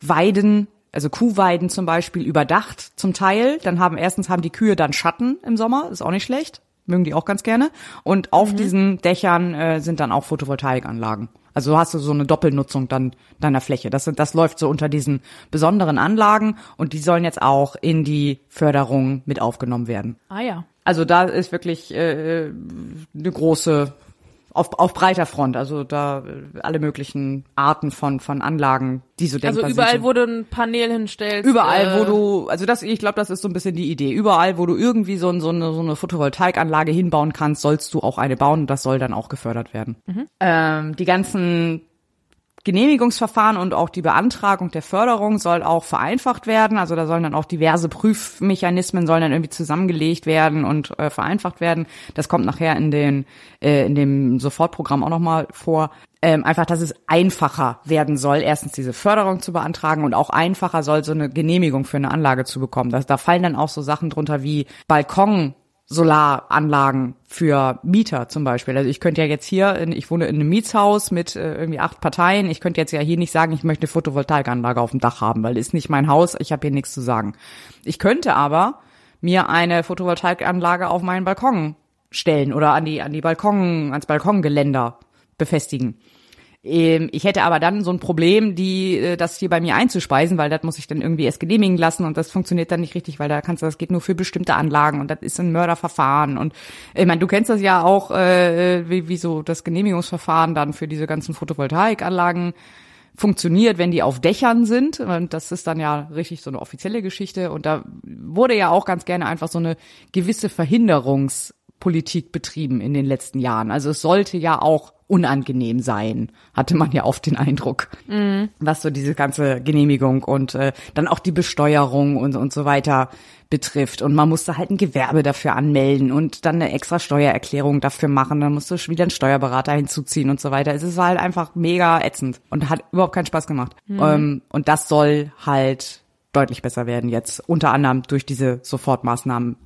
Weiden, also Kuhweiden zum Beispiel überdacht zum Teil. Dann haben erstens haben die Kühe dann Schatten im Sommer, ist auch nicht schlecht, mögen die auch ganz gerne. Und auf mhm. diesen Dächern äh, sind dann auch Photovoltaikanlagen. Also hast du so eine Doppelnutzung dann deiner Fläche. Das, das läuft so unter diesen besonderen Anlagen und die sollen jetzt auch in die Förderung mit aufgenommen werden. Ah ja. Also da ist wirklich äh, eine große auf, auf breiter Front, also da äh, alle möglichen Arten von von Anlagen, die so denkbar Also überall, sind. wo du ein Panel hinstellst. Überall, äh, wo du, also das, ich glaube, das ist so ein bisschen die Idee. Überall, wo du irgendwie so, so, eine, so eine Photovoltaikanlage hinbauen kannst, sollst du auch eine bauen und das soll dann auch gefördert werden. Mhm. Ähm, die ganzen Genehmigungsverfahren und auch die Beantragung der Förderung soll auch vereinfacht werden. Also da sollen dann auch diverse Prüfmechanismen sollen dann irgendwie zusammengelegt werden und äh, vereinfacht werden. Das kommt nachher in den äh, in dem Sofortprogramm auch nochmal vor. Ähm, einfach, dass es einfacher werden soll, erstens diese Förderung zu beantragen und auch einfacher soll so eine Genehmigung für eine Anlage zu bekommen. Das, da fallen dann auch so Sachen drunter wie Balkon Solaranlagen für Mieter zum Beispiel. Also ich könnte ja jetzt hier, in, ich wohne in einem Mietshaus mit äh, irgendwie acht Parteien, ich könnte jetzt ja hier nicht sagen, ich möchte eine Photovoltaikanlage auf dem Dach haben, weil ist nicht mein Haus, ich habe hier nichts zu sagen. Ich könnte aber mir eine Photovoltaikanlage auf meinen Balkon stellen oder an die an die Balkon ans Balkongeländer befestigen. Ähm, ich hätte aber dann so ein Problem, die äh, das hier bei mir einzuspeisen, weil das muss ich dann irgendwie erst genehmigen lassen und das funktioniert dann nicht richtig, weil da kannst du, das geht nur für bestimmte Anlagen und das ist ein Mörderverfahren und ich meine, du kennst das ja auch, äh, wie, wie so das Genehmigungsverfahren dann für diese ganzen Photovoltaikanlagen funktioniert, wenn die auf Dächern sind. Und das ist dann ja richtig so eine offizielle Geschichte. Und da wurde ja auch ganz gerne einfach so eine gewisse Verhinderungspolitik betrieben in den letzten Jahren. Also es sollte ja auch unangenehm sein, hatte man ja oft den Eindruck, mhm. was so diese ganze Genehmigung und äh, dann auch die Besteuerung und, und so weiter betrifft. Und man musste halt ein Gewerbe dafür anmelden und dann eine extra Steuererklärung dafür machen. Dann musste wieder einen Steuerberater hinzuziehen und so weiter. Es ist halt einfach mega ätzend und hat überhaupt keinen Spaß gemacht. Mhm. Ähm, und das soll halt deutlich besser werden jetzt, unter anderem durch diese Sofortmaßnahmen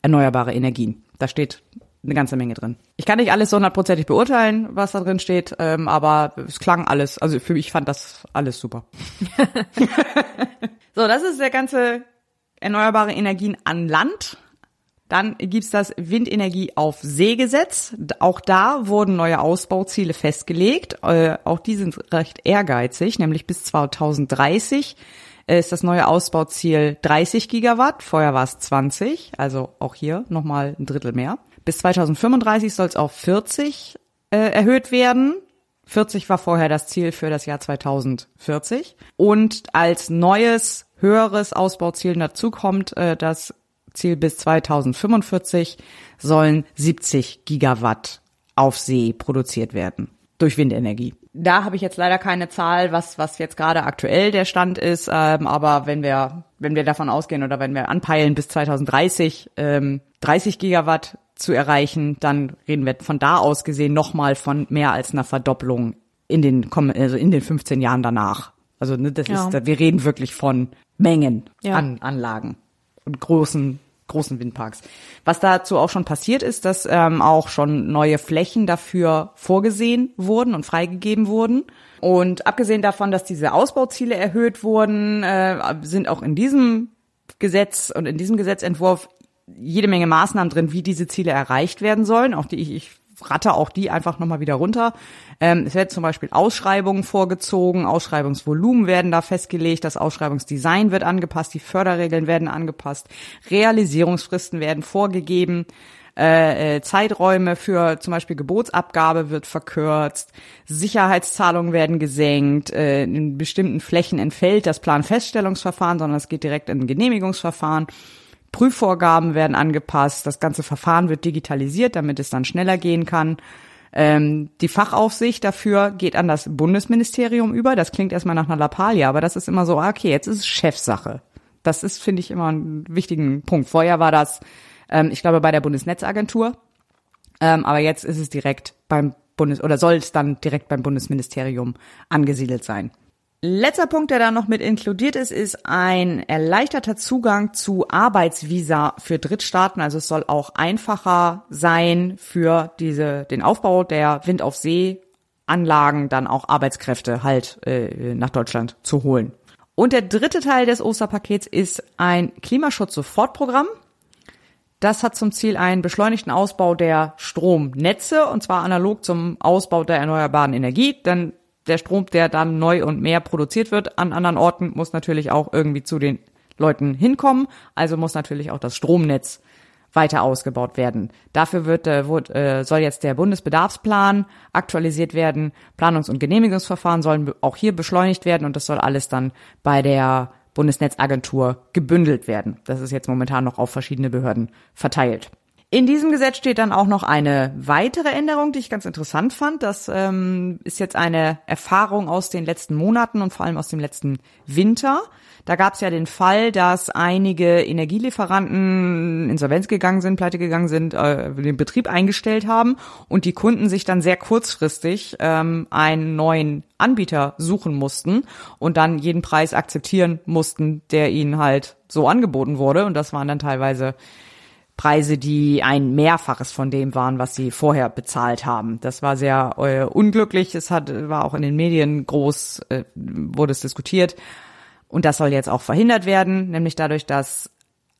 erneuerbare Energien. Da steht eine ganze Menge drin. Ich kann nicht alles so hundertprozentig beurteilen, was da drin steht, ähm, aber es klang alles, also für mich fand das alles super. so, das ist der ganze erneuerbare Energien an Land. Dann gibt's das Windenergie auf See-Gesetz. Auch da wurden neue Ausbauziele festgelegt. Äh, auch die sind recht ehrgeizig, nämlich bis 2030 ist das neue Ausbauziel 30 Gigawatt. Vorher war es 20, also auch hier nochmal ein Drittel mehr. Bis 2035 soll es auf 40 äh, erhöht werden. 40 war vorher das Ziel für das Jahr 2040. Und als neues höheres Ausbauziel dazu kommt äh, das Ziel bis 2045 sollen 70 Gigawatt auf See produziert werden durch Windenergie. Da habe ich jetzt leider keine Zahl, was was jetzt gerade aktuell der Stand ist, ähm, aber wenn wir wenn wir davon ausgehen oder wenn wir anpeilen bis 2030 ähm, 30 Gigawatt zu erreichen, dann reden wir von da aus gesehen nochmal von mehr als einer Verdopplung in den also in den 15 Jahren danach. Also ne, das ja. ist, wir reden wirklich von Mengen ja. an Anlagen und großen großen Windparks. Was dazu auch schon passiert ist, dass ähm, auch schon neue Flächen dafür vorgesehen wurden und freigegeben wurden. Und abgesehen davon, dass diese Ausbauziele erhöht wurden, äh, sind auch in diesem Gesetz und in diesem Gesetzentwurf jede Menge Maßnahmen drin, wie diese Ziele erreicht werden sollen, auch die ich, ich ratte auch die einfach nochmal wieder runter. Ähm, es werden zum Beispiel Ausschreibungen vorgezogen, Ausschreibungsvolumen werden da festgelegt, das Ausschreibungsdesign wird angepasst, die Förderregeln werden angepasst, Realisierungsfristen werden vorgegeben, äh, äh, Zeiträume für zum Beispiel Gebotsabgabe wird verkürzt, Sicherheitszahlungen werden gesenkt, äh, in bestimmten Flächen entfällt das Planfeststellungsverfahren, sondern es geht direkt in ein Genehmigungsverfahren. Prüfvorgaben werden angepasst, das ganze Verfahren wird digitalisiert, damit es dann schneller gehen kann. Ähm, die Fachaufsicht dafür geht an das Bundesministerium über. Das klingt erstmal nach einer Lappalie, aber das ist immer so, ah, okay, jetzt ist es Chefsache. Das ist, finde ich, immer einen wichtigen Punkt. Vorher war das, ähm, ich glaube, bei der Bundesnetzagentur, ähm, aber jetzt ist es direkt beim Bundes oder soll es dann direkt beim Bundesministerium angesiedelt sein. Letzter Punkt, der da noch mit inkludiert ist, ist ein erleichterter Zugang zu Arbeitsvisa für Drittstaaten. Also es soll auch einfacher sein für diese, den Aufbau der Wind auf See Anlagen dann auch Arbeitskräfte halt äh, nach Deutschland zu holen. Und der dritte Teil des Osterpakets ist ein Klimaschutz-Sofortprogramm. Das hat zum Ziel einen beschleunigten Ausbau der Stromnetze und zwar analog zum Ausbau der erneuerbaren Energie. Denn der Strom, der dann neu und mehr produziert wird an anderen Orten, muss natürlich auch irgendwie zu den Leuten hinkommen. Also muss natürlich auch das Stromnetz weiter ausgebaut werden. Dafür wird, äh, wird äh, soll jetzt der Bundesbedarfsplan aktualisiert werden. Planungs- und Genehmigungsverfahren sollen auch hier beschleunigt werden und das soll alles dann bei der Bundesnetzagentur gebündelt werden. Das ist jetzt momentan noch auf verschiedene Behörden verteilt. In diesem Gesetz steht dann auch noch eine weitere Änderung, die ich ganz interessant fand. Das ähm, ist jetzt eine Erfahrung aus den letzten Monaten und vor allem aus dem letzten Winter. Da gab es ja den Fall, dass einige Energielieferanten insolvenz gegangen sind, pleite gegangen sind, äh, den Betrieb eingestellt haben und die Kunden sich dann sehr kurzfristig ähm, einen neuen Anbieter suchen mussten und dann jeden Preis akzeptieren mussten, der ihnen halt so angeboten wurde. Und das waren dann teilweise Preise, die ein Mehrfaches von dem waren, was sie vorher bezahlt haben. Das war sehr äh, unglücklich. Es hat, war auch in den Medien groß, äh, wurde es diskutiert. Und das soll jetzt auch verhindert werden, nämlich dadurch, dass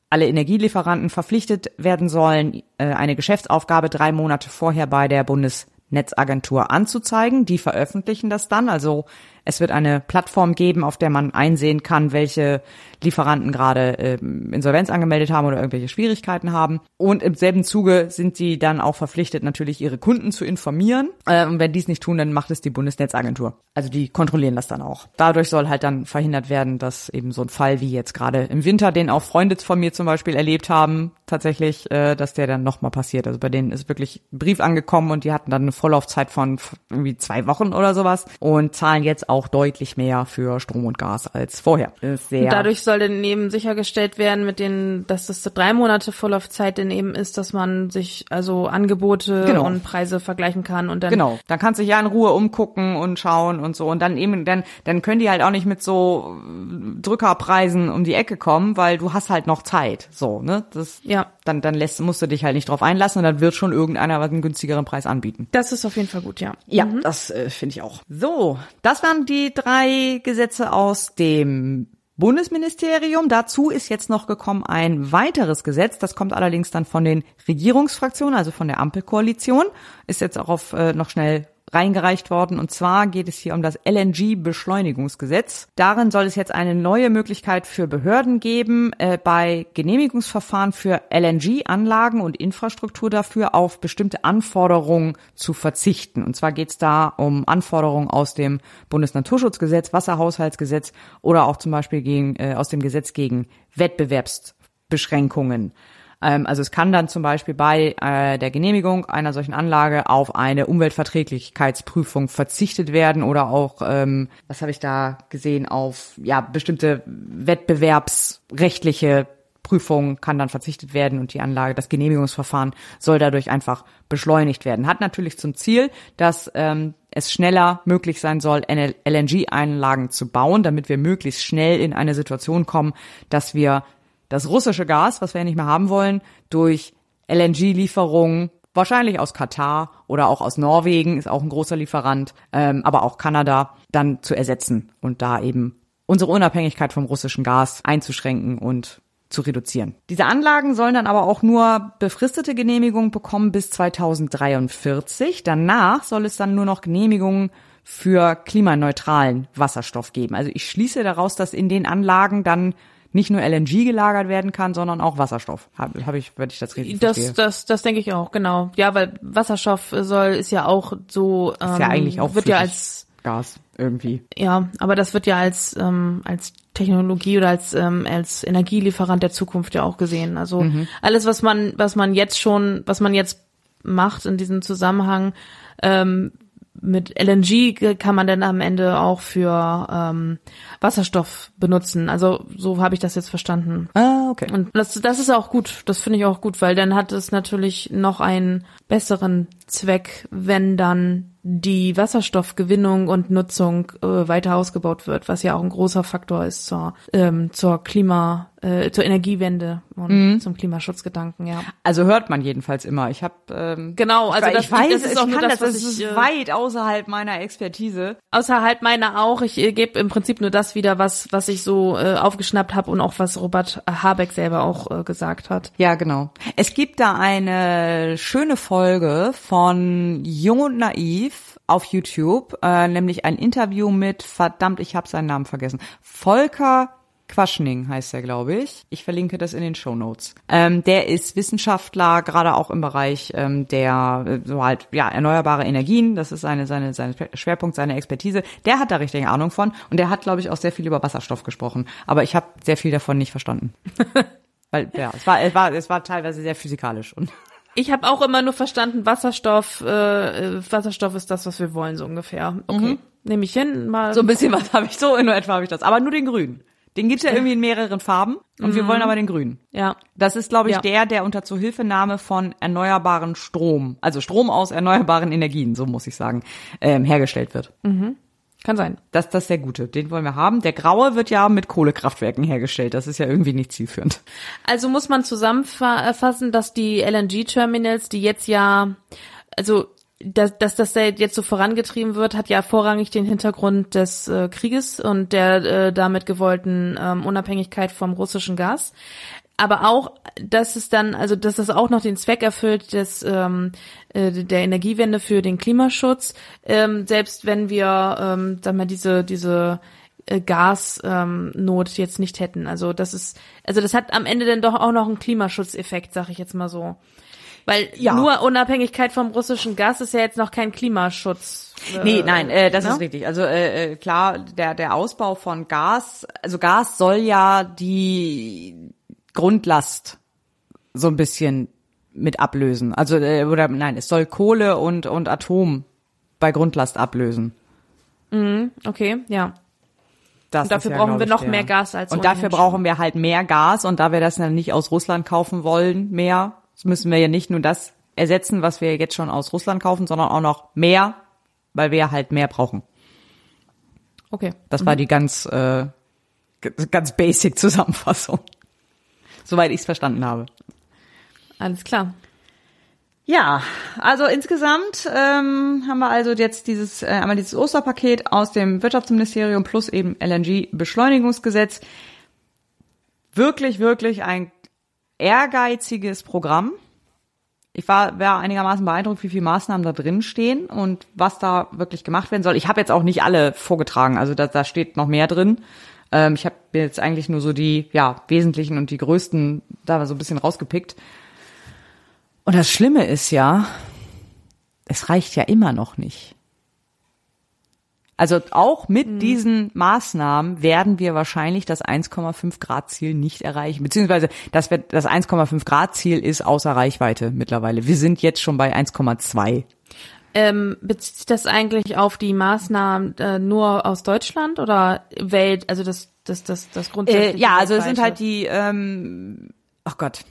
alle Energielieferanten verpflichtet werden sollen, äh, eine Geschäftsaufgabe drei Monate vorher bei der Bundesnetzagentur anzuzeigen. Die veröffentlichen das dann. Also Es wird eine Plattform geben, auf der man einsehen kann, welche Lieferanten gerade äh, Insolvenz angemeldet haben oder irgendwelche Schwierigkeiten haben. Und im selben Zuge sind sie dann auch verpflichtet, natürlich ihre Kunden zu informieren. Äh, und wenn die es nicht tun, dann macht es die Bundesnetzagentur. Also die kontrollieren das dann auch. Dadurch soll halt dann verhindert werden, dass eben so ein Fall wie jetzt gerade im Winter, den auch Freunde von mir zum Beispiel erlebt haben, tatsächlich, äh, dass der dann nochmal passiert. Also bei denen ist wirklich ein Brief angekommen und die hatten dann eine Vorlaufzeit von irgendwie zwei Wochen oder sowas und zahlen jetzt auch deutlich mehr für Strom und Gas als vorher. Sehr Und dadurch soll dann eben sichergestellt werden, mit denen, dass das drei Monate Vorlaufzeit denn eben ist, dass man sich also Angebote Genau. und Preise vergleichen kann und dann Genau, dann kannst du dich ja in Ruhe umgucken und schauen und so und dann eben dann dann können die halt auch nicht mit so äh, Drückerpreisen um die Ecke kommen, weil du hast halt noch Zeit, so, ne? Das Ja. dann dann lässt musst du dich halt nicht drauf einlassen und dann wird schon irgendeiner was einen günstigeren Preis anbieten. das ist auf jeden Fall gut, ja. Ja, das äh, finde ich auch. So, das waren die drei Gesetze aus dem Bundesministerium. Dazu ist jetzt noch gekommen ein weiteres Gesetz. Das kommt allerdings dann von den Regierungsfraktionen, also von der Ampelkoalition. Ist jetzt auch auf äh, noch schnell reingereicht worden. Und zwar geht es hier um das LNG-Beschleunigungsgesetz. Darin soll es jetzt eine neue Möglichkeit für Behörden geben, äh, bei Genehmigungsverfahren für LNG-Anlagen und Infrastruktur dafür auf bestimmte Anforderungen zu verzichten. Und zwar geht es da um Anforderungen aus dem Bundesnaturschutzgesetz, Wasserhaushaltsgesetz oder auch zum Beispiel gegen, äh, aus dem Gesetz gegen Wettbewerbsbeschränkungen. Ähm, also es kann dann zum Beispiel bei äh, der Genehmigung einer solchen Anlage auf eine Umweltverträglichkeitsprüfung verzichtet werden oder auch, ähm, was habe ich da gesehen, auf ja bestimmte wettbewerbsrechtliche Prüfungen kann dann verzichtet werden und die Anlage, das Genehmigungsverfahren soll dadurch einfach beschleunigt werden. Hat natürlich zum Ziel, dass ähm, es schneller möglich sein soll, LNG-Einlagen zu bauen, damit wir möglichst schnell in eine Situation kommen, dass wir das russische Gas, was wir ja nicht mehr haben wollen, durch LNG-Lieferungen, wahrscheinlich aus Katar oder auch aus Norwegen, ist auch ein großer Lieferant, ähm, aber auch Kanada, dann zu ersetzen und da eben unsere Unabhängigkeit vom russischen Gas einzuschränken und zu reduzieren. Diese Anlagen sollen dann aber auch nur befristete Genehmigungen bekommen bis 2043. Danach soll es dann nur noch Genehmigungen für klimaneutralen Wasserstoff geben. Also ich schließe daraus, dass in den Anlagen dann nicht nur LNG gelagert werden kann, sondern auch Wasserstoff. Habe hab ich, wenn ich das richtig Das, verstehe. das, das denke ich auch, genau. Ja, weil Wasserstoff soll, ist ja auch so, ähm, ist ja eigentlich auch wird ja als, Gas irgendwie. ja, aber das wird ja als, ähm, als Technologie oder als, ähm, als Energielieferant der Zukunft ja auch gesehen. Also Mhm. alles, was man, was man jetzt schon, was man jetzt macht in diesem Zusammenhang, ähm, mit LNG kann man dann am Ende auch für ähm, Wasserstoff benutzen. Also so habe ich das jetzt verstanden. Ah, okay. Und das, das ist auch gut. Das finde ich auch gut, weil dann hat es natürlich noch einen besseren Zweck, wenn dann die Wasserstoffgewinnung und Nutzung äh, weiter ausgebaut wird, was ja auch ein großer Faktor ist zur ähm, zur Klima äh, zur Energiewende und zum Klimaschutzgedanken. Ja, Also hört man jedenfalls immer. Ich habe ähm, genau. Also ich, das, ich weiß, das ist ich auch nur kann das, das, was das ich ist äh, weit außerhalb meiner Expertise. außerhalb meiner auch. Ich äh, gebe im Prinzip nur das wieder, was was ich so äh, aufgeschnappt habe und auch was Robert Habeck selber auch äh, gesagt hat. Ja, genau. Es gibt da eine schöne Folge von Jung und Naiv auf YouTube, äh, nämlich ein Interview mit, verdammt, ich habe seinen Namen vergessen, Volker Quaschning heißt er, glaube ich. Ich verlinke das in den Show Notes. Ähm, der ist Wissenschaftler, gerade auch im Bereich ähm, der äh, so halt ja erneuerbare Energien. Das ist seine seine seine Schwerpunkt, seine Expertise. Der hat da richtig Ahnung von und der hat, glaube ich, auch sehr viel über Wasserstoff gesprochen. Aber ich habe sehr viel davon nicht verstanden. Weil ja, es war es war es war teilweise sehr physikalisch und Ich habe auch immer nur verstanden, Wasserstoff, äh, Wasserstoff ist das, was wir wollen, so ungefähr. Okay, nehme ich hin, mal. so ein bisschen was habe ich so in etwa habe ich das, aber nur den grünen. Den gibt's ja irgendwie in mehreren Farben und wir wollen aber den grünen. ja, Das ist, glaube ich, Ja. der, der unter Zuhilfenahme von erneuerbaren Strom, also Strom aus erneuerbaren Energien, so muss ich sagen, ähm, hergestellt wird. kann sein. Das, das ist der gute, den wollen wir haben. Der graue wird ja mit Kohlekraftwerken hergestellt. Das ist ja irgendwie nicht zielführend. Also muss man zusammenfassen, dass die LNG-Terminals, die jetzt ja, also dass, dass das da jetzt so vorangetrieben wird, hat ja vorrangig den Hintergrund des äh, Krieges und der äh, damit gewollten ähm, Unabhängigkeit vom russischen Gas. aber auch, dass es dann, also dass das auch noch den Zweck erfüllt des ähm, äh, der Energiewende für den Klimaschutz, ähm, selbst wenn wir, ähm, sag mal, diese diese äh, Gasnot ähm, jetzt nicht hätten. Also das ist, also das hat am Ende dann doch auch noch einen Klimaschutzeffekt, sag ich jetzt mal so. Weil Ja. nur Unabhängigkeit vom russischen Gas ist ja jetzt noch kein Klimaschutz. Äh, Nee, nein, äh, das ne? ist richtig. Also äh, äh, klar, der der Ausbau von Gas, also Gas soll ja die Grundlast so ein bisschen mit ablösen. Also äh, oder nein, es soll Kohle und und Atom bei Grundlast ablösen. Okay, ja. Das Und dafür ja, brauchen wir noch der- mehr Gas als Und dafür brauchen wir halt mehr Gas und da wir das dann nicht aus Russland kaufen wollen, mehr, müssen wir ja nicht nur das ersetzen, was wir jetzt schon aus Russland kaufen, sondern auch noch mehr, weil wir halt mehr brauchen. Okay. Das war die ganz, äh, ganz basic Zusammenfassung. Soweit ich es verstanden habe. Alles klar. Ja, also insgesamt ähm, haben wir also jetzt dieses äh, einmal dieses Osterpaket aus dem Wirtschaftsministerium plus eben LNG-Beschleunigungsgesetz. Wirklich, wirklich ein ehrgeiziges Programm. Ich war, war einigermaßen beeindruckt, wie viele Maßnahmen da drin stehen und was da wirklich gemacht werden soll. Ich habe jetzt auch nicht alle vorgetragen, also da, da steht noch mehr drin. Ähm, ich habe mir jetzt eigentlich nur so die ja wesentlichen und die größten da so ein bisschen rausgepickt. Und das Schlimme ist ja, es reicht ja immer noch nicht. Also auch mit diesen Maßnahmen werden wir wahrscheinlich das 1,5 Grad Ziel nicht erreichen. Beziehungsweise das, wird, das 1,5 Grad Ziel ist außer Reichweite mittlerweile. Wir sind jetzt schon bei 1,2. Ähm, bezieht sich das eigentlich auf die Maßnahmen äh, nur aus Deutschland oder Welt, also das, das, das, das grundsätzliche? Äh, ja, also es sind halt die, ähm, ach Gott,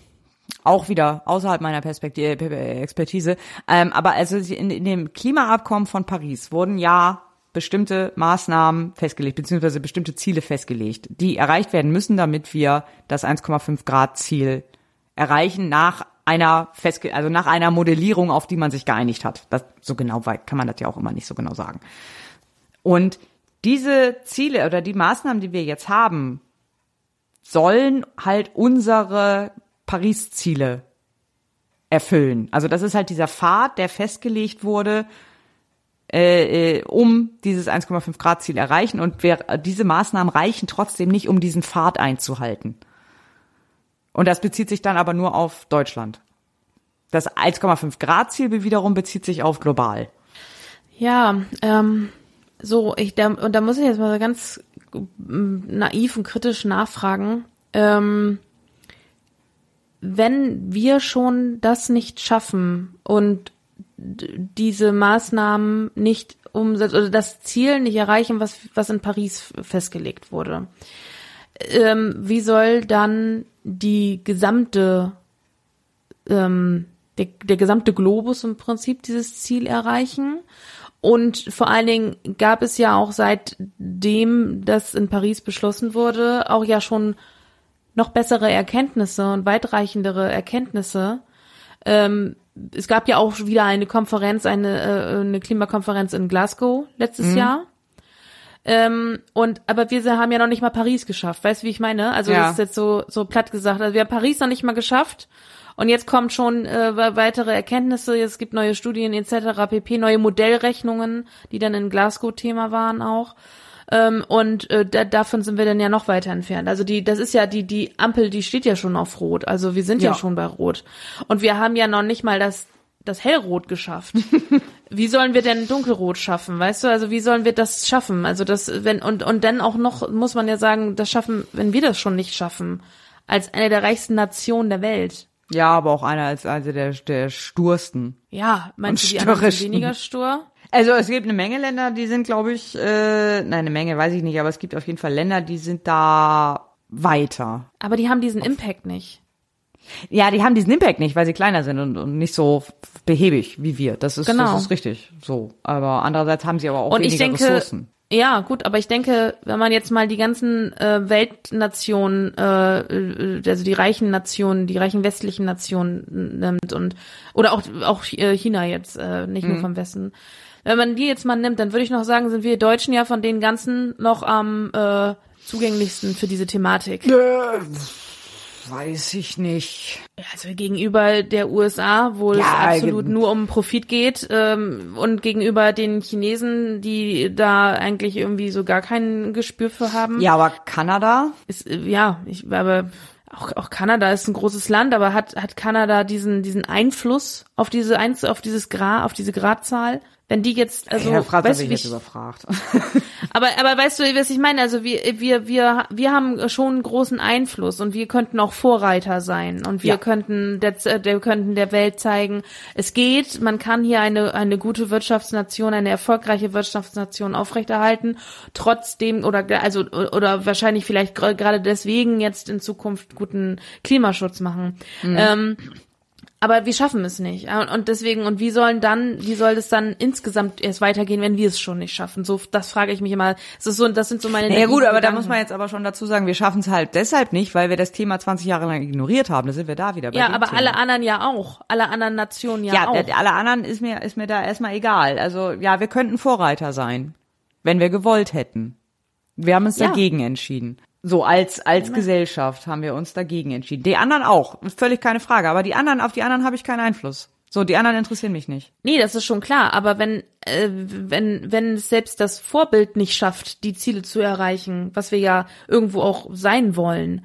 auch wieder außerhalb meiner Perspektive, äh, Expertise. Ähm, aber also in, in dem Klimaabkommen von Paris wurden ja bestimmte Maßnahmen festgelegt, beziehungsweise bestimmte Ziele festgelegt, die erreicht werden müssen, damit wir das 1,5 Grad Ziel erreichen nach einer festge also nach einer Modellierung, auf die man sich geeinigt hat. Das, so genau weit kann man das ja auch immer nicht so genau sagen. Und diese Ziele oder die Maßnahmen, die wir jetzt haben, sollen halt unsere Paris-Ziele erfüllen. Also das ist halt dieser Pfad, der festgelegt wurde, äh, äh, um dieses 1,5 Grad Ziel erreichen. Und wir, diese Maßnahmen reichen trotzdem nicht, um diesen Pfad einzuhalten. Und das bezieht sich dann aber nur auf Deutschland. Das 1,5 Grad Ziel wiederum bezieht sich auf global. Ja, ähm, so, ich, da, und da muss ich jetzt mal ganz mm, naiv und kritisch nachfragen. Ähm, wenn wir schon das nicht schaffen und diese Maßnahmen nicht umsetzen oder das Ziel nicht erreichen, was, was in Paris festgelegt wurde, ähm, wie soll dann die gesamte ähm, der, der gesamte Globus im Prinzip dieses Ziel erreichen. Und vor allen Dingen gab es ja auch seitdem das in Paris beschlossen wurde, auch ja schon noch bessere Erkenntnisse und weitreichendere Erkenntnisse. Ähm, es gab ja auch wieder eine Konferenz, eine, äh, eine Klimakonferenz in Glasgow letztes Jahr. Ähm, und aber wir haben ja noch nicht mal Paris geschafft. Weißt du, wie ich meine? Also Ja. das ist jetzt so so platt gesagt. Also wir haben Paris noch nicht mal geschafft. Und jetzt kommen schon äh, we- weitere Erkenntnisse. Es gibt neue Studien etc. pp. Neue Modellrechnungen, die dann in Glasgow Thema waren auch. Ähm, und äh, da, davon sind wir dann ja noch weiter entfernt. Also die, das ist ja die die Ampel, die steht ja schon auf Rot. Also wir sind ja, Ja. schon bei Rot. Und wir haben ja noch nicht mal das das Hellrot geschafft. wie sollen wir denn Dunkelrot schaffen, weißt du? Also wie sollen wir das schaffen? Also das, wenn, und, und dann auch noch, muss man ja sagen, das schaffen, wenn wir das schon nicht schaffen, als eine der reichsten Nationen der Welt. Ja, aber auch einer als also der, der stursten. Ja, meinst Und du, die anderen weniger stur? Also es gibt eine Menge Länder, die sind, glaube ich, äh, nein, eine Menge weiß ich nicht, aber es gibt auf jeden Fall Länder, die sind da weiter. Aber die haben diesen Impact nicht. Ja, die haben diesen Impact nicht, weil sie kleiner sind und, und nicht so behäbig wie wir. Das ist, Genau. das ist richtig so. Aber andererseits haben sie aber auch Und weniger ich denke, Ressourcen. ja, gut, aber ich denke, wenn man jetzt mal die ganzen äh, Weltnationen, äh, äh, also die reichen Nationen, die reichen westlichen Nationen nimmt und oder auch auch äh, China jetzt, äh, nicht nur vom Westen. Wenn man die jetzt mal nimmt, dann würde ich noch sagen, sind wir Deutschen ja von den ganzen noch am äh, zugänglichsten für diese Thematik. weiß ich nicht. Also gegenüber der USA, wo Ja, es absolut nur um Profit geht, ähm, und gegenüber den Chinesen, die da eigentlich irgendwie so gar kein Gespür für haben. Ja, aber Kanada? Ist, äh, ja, ich, aber auch, auch Kanada ist ein großes Land, aber hat, hat Kanada diesen, diesen Einfluss auf diese, Einz- auf dieses Grad, auf diese Gradzahl? Wenn die jetzt, also, ja, fragt, weißt ich jetzt überfragt. aber, aber weißt du, was ich meine? Also wir, wir, wir, wir haben schon einen großen Einfluss und wir könnten auch Vorreiter sein und wir Ja. könnten der, der könnten der Welt zeigen, es geht, man kann hier eine, eine gute Wirtschaftsnation, eine erfolgreiche Wirtschaftsnation aufrechterhalten, trotzdem oder, also, oder wahrscheinlich vielleicht gerade deswegen jetzt in Zukunft guten Klimaschutz machen. Ähm, aber wir schaffen es nicht. Ja, Und deswegen, und wie sollen dann, wie soll das dann insgesamt erst weitergehen, wenn wir es schon nicht schaffen? So, das frage ich mich immer. Das ist so, das sind so meine Ja gut, naiven aber da Gedanken. muss man jetzt aber schon dazu sagen, wir schaffen es halt deshalb nicht, weil wir das Thema 20 Jahre lang ignoriert haben. Da sind wir da wieder bei Ja, aber Thema. alle anderen ja auch. Alle anderen Nationen ja, ja, auch. der- alle anderen ist mir ist mir da erstmal egal. Also ja, wir könnten Vorreiter sein, wenn wir gewollt hätten. Wir haben uns Ja. dagegen entschieden. So als als Gesellschaft haben wir uns dagegen entschieden. Die anderen auch, völlig keine Frage. Aber die anderen auf die anderen habe ich keinen Einfluss. So, die anderen interessieren mich nicht. Nee, das ist schon klar, aber wenn, äh, wenn, wenn es selbst das Vorbild nicht schafft, die Ziele zu erreichen, was wir ja irgendwo auch sein wollen,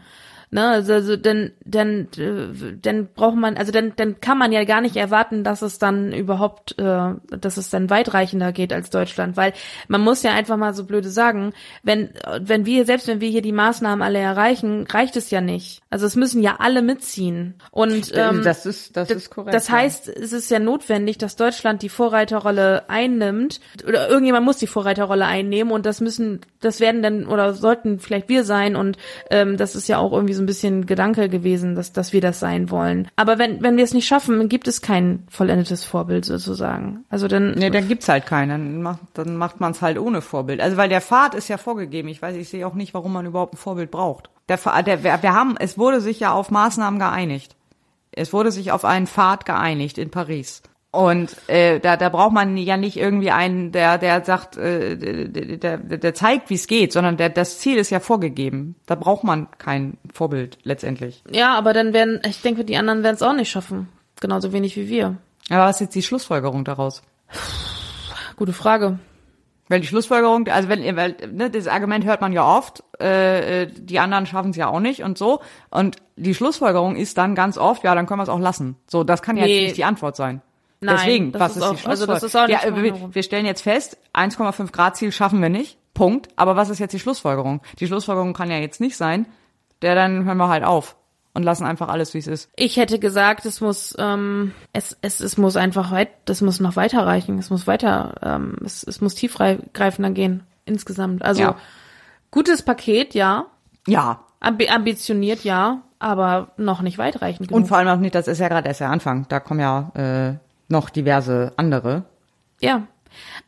ne, also, also dann, dann, äh, dann braucht man, also dann, dann kann man ja gar nicht erwarten, dass es dann überhaupt, äh, dass es dann weitreichender geht als Deutschland, weil man muss ja einfach mal so blöde sagen, wenn, wenn wir, selbst wenn wir hier die Maßnahmen alle erreichen, reicht es ja nicht. Also es müssen ja alle mitziehen. Und ähm, das ist das ist korrekt. das heißt, es ist ja notwendig, dass Deutschland die Vorreiterrolle einnimmt oder irgendjemand muss die Vorreiterrolle einnehmen und das müssen, das werden dann oder sollten vielleicht wir sein und ähm, das ist ja auch irgendwie so ein bisschen Gedanke gewesen, dass dass wir das sein wollen. Aber wenn wenn wir es nicht schaffen, gibt es kein vollendetes Vorbild sozusagen. Also dann Nee, dann gibt's halt keinen. Dann macht, dann macht man es halt ohne Vorbild. Also weil der Pfad ist ja vorgegeben. Ich weiß, ich sehe auch nicht, warum man überhaupt ein Vorbild braucht. Der, der wir haben, es wurde sich ja auf Maßnahmen geeinigt. Es wurde sich auf einen Pfad geeinigt in Paris. Und äh, da, da braucht man ja nicht irgendwie einen, der, der sagt, äh, der, der, der zeigt, wie es geht, sondern der, das Ziel ist ja vorgegeben. Da braucht man kein Vorbild letztendlich. ja, aber dann werden, ich denke, die anderen werden es auch nicht schaffen, genauso wenig wie wir. Aber was ist jetzt die Schlussfolgerung daraus? Gute Frage. Weil die Schlussfolgerung, also wenn, weil, ne, das Argument hört man ja oft, äh, äh, die anderen schaffen es ja auch nicht und so. Und die Schlussfolgerung ist dann ganz oft, ja, dann können wir es auch lassen. So, das kann ja Nee. jetzt nicht die Antwort sein. Nein, Deswegen, das was ist ist, auch- die also Schlussfolgerung? das ist auch nicht ja, wir, wir stellen jetzt fest, 1,5 Grad Ziel schaffen wir nicht. Punkt. Aber was ist jetzt die Schlussfolgerung? Die Schlussfolgerung kann ja jetzt nicht sein, der dann hören wir halt auf und lassen einfach alles, wie es ist. Ich hätte gesagt, es muss, ähm, es, es, es muss einfach weit, das muss noch weiter reichen. Es muss weiter, ähm, es, es muss tiefgreifender gehen insgesamt. Also Ja. gutes Paket, ja, Ja. Ambi ambitioniert, ja, aber noch nicht weitreichend genug. Und vor allem auch nicht, das ist ja gerade erst der Anfang. Da kommen ja äh, noch diverse andere. Ja.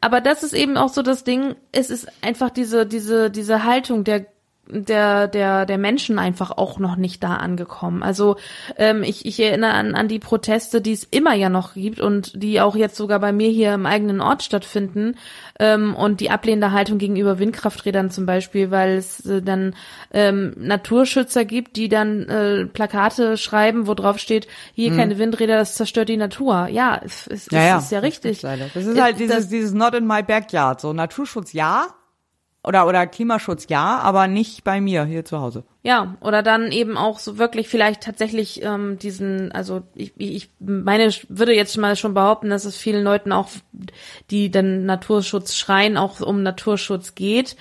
Aber das ist eben auch so das Ding, es ist einfach diese, diese, diese Haltung der der der der Menschen einfach auch noch nicht da angekommen. Also ähm, ich, ich erinnere an, an die Proteste, die es immer ja noch gibt und die auch jetzt sogar bei mir hier im eigenen Ort stattfinden ähm, und die ablehnende Haltung gegenüber Windkrafträdern zum Beispiel, weil es äh, dann ähm, Naturschützer gibt, die dann äh, Plakate schreiben, wo drauf steht, hier keine Windräder, das zerstört die Natur. Ja, es, es, es ist ja das richtig. gibt's leider. Das ist halt dieses, Das- dieses Not in my backyard. So Naturschutz ja oder oder Klimaschutz ja, aber nicht bei mir hier zu Hause. Ja, oder dann eben auch so wirklich vielleicht tatsächlich ähm, diesen, also ich, ich meine, ich würde jetzt mal schon behaupten, dass es vielen Leuten auch, die dann Naturschutz schreien, auch um Naturschutz geht,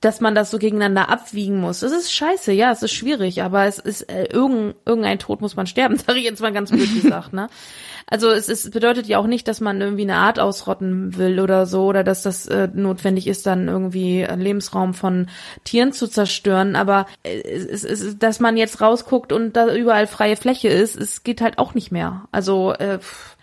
dass man das so gegeneinander abwiegen muss. Es ist scheiße, ja, es ist schwierig, aber es ist äh, irgendein, irgendein Tod muss man sterben, sage ich jetzt mal ganz blöd gesagt, ne? Also es ist, bedeutet ja auch nicht, dass man irgendwie eine Art ausrotten will oder so, oder dass das äh, notwendig ist, dann irgendwie Lebensraum von Tieren zu zerstören. Aber äh, es, es, es, dass man jetzt rausguckt und da überall freie Fläche ist, es geht halt auch nicht mehr. Also äh, pff,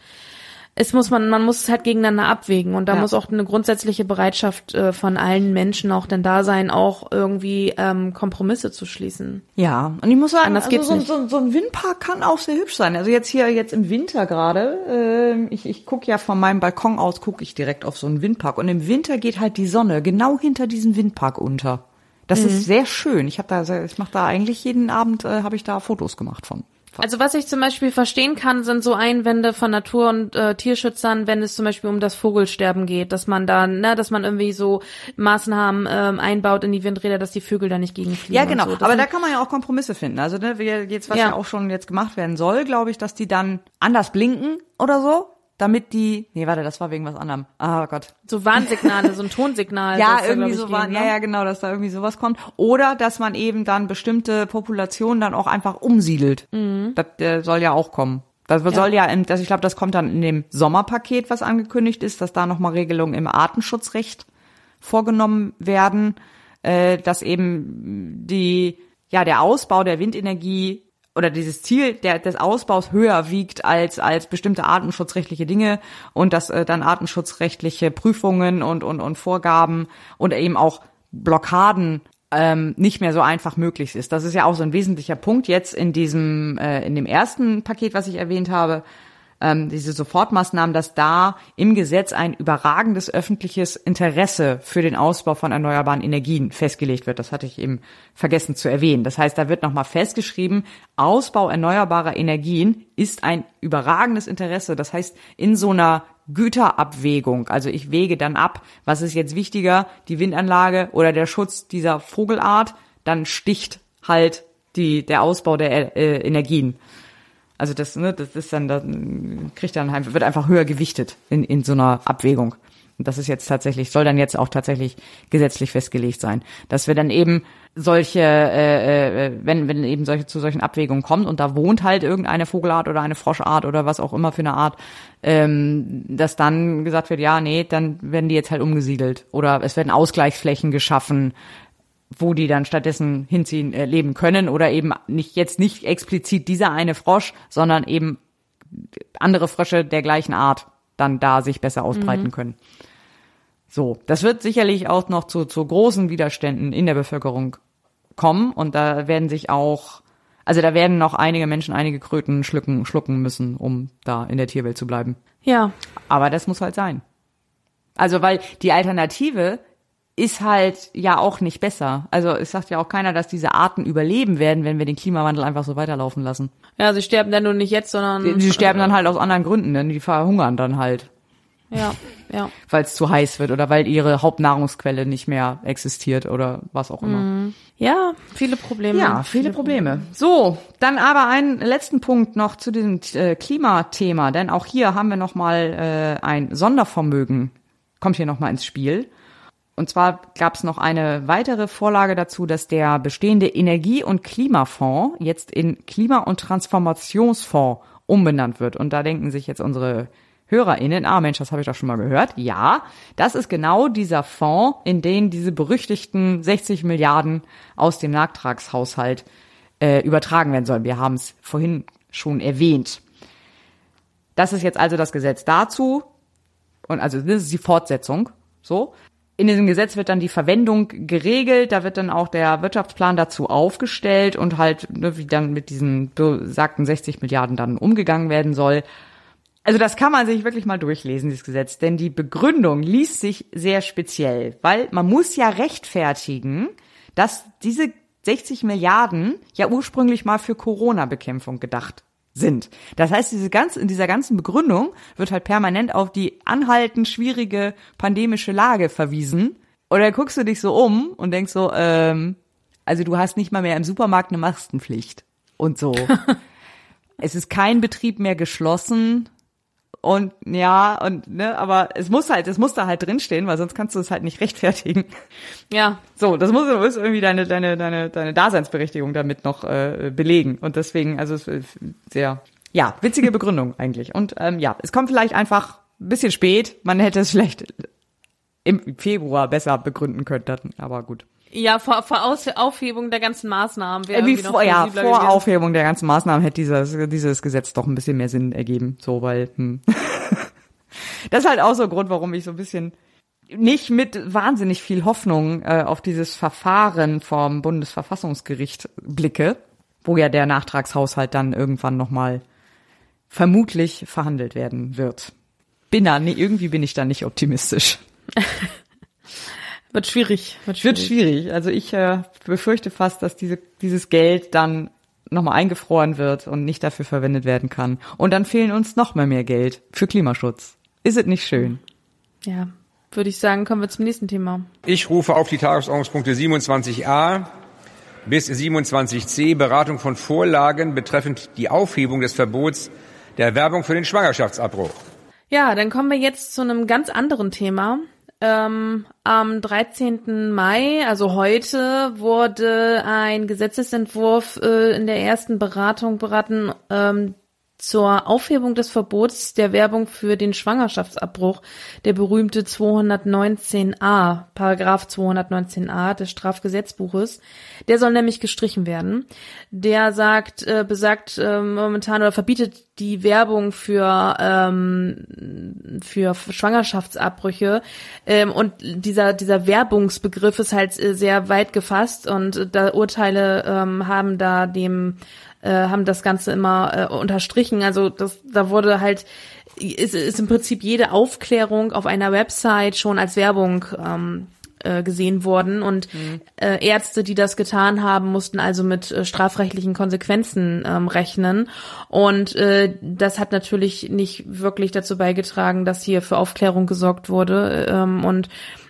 es muss man, man muss es halt gegeneinander abwägen und da Ja. muss auch eine grundsätzliche Bereitschaft äh, von allen Menschen auch denn da sein, auch irgendwie ähm, Kompromisse zu schließen. Ja, und ich muss sagen, Anders also so, nicht. so, so ein Windpark kann auch sehr hübsch sein. Also jetzt hier jetzt im Winter gerade, ähm, ich, ich gucke ja von meinem Balkon aus, gucke ich direkt auf so einen Windpark und im Winter geht halt die Sonne genau hinter diesem Windpark unter. Das ist sehr schön. Ich habe da, ich mache da eigentlich jeden Abend äh, habe ich da Fotos gemacht von. Also was ich zum Beispiel verstehen kann, sind so Einwände von Natur- und äh, Tierschützern, wenn es zum Beispiel um das Vogelsterben geht, dass man dann, ne, dass man irgendwie so Maßnahmen ähm, einbaut in die Windräder, dass die Vögel da nicht gegenfliegen. Ja, genau. So. Aber sind- da kann man ja auch Kompromisse finden. Also ne, wie jetzt was ja. Ja. auch schon jetzt gemacht werden soll, glaube ich, dass die dann anders blinken oder so, damit die. Nee, warte, das war wegen was anderem. Ah Gott. so Warnsignale, so ein Tonsignal. ja, da, irgendwie glaub so war, geben, ja, ne? ja, genau, dass da irgendwie sowas kommt. Oder dass man eben dann bestimmte Populationen dann auch einfach umsiedelt. Mhm. Das äh, soll ja auch kommen. Das soll ja, im, das, ich glaube, das kommt dann in dem Sommerpaket, was angekündigt ist, dass da nochmal Regelungen im Artenschutzrecht vorgenommen werden, äh, dass eben die, ja, der Ausbau der Windenergie oder dieses Ziel der, des Ausbaus höher wiegt als, als bestimmte artenschutzrechtliche Dinge und dass äh, dann artenschutzrechtliche Prüfungen und, und, und Vorgaben und eben auch Blockaden ähm, nicht mehr so einfach möglich ist. Das ist ja auch so ein wesentlicher Punkt jetzt in diesem, äh, in dem ersten Paket, was ich erwähnt habe, ähm, diese Sofortmaßnahmen, dass da im Gesetz ein überragendes öffentliches Interesse für den Ausbau von erneuerbaren Energien festgelegt wird. Das hatte ich eben vergessen zu erwähnen. Das heißt, da wird nochmal festgeschrieben, Ausbau erneuerbarer Energien ist ein überragendes Interesse. Das heißt, in so einer Güterabwägung, also ich wäge dann ab, was ist jetzt wichtiger, die Windanlage oder der Schutz dieser Vogelart, dann sticht halt die, der Ausbau der äh, Energien. Also das, ne, das ist dann, das kriegt dann wird einfach höher gewichtet in, in so einer Abwägung. Und das ist jetzt tatsächlich, soll dann jetzt auch tatsächlich gesetzlich festgelegt sein, dass wir dann eben solche, äh, äh, wenn wenn eben solche zu solchen Abwägungen kommt und da wohnt halt irgendeine Vogelart oder eine Froschart oder was auch immer für eine Art, ähm, dass dann gesagt wird, ja, nee, dann werden die jetzt halt umgesiedelt. Oder es werden Ausgleichsflächen geschaffen, wo die dann stattdessen hinziehen, äh, leben können oder eben nicht jetzt nicht explizit dieser eine Frosch, sondern eben andere Frösche der gleichen Art dann da sich besser ausbreiten können. So, das wird sicherlich auch noch zu, zu großen Widerständen in der Bevölkerung kommen und da werden sich auch, also da werden noch einige Menschen einige Kröten schlucken, schlucken müssen, um da in der Tierwelt zu bleiben. Ja, Aber das muss halt sein. Also, weil die Alternative ist halt ja auch nicht besser. Also es sagt ja auch keiner, dass diese Arten überleben werden, wenn wir den Klimawandel einfach so weiterlaufen lassen. ja, sie sterben dann nur nicht jetzt, sondern Die, die sterben dann halt aus anderen Gründen, denn die verhungern dann halt, ja, ja. weil es zu heiß wird oder weil ihre Hauptnahrungsquelle nicht mehr existiert oder was auch immer. Ja, viele Probleme. Ja, viele Probleme. So, dann aber einen letzten Punkt noch zu diesem äh, Klimathema, denn auch hier haben wir noch mal äh, ein Sondervermögen kommt hier noch mal ins Spiel. Und zwar gab es noch eine weitere Vorlage dazu, dass der bestehende Energie- und Klimafonds jetzt in Klima- und Transformationsfonds umbenannt wird. Und da denken sich jetzt unsere HörerInnen, ah Mensch, das habe ich doch schon mal gehört. Ja, das ist genau dieser Fonds, in den diese berüchtigten 60 Milliarden aus dem Nachtragshaushalt äh, übertragen werden sollen. Wir haben es vorhin schon erwähnt. Das ist jetzt also das Gesetz dazu. Und also das ist die Fortsetzung. So. In diesem Gesetz wird dann die Verwendung geregelt, da wird dann auch der Wirtschaftsplan dazu aufgestellt und halt, ne, wie dann mit diesen besagten 60 Milliarden dann umgegangen werden soll. Also das kann man sich wirklich mal durchlesen, dieses Gesetz, denn die Begründung liest sich sehr speziell, weil man muss ja rechtfertigen, dass diese 60 Milliarden ja ursprünglich mal für Corona-Bekämpfung gedacht sind. Das heißt, diese ganze, in dieser ganzen Begründung wird halt permanent auf die anhaltend schwierige pandemische Lage verwiesen. Oder guckst du dich so um und denkst so, ähm, also du hast nicht mal mehr im Supermarkt eine Maskenpflicht und so. es ist kein Betrieb mehr geschlossen und ja und ne, aber es muss halt, es muss da halt drinstehen, weil sonst kannst du es halt nicht rechtfertigen. Ja, So, das muss, muss irgendwie deine, deine, deine, deine Daseinsberechtigung damit noch äh, belegen. Und deswegen, also es ist sehr, ja, witzige Begründung eigentlich. Und ähm, ja, es kommt vielleicht einfach ein bisschen spät. Man hätte es vielleicht im Februar besser begründen können, aber gut. Ja, vor, vor Aus Aufhebung der ganzen Maßnahmen wäre Äh, Wie irgendwie noch vor, ja, vor gewesen. Aufhebung der ganzen Maßnahmen hätte dieses, dieses Gesetz doch ein bisschen mehr Sinn ergeben. So, weil, hm. das ist halt auch so ein Grund, warum ich so ein bisschen nicht mit wahnsinnig viel Hoffnung äh, auf dieses Verfahren vom Bundesverfassungsgericht blicke, wo ja der Nachtragshaushalt dann irgendwann nochmal vermutlich verhandelt werden wird. Bin da, nee, irgendwie bin ich da nicht optimistisch. Wird schwierig. Wird schwierig. Wird schwierig. Also ich äh, befürchte fast, dass diese, dieses Geld dann nochmal eingefroren wird und nicht dafür verwendet werden kann. Und dann fehlen uns noch mehr mehr Geld für Klimaschutz. Ist es nicht schön? Ja, würde ich sagen, kommen wir zum nächsten Thema. Ich rufe auf die Tagesordnungspunkte 27a bis 27c Beratung von Vorlagen betreffend die Aufhebung des Verbots der Werbung für den Schwangerschaftsabbruch. Ja, dann kommen wir jetzt zu einem ganz anderen Thema. Ähm, am 13. Mai, also heute, wurde ein Gesetzesentwurf äh, in der ersten Beratung beraten, ähm, zur Aufhebung des Verbots der Werbung für den Schwangerschaftsabbruch, der berühmte 219a, Paragraph 219a des Strafgesetzbuches. Der soll nämlich gestrichen werden. Der sagt, äh, besagt äh, momentan oder verbietet die Werbung für ähm, für Schwangerschaftsabbrüche ähm, und dieser dieser Werbungsbegriff ist halt äh, sehr weit gefasst und da Urteile ähm, haben da dem äh, haben das Ganze immer äh, unterstrichen. Also das, da wurde halt ist, ist im Prinzip jede Aufklärung auf einer Website schon als Werbung ähm, äh, gesehen worden und mhm. äh, Ärzte, die das getan haben, mussten also mit äh, strafrechtlichen Konsequenzen ähm, rechnen und äh, das hat natürlich nicht wirklich dazu beigetragen, dass hier für Aufklärung gesorgt wurde ähm, und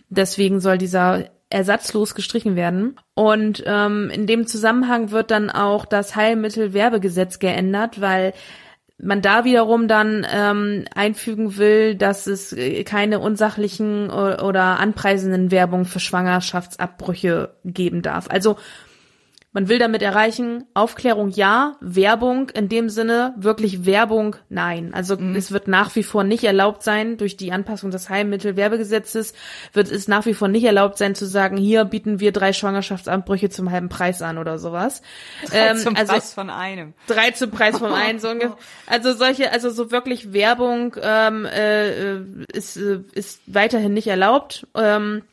deswegen soll dieser ersatzlos gestrichen werden. Und ähm, in dem Zusammenhang wird dann auch das Heilmittelwerbegesetz geändert, weil man da wiederum dann ähm, einfügen will, dass es äh, keine unsachlichen oder anpreisenden Werbung für Schwangerschaftsabbrüche geben darf. Also man will damit erreichen, Aufklärung ja, Werbung in dem Sinne, wirklich Werbung nein. Also mhm. es wird nach wie vor nicht erlaubt sein, durch die Anpassung des Heilmittelwerbegesetzes wird es nach wie vor nicht erlaubt sein zu sagen, hier bieten wir drei Schwangerschaftsanbrüche zum halben Preis an oder sowas. Drei ähm, zum also, Preis von einem. Drei zum Preis von einem. So ungefähr. Also solche, also so wirklich Werbung ähm, äh, ist, äh, ist weiterhin nicht erlaubt. Ähm,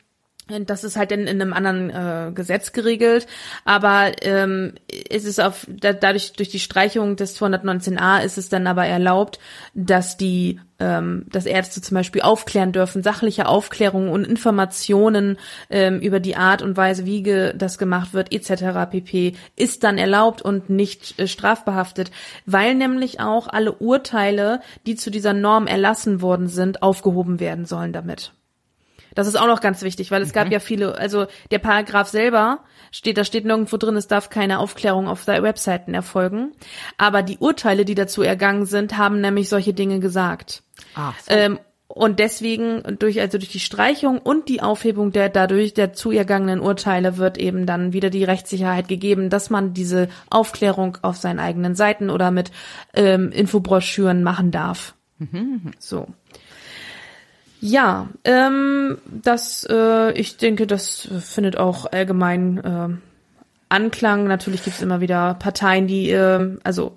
das ist halt in, in einem anderen äh, Gesetz geregelt, aber ähm, ist es auf da, dadurch durch die Streichung des 219a ist es dann aber erlaubt, dass die ähm, dass Ärzte zum Beispiel aufklären dürfen, sachliche Aufklärungen und Informationen ähm, über die Art und Weise, wie ge, das gemacht wird, etc. pp. ist dann erlaubt und nicht äh, strafbehaftet, weil nämlich auch alle Urteile, die zu dieser Norm erlassen worden sind, aufgehoben werden sollen damit. Das ist auch noch ganz wichtig, weil es mhm. gab ja viele, also der Paragraph selber steht, da steht nirgendwo drin, es darf keine Aufklärung auf der Webseiten erfolgen. Aber die Urteile, die dazu ergangen sind, haben nämlich solche Dinge gesagt. Ach, so. ähm, und deswegen durch also durch die Streichung und die Aufhebung der dadurch der zu ergangenen Urteile wird eben dann wieder die Rechtssicherheit gegeben, dass man diese Aufklärung auf seinen eigenen Seiten oder mit ähm, Infobroschüren machen darf. Mhm. So. Ja, ähm, das, äh, ich denke, das findet auch allgemein äh, Anklang. Natürlich gibt es immer wieder Parteien, die, äh, also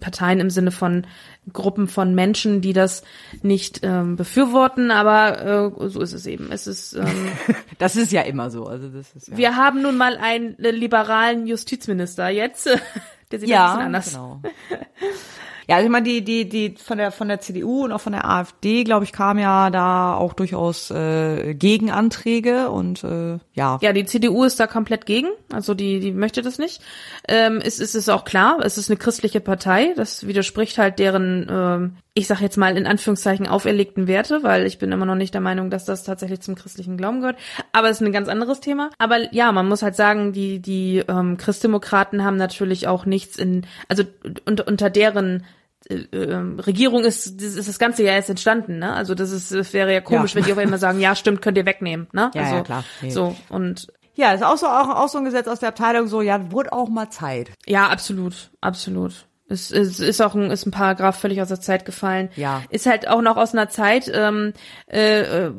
Parteien im Sinne von Gruppen von Menschen, die das nicht ähm, befürworten, aber äh, so ist es eben. Es ist ähm, das ist ja immer so. Also das ist ja. Wir haben nun mal einen liberalen Justizminister jetzt, der sieht ja, ein bisschen anders. Genau. Ja, also ich meine, die, die, die von der von der CDU und auch von der AfD, glaube ich, kam ja da auch durchaus äh, Gegenanträge und äh, ja. Ja, die CDU ist da komplett gegen, also die, die möchte das nicht. Ähm, es, es ist auch klar, es ist eine christliche Partei, das widerspricht halt deren, ähm, ich sag jetzt mal in Anführungszeichen auferlegten Werte, weil ich bin immer noch nicht der Meinung, dass das tatsächlich zum christlichen Glauben gehört. Aber es ist ein ganz anderes Thema. Aber ja, man muss halt sagen, die die ähm, Christdemokraten haben natürlich auch nichts in, also unter, unter deren Regierung ist, das ist das ganze Jahr erst entstanden, ne? Also das ist, das wäre ja komisch, ja. wenn die auf einmal sagen, ja, stimmt, könnt ihr wegnehmen, ne? Ja, also, ja klar. Nee. So und ja, ist auch so auch, auch so ein Gesetz aus der Abteilung, so ja, wurde auch mal Zeit. Ja, absolut, absolut. Es, es ist auch ein, ist ein Paragraph völlig aus der Zeit gefallen. Ja. Ist halt auch noch aus einer Zeit, ähm, äh, äh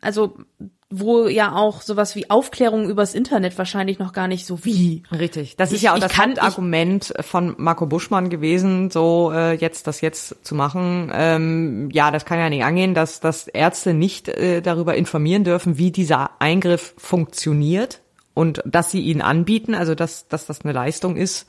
also wo ja auch sowas wie Aufklärung übers Internet wahrscheinlich noch gar nicht so wie. Richtig. Das ich, ist ja auch das kann, Hauptargument von Marco Buschmann gewesen, so äh, jetzt das jetzt zu machen. Ähm, ja, das kann ja nicht angehen, dass, dass Ärzte nicht äh, darüber informieren dürfen, wie dieser Eingriff funktioniert und dass sie ihn anbieten, also dass, dass das eine Leistung ist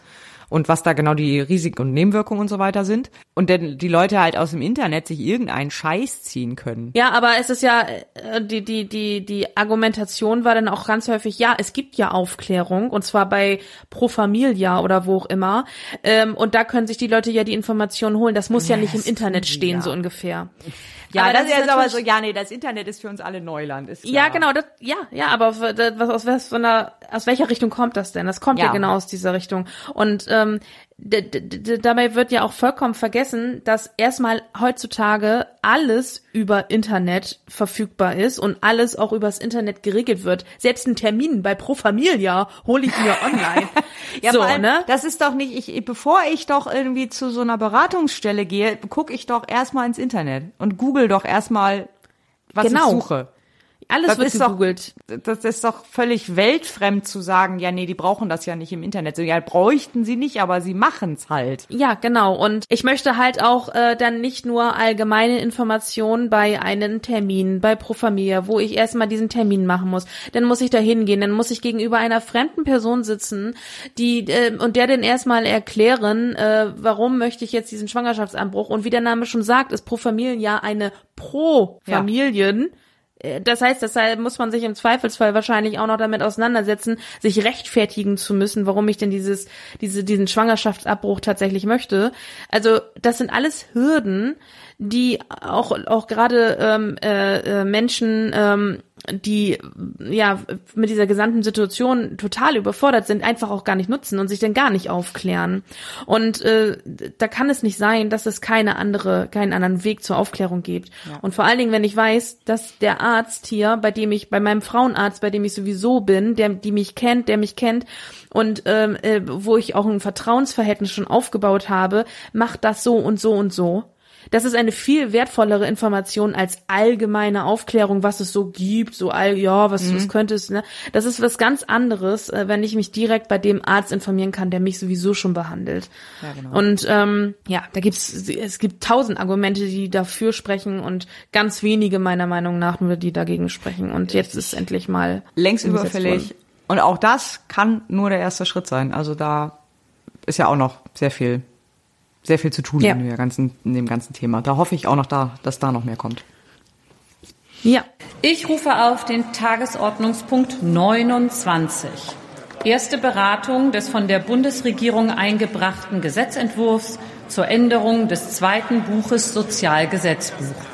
und was da genau die Risiken und Nebenwirkungen und so weiter sind. Und denn die Leute halt aus dem Internet sich irgendeinen Scheiß ziehen können. Ja, aber es ist ja, äh, die, die, die, die Argumentation war dann auch ganz häufig, ja, es gibt ja Aufklärung, und zwar bei Pro Familia oder wo auch immer. Ähm, und da können sich die Leute ja die Informationen holen. Das muss ja, ja nicht im Internet stehen, ja. so ungefähr. Ja, aber das, das ist aber so, ja, nee, das Internet ist für uns alle Neuland, ist klar. Ja, genau, das, ja, ja, aber was, aus, was, von der, aus welcher Richtung kommt das denn? Das kommt ja, ja genau aus dieser Richtung. Und ähm, dabei wird ja auch vollkommen vergessen, dass erstmal heutzutage alles über Internet verfügbar ist und alles auch übers Internet geregelt wird. Selbst ein Termin bei Pro Familia hole ich mir online. ja, so, allem, ne? Das ist doch nicht, ich, bevor ich doch irgendwie zu so einer Beratungsstelle gehe, gucke ich doch erstmal ins Internet und google doch erstmal, was genau. ich suche. Alles das wird gegoogelt. Doch, das ist doch völlig weltfremd zu sagen, ja, nee, die brauchen das ja nicht im Internet. So, ja, bräuchten sie nicht, aber sie machen's halt. Ja, genau. Und ich möchte halt auch äh, dann nicht nur allgemeine Informationen bei einem Termin, bei Pro Familia, wo ich erstmal diesen Termin machen muss. Dann muss ich da hingehen, dann muss ich gegenüber einer fremden Person sitzen, die äh, und der dann erstmal erklären, äh, warum möchte ich jetzt diesen Schwangerschaftsanbruch. Und wie der Name schon sagt, ist Pro Familia eine Pro-Familien. Ja das heißt, deshalb muss man sich im Zweifelsfall wahrscheinlich auch noch damit auseinandersetzen, sich rechtfertigen zu müssen, warum ich denn dieses, diese, diesen Schwangerschaftsabbruch tatsächlich möchte. Also das sind alles Hürden, die auch auch gerade ähm, äh, äh, Menschen ähm, die ja mit dieser gesamten Situation total überfordert sind, einfach auch gar nicht nutzen und sich dann gar nicht aufklären. Und äh, da kann es nicht sein, dass es keine andere, keinen anderen Weg zur Aufklärung gibt. Ja. Und vor allen Dingen, wenn ich weiß, dass der Arzt hier, bei dem ich, bei meinem Frauenarzt, bei dem ich sowieso bin, der, die mich kennt, der mich kennt und ähm, äh, wo ich auch ein Vertrauensverhältnis schon aufgebaut habe, macht das so und so und so das ist eine viel wertvollere Information als allgemeine Aufklärung, was es so gibt, so all, ja, was, mhm. was könnte es, ne? Das ist was ganz anderes, äh, wenn ich mich direkt bei dem Arzt informieren kann, der mich sowieso schon behandelt. Ja, genau. Und ähm, ja, da gibt's, es gibt tausend Argumente, die dafür sprechen und ganz wenige meiner Meinung nach nur, die dagegen sprechen. Und jetzt ist endlich mal längst überfällig. Und auch das kann nur der erste Schritt sein. Also da ist ja auch noch sehr viel sehr viel zu tun ja. in, ganzen, in dem ganzen Thema. Da hoffe ich auch noch da, dass da noch mehr kommt. Ja. Ich rufe auf den Tagesordnungspunkt 29. Erste Beratung des von der Bundesregierung eingebrachten Gesetzentwurfs zur Änderung des zweiten Buches Sozialgesetzbuch.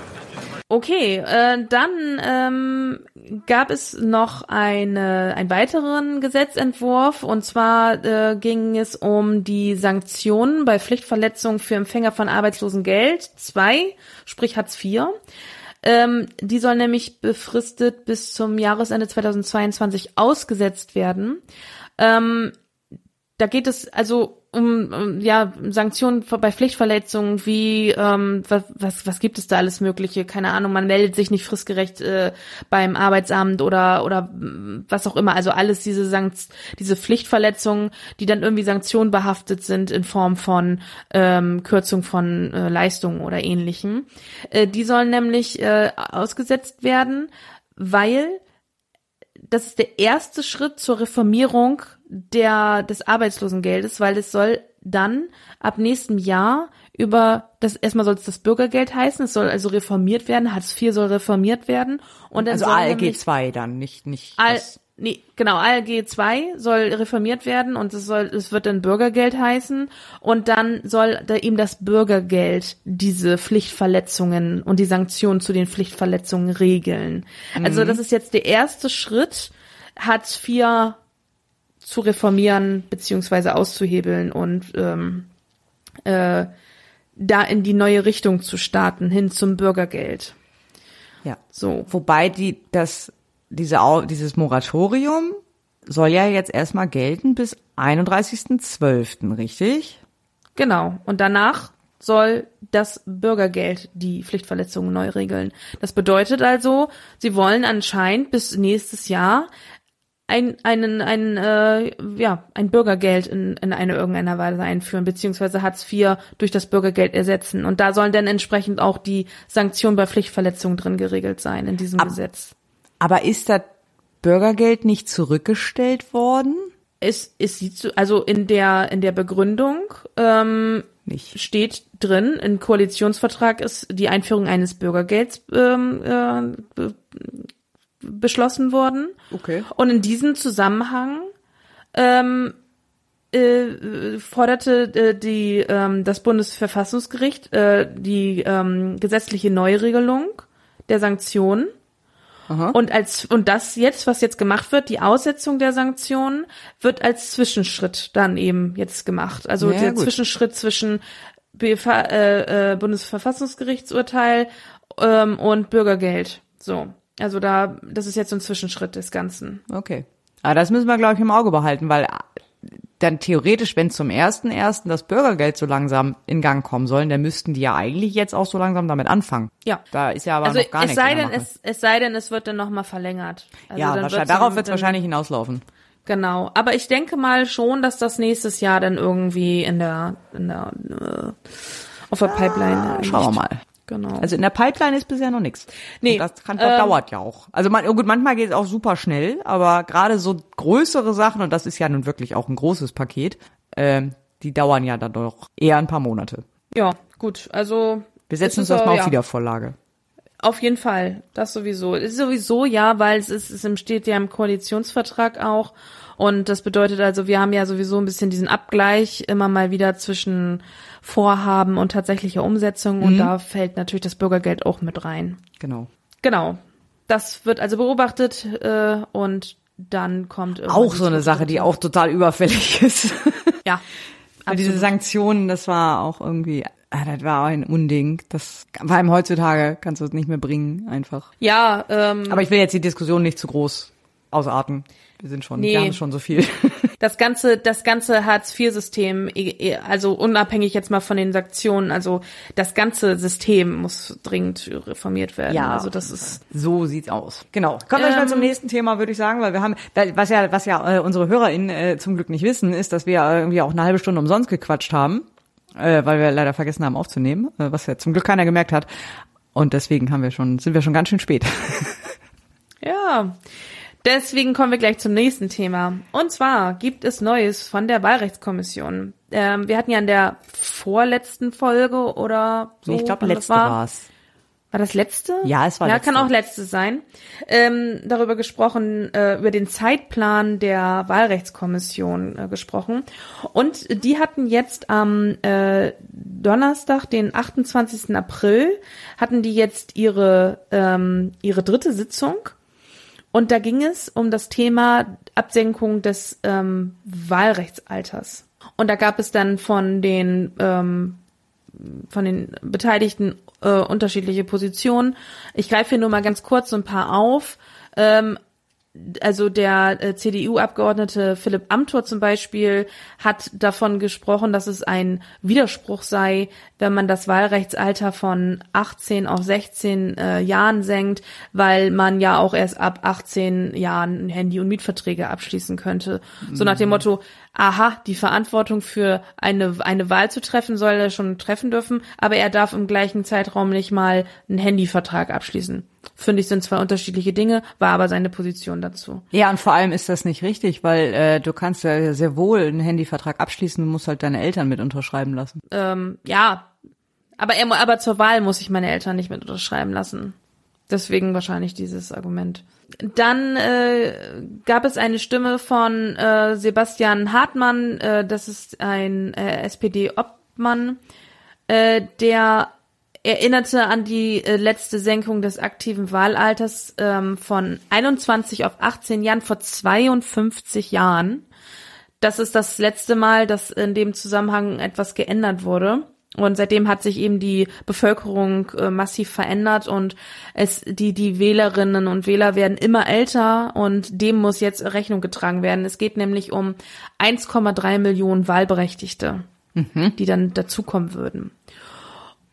Okay, äh, dann ähm, gab es noch eine, einen weiteren Gesetzentwurf und zwar äh, ging es um die Sanktionen bei Pflichtverletzungen für Empfänger von Arbeitslosengeld 2, sprich Hartz IV. Ähm, die soll nämlich befristet bis zum Jahresende 2022 ausgesetzt werden. Ähm, da geht es also um, um ja Sanktionen bei Pflichtverletzungen wie ähm, was, was was gibt es da alles Mögliche? Keine Ahnung man meldet sich nicht fristgerecht äh, beim Arbeitsamt oder oder was auch immer. Also alles diese Sankt diese Pflichtverletzungen die dann irgendwie sanktionbehaftet sind in Form von ähm, Kürzung von äh, Leistungen oder ähnlichem. Äh, die sollen nämlich äh, ausgesetzt werden weil das ist der erste Schritt zur Reformierung der, des Arbeitslosengeldes, weil es soll dann ab nächstem Jahr über das erstmal soll es das Bürgergeld heißen, es soll also reformiert werden, Hartz IV soll reformiert werden und dann also soll ALG 2 dann nicht nicht Al, nee, genau ALG 2 soll reformiert werden und es soll es wird dann Bürgergeld heißen und dann soll da eben das Bürgergeld diese Pflichtverletzungen und die Sanktionen zu den Pflichtverletzungen regeln. Also mhm. Also das ist jetzt der erste Schritt Hartz IV zu reformieren beziehungsweise auszuhebeln und ähm, äh, da in die neue Richtung zu starten, hin zum Bürgergeld. Ja. So. Wobei die, das, diese, dieses Moratorium soll ja jetzt erstmal gelten bis 31.12., richtig? Genau. Und danach soll das Bürgergeld die Pflichtverletzungen neu regeln. Das bedeutet also, sie wollen anscheinend bis nächstes Jahr ein, einen, ein, äh, ja, ein Bürgergeld in, in eine irgendeiner Weise einführen, beziehungsweise Hartz IV durch das Bürgergeld ersetzen. Und da sollen dann entsprechend auch die Sanktionen bei Pflichtverletzungen drin geregelt sein in diesem Ab, Gesetz. Aber ist das Bürgergeld nicht zurückgestellt worden? Es, es sieht so, also in der in der Begründung ähm, Nicht. steht drin, im Koalitionsvertrag ist die Einführung eines Bürgergelds ähm, äh, beschlossen worden. Okay. Und in diesem Zusammenhang ähm, äh, forderte äh, die ähm, das Bundesverfassungsgericht äh, die ähm, gesetzliche Neuregelung der Sanktionen. Und als und das jetzt, was jetzt gemacht wird, die Aussetzung der Sanktionen, wird als Zwischenschritt dann eben jetzt gemacht. Also Ja, der gut. Zwischenschritt zwischen BFH, äh, äh, Bundesverfassungsgerichtsurteil ähm, und Bürgergeld. So, also da, das ist jetzt so ein Zwischenschritt des Ganzen. Okay. Aber das müssen wir, glaube ich, im Auge behalten, weil dann theoretisch, wenn zum ersten ersten das Bürgergeld so langsam in Gang kommen sollen, dann müssten die ja eigentlich jetzt auch so langsam damit anfangen. Ja. Da ist ja aber also noch gar es nichts sei denn, es, es sei denn, es wird dann nochmal verlängert. Also ja, dann wahrscheinlich, wird's darauf wird es wahrscheinlich hinauslaufen. Genau, aber ich denke mal schon, dass das nächstes Jahr dann irgendwie in der, in der äh, auf der Pipeline. liegt. Schauen wir mal. Genau. Also in der Pipeline ist bisher noch nichts. Nee, Und das, kann, ähm, dauert ja auch. Also man, oh gut, manchmal geht es auch super schnell, aber gerade so größere Sachen, und das ist ja nun wirklich auch ein großes Paket, ähm, die dauern ja dann doch eher ein paar Monate. ja, gut. Also Wir setzen uns das mal auf ja, Wiedervorlage. Auf jeden Fall, das sowieso. Es ist sowieso ja, weil es ist, es steht ja im Koalitionsvertrag auch. Und das bedeutet also, wir haben ja sowieso ein bisschen diesen Abgleich immer mal wieder zwischen Vorhaben und tatsächlicher Umsetzung. Und da fällt natürlich das Bürgergeld auch mit rein. Genau. Genau. Das wird also beobachtet äh, und dann kommt Auch so eine Sache, die auch total überfällig ist. ja. Diese Sanktionen, das war auch irgendwie, ah, das war auch ein Unding. Das vor allem heutzutage kannst du es nicht mehr bringen, einfach. Ja, ähm, Aber ich will jetzt die Diskussion nicht zu groß ausarten. Wir sind schon, Nee. wir haben schon so viel. Das ganze, das ganze Hartz-IV-System, also unabhängig jetzt mal von den Sanktionen, also das ganze System muss dringend reformiert werden. Ja. also das ist So sieht's aus. Genau. Kommen wir schnell Ähm, zum nächsten Thema, würde ich sagen, weil wir haben, was ja, was ja äh, unsere HörerInnen äh, zum Glück nicht wissen, ist, dass wir äh, irgendwie auch eine halbe Stunde umsonst gequatscht haben, äh, weil wir leider vergessen haben aufzunehmen, äh, was ja zum Glück keiner gemerkt hat. Und deswegen haben wir schon, sind wir schon ganz schön spät. ja. Deswegen kommen wir gleich zum nächsten Thema. Und zwar gibt es Neues von der Wahlrechtskommission. Ähm, wir hatten ja in der vorletzten Folge oder so. ich glaube, letzte war, war's. War das letzte? Ja, es war Ja, letzte. kann auch letzte sein. Ähm, darüber gesprochen, äh, über den Zeitplan der Wahlrechtskommission äh, gesprochen. Und die hatten jetzt am äh, Donnerstag, den 28. April, hatten die jetzt ihre, ähm, ihre dritte Sitzung. Und da ging es um das Thema Absenkung des ähm, Wahlrechtsalters. Und da gab es dann von den ähm, von den Beteiligten äh, unterschiedliche Positionen. Ich greife hier nur mal ganz kurz so ein paar auf. Ähm, also der äh, CDU-Abgeordnete Philipp Amthor zum Beispiel hat davon gesprochen, dass es ein Widerspruch sei, wenn man das Wahlrechtsalter von 18 auf 16 äh, Jahren senkt, weil man ja auch erst ab 18 Jahren Handy- und Mietverträge abschließen könnte. So nach dem Motto, aha, die Verantwortung für eine, eine Wahl zu treffen soll er schon treffen dürfen, aber er darf im gleichen Zeitraum nicht mal einen Handyvertrag abschließen. Finde ich, sind zwei unterschiedliche Dinge, war aber seine Position dazu. Ja, und vor allem ist das nicht richtig, weil äh, du kannst ja sehr wohl einen Handyvertrag abschließen, du musst halt deine Eltern mit unterschreiben lassen. Ähm, ja, aber er, aber zur Wahl muss ich meine Eltern nicht mit unterschreiben lassen. Deswegen wahrscheinlich dieses Argument. Dann äh, gab es eine Stimme von äh, Sebastian Hartmann, äh, das ist ein äh, SPD-Obmann, äh, der erinnerte an die äh, letzte Senkung des aktiven Wahlalters ähm, von 21 auf 18 Jahren vor 52 Jahren. Das ist das letzte Mal, dass in dem Zusammenhang etwas geändert wurde. Und seitdem hat sich eben die Bevölkerung äh, massiv verändert und es, die, die Wählerinnen und Wähler werden immer älter und dem muss jetzt Rechnung getragen werden. Es geht nämlich um 1,3 Millionen Wahlberechtigte, die dann dazukommen würden.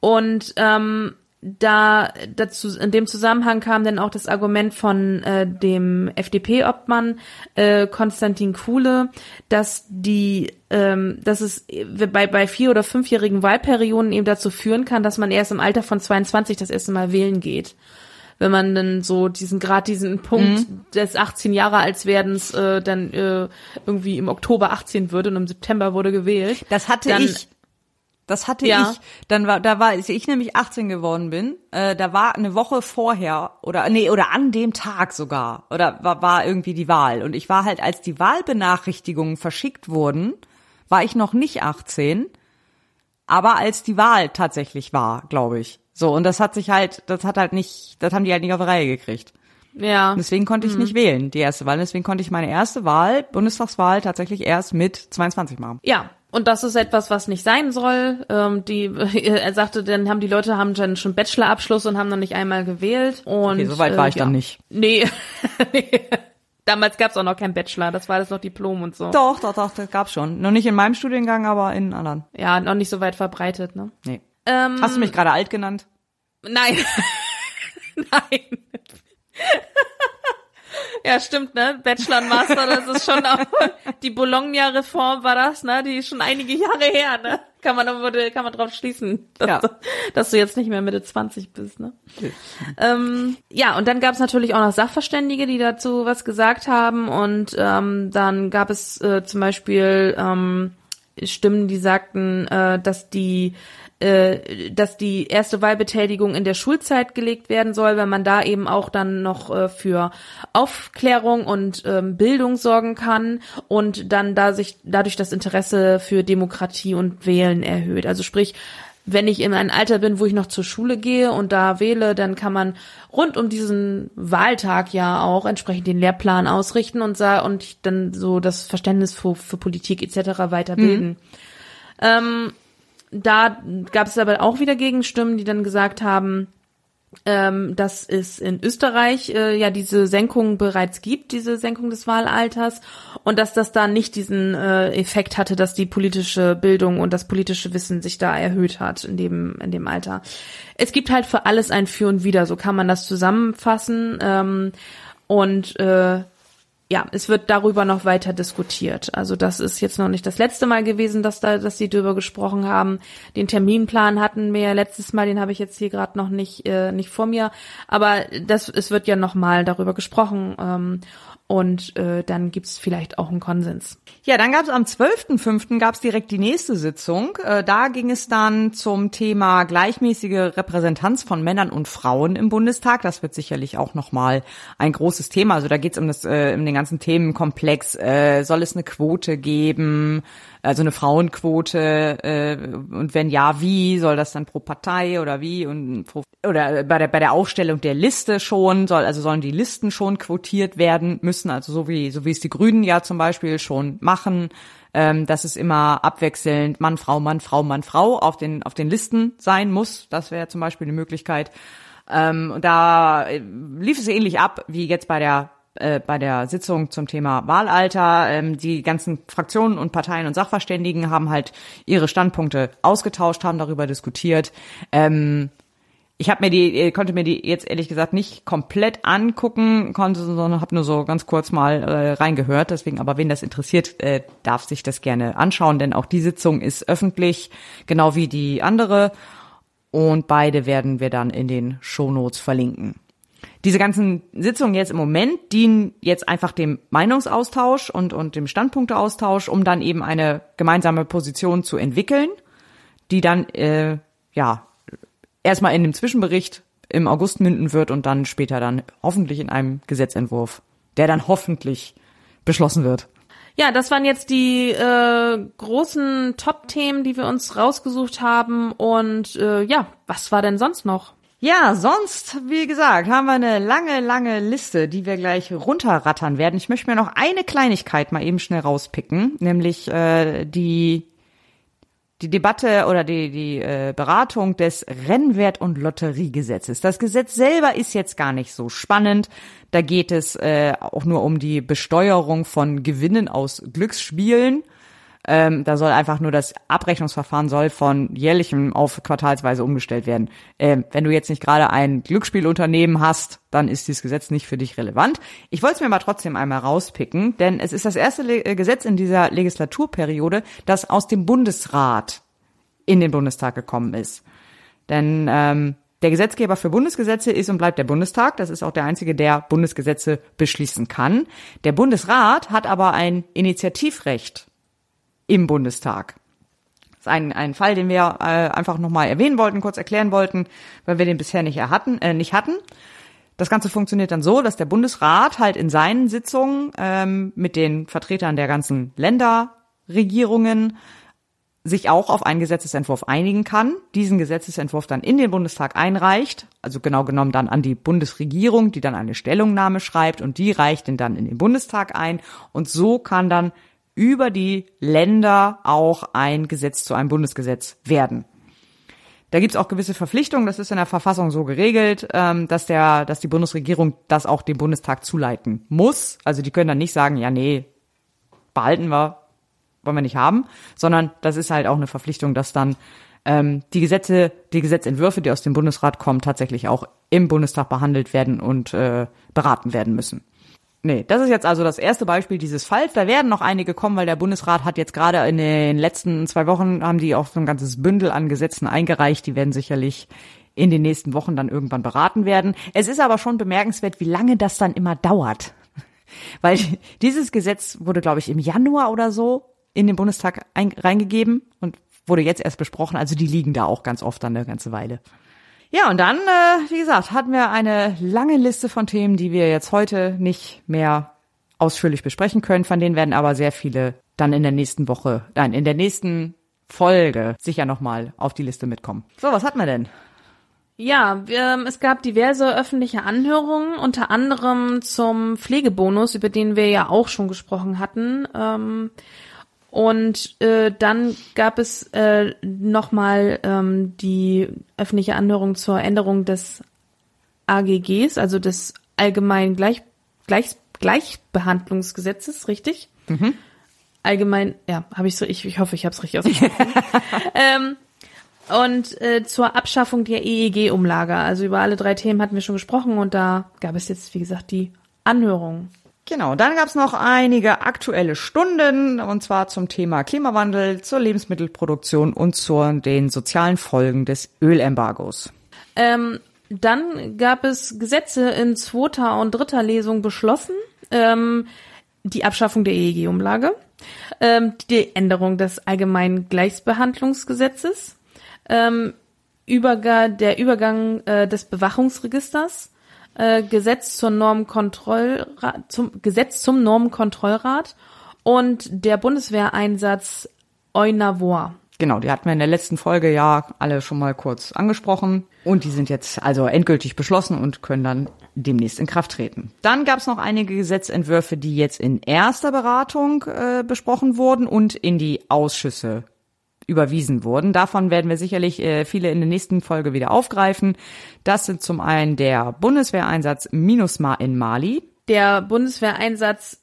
Und ähm, da dazu in dem Zusammenhang kam dann auch das Argument von äh, dem FDP-Obmann äh, Konstantin Kuhle, dass die, ähm, dass es bei bei vier oder fünfjährigen Wahlperioden eben dazu führen kann, dass man erst im Alter von 22 das erste Mal wählen geht wenn man dann so diesen gerade diesen Punkt Mhm. des 18 Jahre als werdens äh, dann äh, irgendwie im Oktober 18 würde und im September wurde gewählt. Das hatte dann, ich. Das hatte Ja. ich. Dann war, da war, als ich nämlich 18 geworden bin, äh, da war eine Woche vorher oder nee oder an dem Tag sogar oder war, war irgendwie die Wahl und ich war halt, als die Wahlbenachrichtigungen verschickt wurden, war ich noch nicht 18, aber als die Wahl tatsächlich war, glaube ich. So und das hat sich halt, das hat halt nicht, das haben die halt nicht auf die Reihe gekriegt. Ja. Und Deswegen konnte ich nicht wählen, die erste Wahl. Deswegen konnte ich meine erste Wahl, Bundestagswahl, tatsächlich erst mit 22 machen. Ja, und das ist etwas, was nicht sein soll. Ähm, die, er sagte, dann haben die Leute haben dann schon Bachelorabschluss und haben noch nicht einmal gewählt. Und Okay, so weit war ich ja. dann nicht. Nee. Damals gab's auch noch kein Bachelor, das war alles noch Diplom und so. Doch, doch, doch, das gab's schon. Noch nicht in meinem Studiengang, aber in anderen. Ja, noch nicht so weit verbreitet, ne? Nee. Ähm, Hast du mich gerade alt genannt? Nein. Nein. Ja, stimmt, ne? Bachelor und Master, das ist schon auch, die Bologna-Reform war das, ne? Die ist schon einige Jahre her, ne? Kann man, kann man drauf schließen, dass, Ja. du, dass du jetzt nicht mehr Mitte 20 bist, ne? Ähm, ja, und dann gab es natürlich auch noch Sachverständige, die dazu was gesagt haben. Und ähm, dann gab es äh, zum Beispiel ähm, Stimmen, die sagten, äh, dass die äh, dass die erste Wahlbetätigung in der Schulzeit gelegt werden soll, weil man da eben auch dann noch äh, für Aufklärung und ähm, Bildung sorgen kann und dann da sich dadurch das Interesse für Demokratie und Wählen erhöht. Also sprich, wenn ich in einem Alter bin, wo ich noch zur Schule gehe und da wähle, dann kann man rund um diesen Wahltag ja auch entsprechend den Lehrplan ausrichten und sa und dann so das Verständnis für, für Politik etc. weiterbilden. Ähm, da gab es aber auch wieder Gegenstimmen, die dann gesagt haben, ähm, dass es in Österreich äh, ja diese Senkung bereits gibt, diese Senkung des Wahlalters, und dass das da nicht diesen äh, Effekt hatte, dass die politische Bildung und das politische Wissen sich da erhöht hat in dem in dem Alter. Es gibt halt für alles ein Für und Wider, so kann man das zusammenfassen. Ähm, und äh, ja, es wird darüber noch weiter diskutiert. Also das ist jetzt noch nicht das letzte Mal gewesen, dass da, dass sie darüber gesprochen haben. Den Terminplan hatten wir letztes Mal, den habe ich jetzt hier gerade noch nicht äh, nicht vor mir. Aber das, es wird ja noch mal darüber gesprochen ähm, und äh, dann gibt's vielleicht auch einen Konsens. Ja, dann gab's am 12.05. gab's direkt die nächste Sitzung. Äh, da ging es dann zum Thema gleichmäßige Repräsentanz von Männern und Frauen im Bundestag. Das wird sicherlich auch nochmal ein großes Thema. Also da geht's um, das, äh, um den ganzen Themenkomplex. Äh, soll es eine Quote geben? Also eine Frauenquote? Äh, und wenn ja, wie? Soll das dann pro Partei oder wie? Und pro, oder bei der, bei der Aufstellung der Liste schon? Soll, also sollen die Listen schon quotiert werden müssen? Also so wie, so wie es die Grünen ja zum Beispiel schon machen ähm, dass es immer abwechselnd Mann, Frau, Mann, Frau, Mann, Frau auf den, auf den Listen sein muss. Das wäre zum Beispiel eine Möglichkeit. Ähm, und da äh, lief es ähnlich ab wie jetzt bei der äh, bei der Sitzung zum Thema Wahlalter. Ähm, die ganzen Fraktionen und Parteien und Sachverständigen haben halt ihre Standpunkte ausgetauscht, haben darüber diskutiert. Ähm, ich habe mir die, äh, konnte mir die jetzt ehrlich gesagt nicht komplett angucken, konnte, sondern habe nur so ganz kurz mal äh, reingehört. Deswegen, aber wen das interessiert, äh, darf sich das gerne anschauen, denn auch die Sitzung ist öffentlich, genau wie die andere. Und beide werden wir dann in den Shownotes verlinken. Diese ganzen Sitzungen jetzt im Moment dienen jetzt einfach dem Meinungsaustausch und, und dem Standpunkteaustausch, um dann eben eine gemeinsame Position zu entwickeln, die dann, äh, ja, erstmal in dem Zwischenbericht im August münden wird und dann später dann hoffentlich in einem Gesetzentwurf, der dann hoffentlich beschlossen wird. Ja, das waren jetzt die äh, großen Top-Themen, die wir uns rausgesucht haben. Und äh, ja, was war denn sonst noch? Ja, sonst, wie gesagt, haben wir eine lange, lange Liste, die wir gleich runterrattern werden. Ich möchte mir noch eine Kleinigkeit mal eben schnell rauspicken, nämlich äh, die die Debatte oder die, die äh, Beratung des Rennwert- und Lotteriegesetzes. Das Gesetz selber ist jetzt gar nicht so spannend. Da geht es äh, auch nur um die Besteuerung von Gewinnen aus Glücksspielen. Ähm, da soll einfach nur das Abrechnungsverfahren soll von jährlichem auf quartalsweise umgestellt werden. Ähm, wenn du jetzt nicht gerade ein Glücksspielunternehmen hast, dann ist dieses Gesetz nicht für dich relevant. Ich wollte es mir aber trotzdem einmal rauspicken, denn es ist das erste Le äh, Gesetz in dieser Legislaturperiode, das aus dem Bundesrat in den Bundestag gekommen ist. Denn ähm, Der Gesetzgeber für Bundesgesetze ist und bleibt der Bundestag. Das ist auch der einzige, der Bundesgesetze beschließen kann. Der Bundesrat hat aber ein Initiativrecht im Bundestag. Das ist ein, ein Fall, den wir äh, einfach nochmal erwähnen wollten, kurz erklären wollten, weil wir den bisher nicht, erhatten, äh, nicht hatten. Das Ganze funktioniert dann so, dass der Bundesrat halt in seinen Sitzungen ähm, mit den Vertretern der ganzen Länderregierungen sich auch auf einen Gesetzesentwurf einigen kann, diesen Gesetzesentwurf dann in den Bundestag einreicht, also genau genommen dann an die Bundesregierung, die dann eine Stellungnahme schreibt und die reicht ihn dann in den Bundestag ein und so kann dann über die Länder auch ein Gesetz zu einem Bundesgesetz werden. Da gibt's auch gewisse Verpflichtungen, das ist in der Verfassung so geregelt, ähm, dass der, dass die Bundesregierung das auch dem Bundestag zuleiten muss. Also die können dann nicht sagen, ja nee, behalten wir, wollen wir nicht haben, sondern das ist halt auch eine Verpflichtung, dass dann ähm, die Gesetze, die Gesetzentwürfe, die aus dem Bundesrat kommen, tatsächlich auch im Bundestag behandelt werden und äh, beraten werden müssen. Nee, das ist jetzt also das erste Beispiel dieses Falls. Da werden noch einige kommen, weil der Bundesrat hat jetzt gerade in den letzten zwei Wochen haben die auch so ein ganzes Bündel an Gesetzen eingereicht. Die werden sicherlich in den nächsten Wochen dann irgendwann beraten werden. Es ist aber schon bemerkenswert, wie lange das dann immer dauert. Weil dieses Gesetz wurde, glaube ich, im Januar oder so in den Bundestag ein, reingegeben und wurde jetzt erst besprochen. Also die liegen da auch ganz oft dann eine ganze Weile. Ja, und dann, äh, wie gesagt, hatten wir eine lange Liste von Themen, die wir jetzt heute nicht mehr ausführlich besprechen können. Von denen werden aber sehr viele dann in der nächsten Woche, nein, in der nächsten Folge sicher nochmal auf die Liste mitkommen. So, was hatten wir denn? Ja, ähm, es gab diverse öffentliche Anhörungen, unter anderem zum Pflegebonus, über den wir ja auch schon gesprochen hatten. Ähm, und äh, dann gab es äh, nochmal ähm, die öffentliche Anhörung zur Änderung des AGGs, also des Allgemeinen Gleich, Gleich, Gleichbehandlungsgesetzes, richtig? Mhm. Allgemein, ja, habe ich so, ich, ich hoffe, ich habe es richtig ausgesprochen. ähm, und äh, zur Abschaffung der EEG-Umlage. Also über alle drei Themen hatten wir schon gesprochen und da gab es jetzt, wie gesagt, die Anhörung. Genau, dann gab's noch einige aktuelle Stunden, und zwar zum Thema Klimawandel, zur Lebensmittelproduktion und zu den sozialen Folgen des Ölembargos. Ähm, dann gab es Gesetze in zweiter und dritter Lesung beschlossen. Ähm, die Abschaffung der EEG-Umlage, ähm, die Änderung des allgemeinen Gleichbehandlungsgesetzes, ähm, Überga der Übergang äh, des Bewachungsregisters, äh, Gesetz zur Normenkontrollrat, zum Gesetz zum Normenkontrollrat und der Bundeswehreinsatz Eunavor. Genau, die hatten wir in der letzten Folge ja alle schon mal kurz angesprochen und die sind jetzt also endgültig beschlossen und können dann demnächst in Kraft treten. Dann gab es noch einige Gesetzentwürfe, die jetzt in erster Beratung äh, besprochen wurden und in die Ausschüsse überwiesen wurden. Davon werden wir sicherlich äh, viele in der nächsten Folge wieder aufgreifen. Das sind zum einen der Bundeswehreinsatz MINUSMA in Mali. Der Bundeswehreinsatz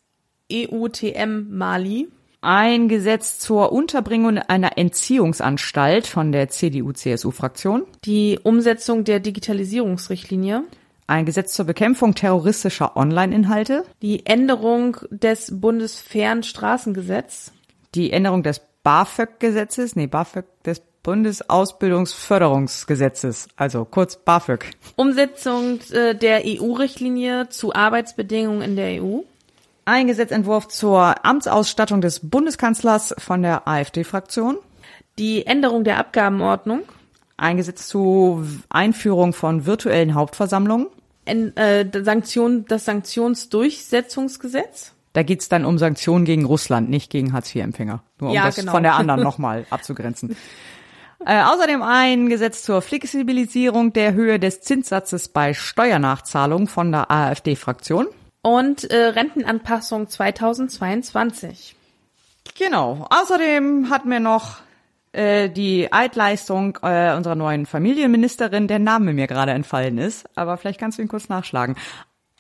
EUTM Mali. Ein Gesetz zur Unterbringung einer Entziehungsanstalt von der CDU-CSU-Fraktion. Die Umsetzung der Digitalisierungsrichtlinie. Ein Gesetz zur Bekämpfung terroristischer Online-Inhalte. Die Änderung des Bundesfernstraßengesetz. Die Änderung des BAföG-Gesetzes, nee, BAföG des Bundesausbildungsförderungsgesetzes, also kurz BAföG. Umsetzung äh, der EU-Richtlinie zu Arbeitsbedingungen in der EU. Ein Gesetzentwurf zur Amtsausstattung des Bundeskanzlers von der AfD-Fraktion. Die Änderung der Abgabenordnung. Ein Gesetz zur Einführung von virtuellen Hauptversammlungen. En, äh, Sanktion, das Sanktionsdurchsetzungsgesetz. Da geht's dann um Sanktionen gegen Russland, nicht gegen Hartz-IV-Empfänger. Nur um Ja, das genau. von der anderen nochmal abzugrenzen. Äh, außerdem ein Gesetz zur Flexibilisierung der Höhe des Zinssatzes bei Steuernachzahlungen von der AfD-Fraktion. Und äh, Rentenanpassung 2022. Genau. Außerdem hatten wir noch äh, die Eidleistung äh, unserer neuen Familienministerin, der Name mir gerade entfallen ist. Aber vielleicht kannst du ihn kurz nachschlagen.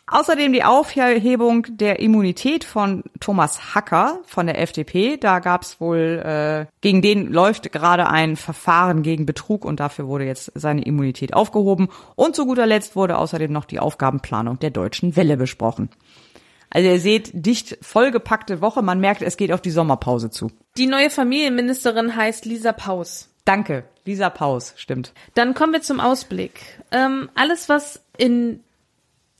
Außerdem die Aufhebung der Immunität von Thomas Hacker von der FDP. Da gab's wohl, äh, gegen den läuft gerade ein Verfahren gegen Betrug und dafür wurde jetzt seine Immunität aufgehoben. Und zu guter Letzt wurde außerdem noch die Aufgabenplanung der Deutschen Welle besprochen. Also ihr seht, dicht vollgepackte Woche. Man merkt, es geht auf die Sommerpause zu. Die neue Familienministerin heißt Lisa Paus. Danke. Lisa Paus, stimmt. Dann kommen wir zum Ausblick. Ähm, alles, was in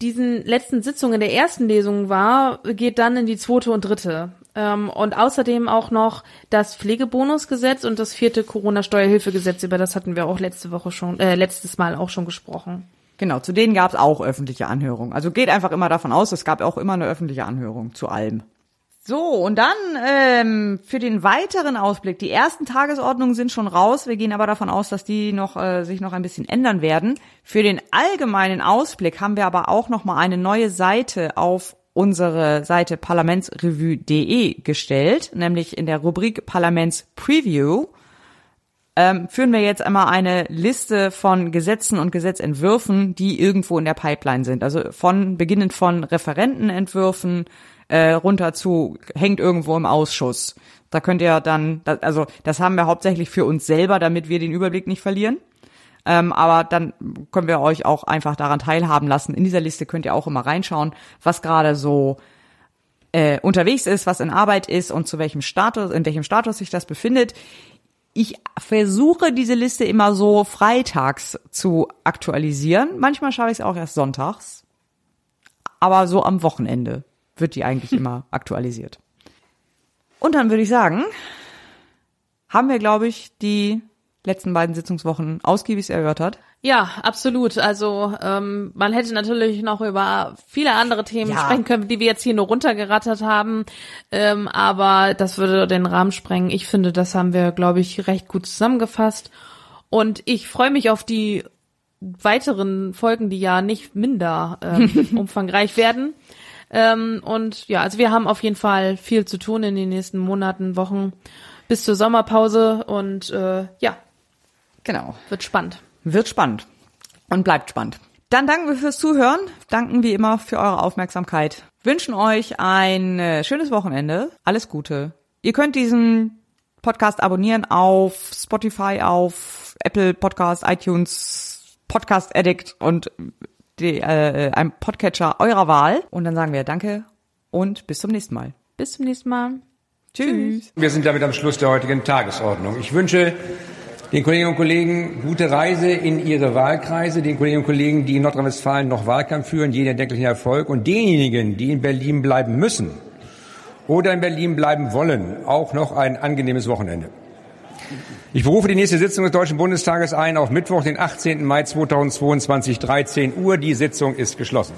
diesen letzten Sitzungen der ersten Lesung war, geht dann in die zweite und dritte. Ähm, und außerdem auch noch das Pflegebonusgesetz und das vierte Corona-Steuerhilfegesetz, über das hatten wir auch letzte Woche schon, äh, letztes Mal auch schon gesprochen. Genau, zu denen gab es auch öffentliche Anhörungen. Also geht einfach immer davon aus, es gab auch immer eine öffentliche Anhörung zu allem. So, und dann ähm, für den weiteren Ausblick. Die ersten Tagesordnungen sind schon raus. Wir gehen aber davon aus, dass die noch äh, sich noch ein bisschen ändern werden. Für den allgemeinen Ausblick haben wir aber auch noch mal eine neue Seite auf unsere Seite parlamentsrevue.de gestellt, nämlich in der Rubrik Parlaments Preview. Ähm, führen wir jetzt einmal eine Liste von Gesetzen und Gesetzentwürfen, die irgendwo in der Pipeline sind. Also von beginnend von Referentenentwürfen äh, runter zu hängt irgendwo im Ausschuss. Da könnt ihr dann, also das haben wir hauptsächlich für uns selber, damit wir den Überblick nicht verlieren. Ähm, aber dann können wir euch auch einfach daran teilhaben lassen. In dieser Liste könnt ihr auch immer reinschauen, was gerade so äh, unterwegs ist, was in Arbeit ist und zu welchem Status, in welchem Status sich das befindet. Ich versuche diese Liste immer so freitags zu aktualisieren. Manchmal schaffe ich es auch erst sonntags. Aber so am Wochenende wird die eigentlich immer aktualisiert. Und dann würde ich sagen, haben wir, glaube ich, die letzten beiden Sitzungswochen ausgiebig erörtert. Ja, absolut. Also ähm, man hätte natürlich noch über viele andere Themen ja. sprechen können, die wir jetzt hier nur runtergerattert haben. Ähm, aber das würde den Rahmen sprengen. Ich finde, das haben wir, glaube ich, recht gut zusammengefasst. Und ich freue mich auf die weiteren Folgen, die ja nicht minder ähm, umfangreich werden. Ähm, und ja, also wir haben auf jeden Fall viel zu tun in den nächsten Monaten, Wochen bis zur Sommerpause. Und äh, ja, Genau. Wird spannend. Wird spannend. Und bleibt spannend. Dann danken wir fürs Zuhören, danken wie immer für eure Aufmerksamkeit, wünschen euch ein äh, schönes Wochenende, alles Gute. Ihr könnt diesen Podcast abonnieren auf Spotify, auf Apple Podcast, iTunes, Podcast Addict und die, äh, einem Podcatcher eurer Wahl. Und dann sagen wir Danke und bis zum nächsten Mal. Bis zum nächsten Mal. Tschüss. Wir sind damit am Schluss der heutigen Tagesordnung. Ich wünsche den Kolleginnen und Kollegen gute Reise in ihre Wahlkreise, den Kolleginnen und Kollegen, die in Nordrhein-Westfalen noch Wahlkampf führen, jeden erdenklichen Erfolg und denjenigen, die in Berlin bleiben müssen oder in Berlin bleiben wollen, auch noch ein angenehmes Wochenende. Ich berufe die nächste Sitzung des Deutschen Bundestages ein auf Mittwoch, den 18. Mai 2022, 13 Uhr. Die Sitzung ist geschlossen.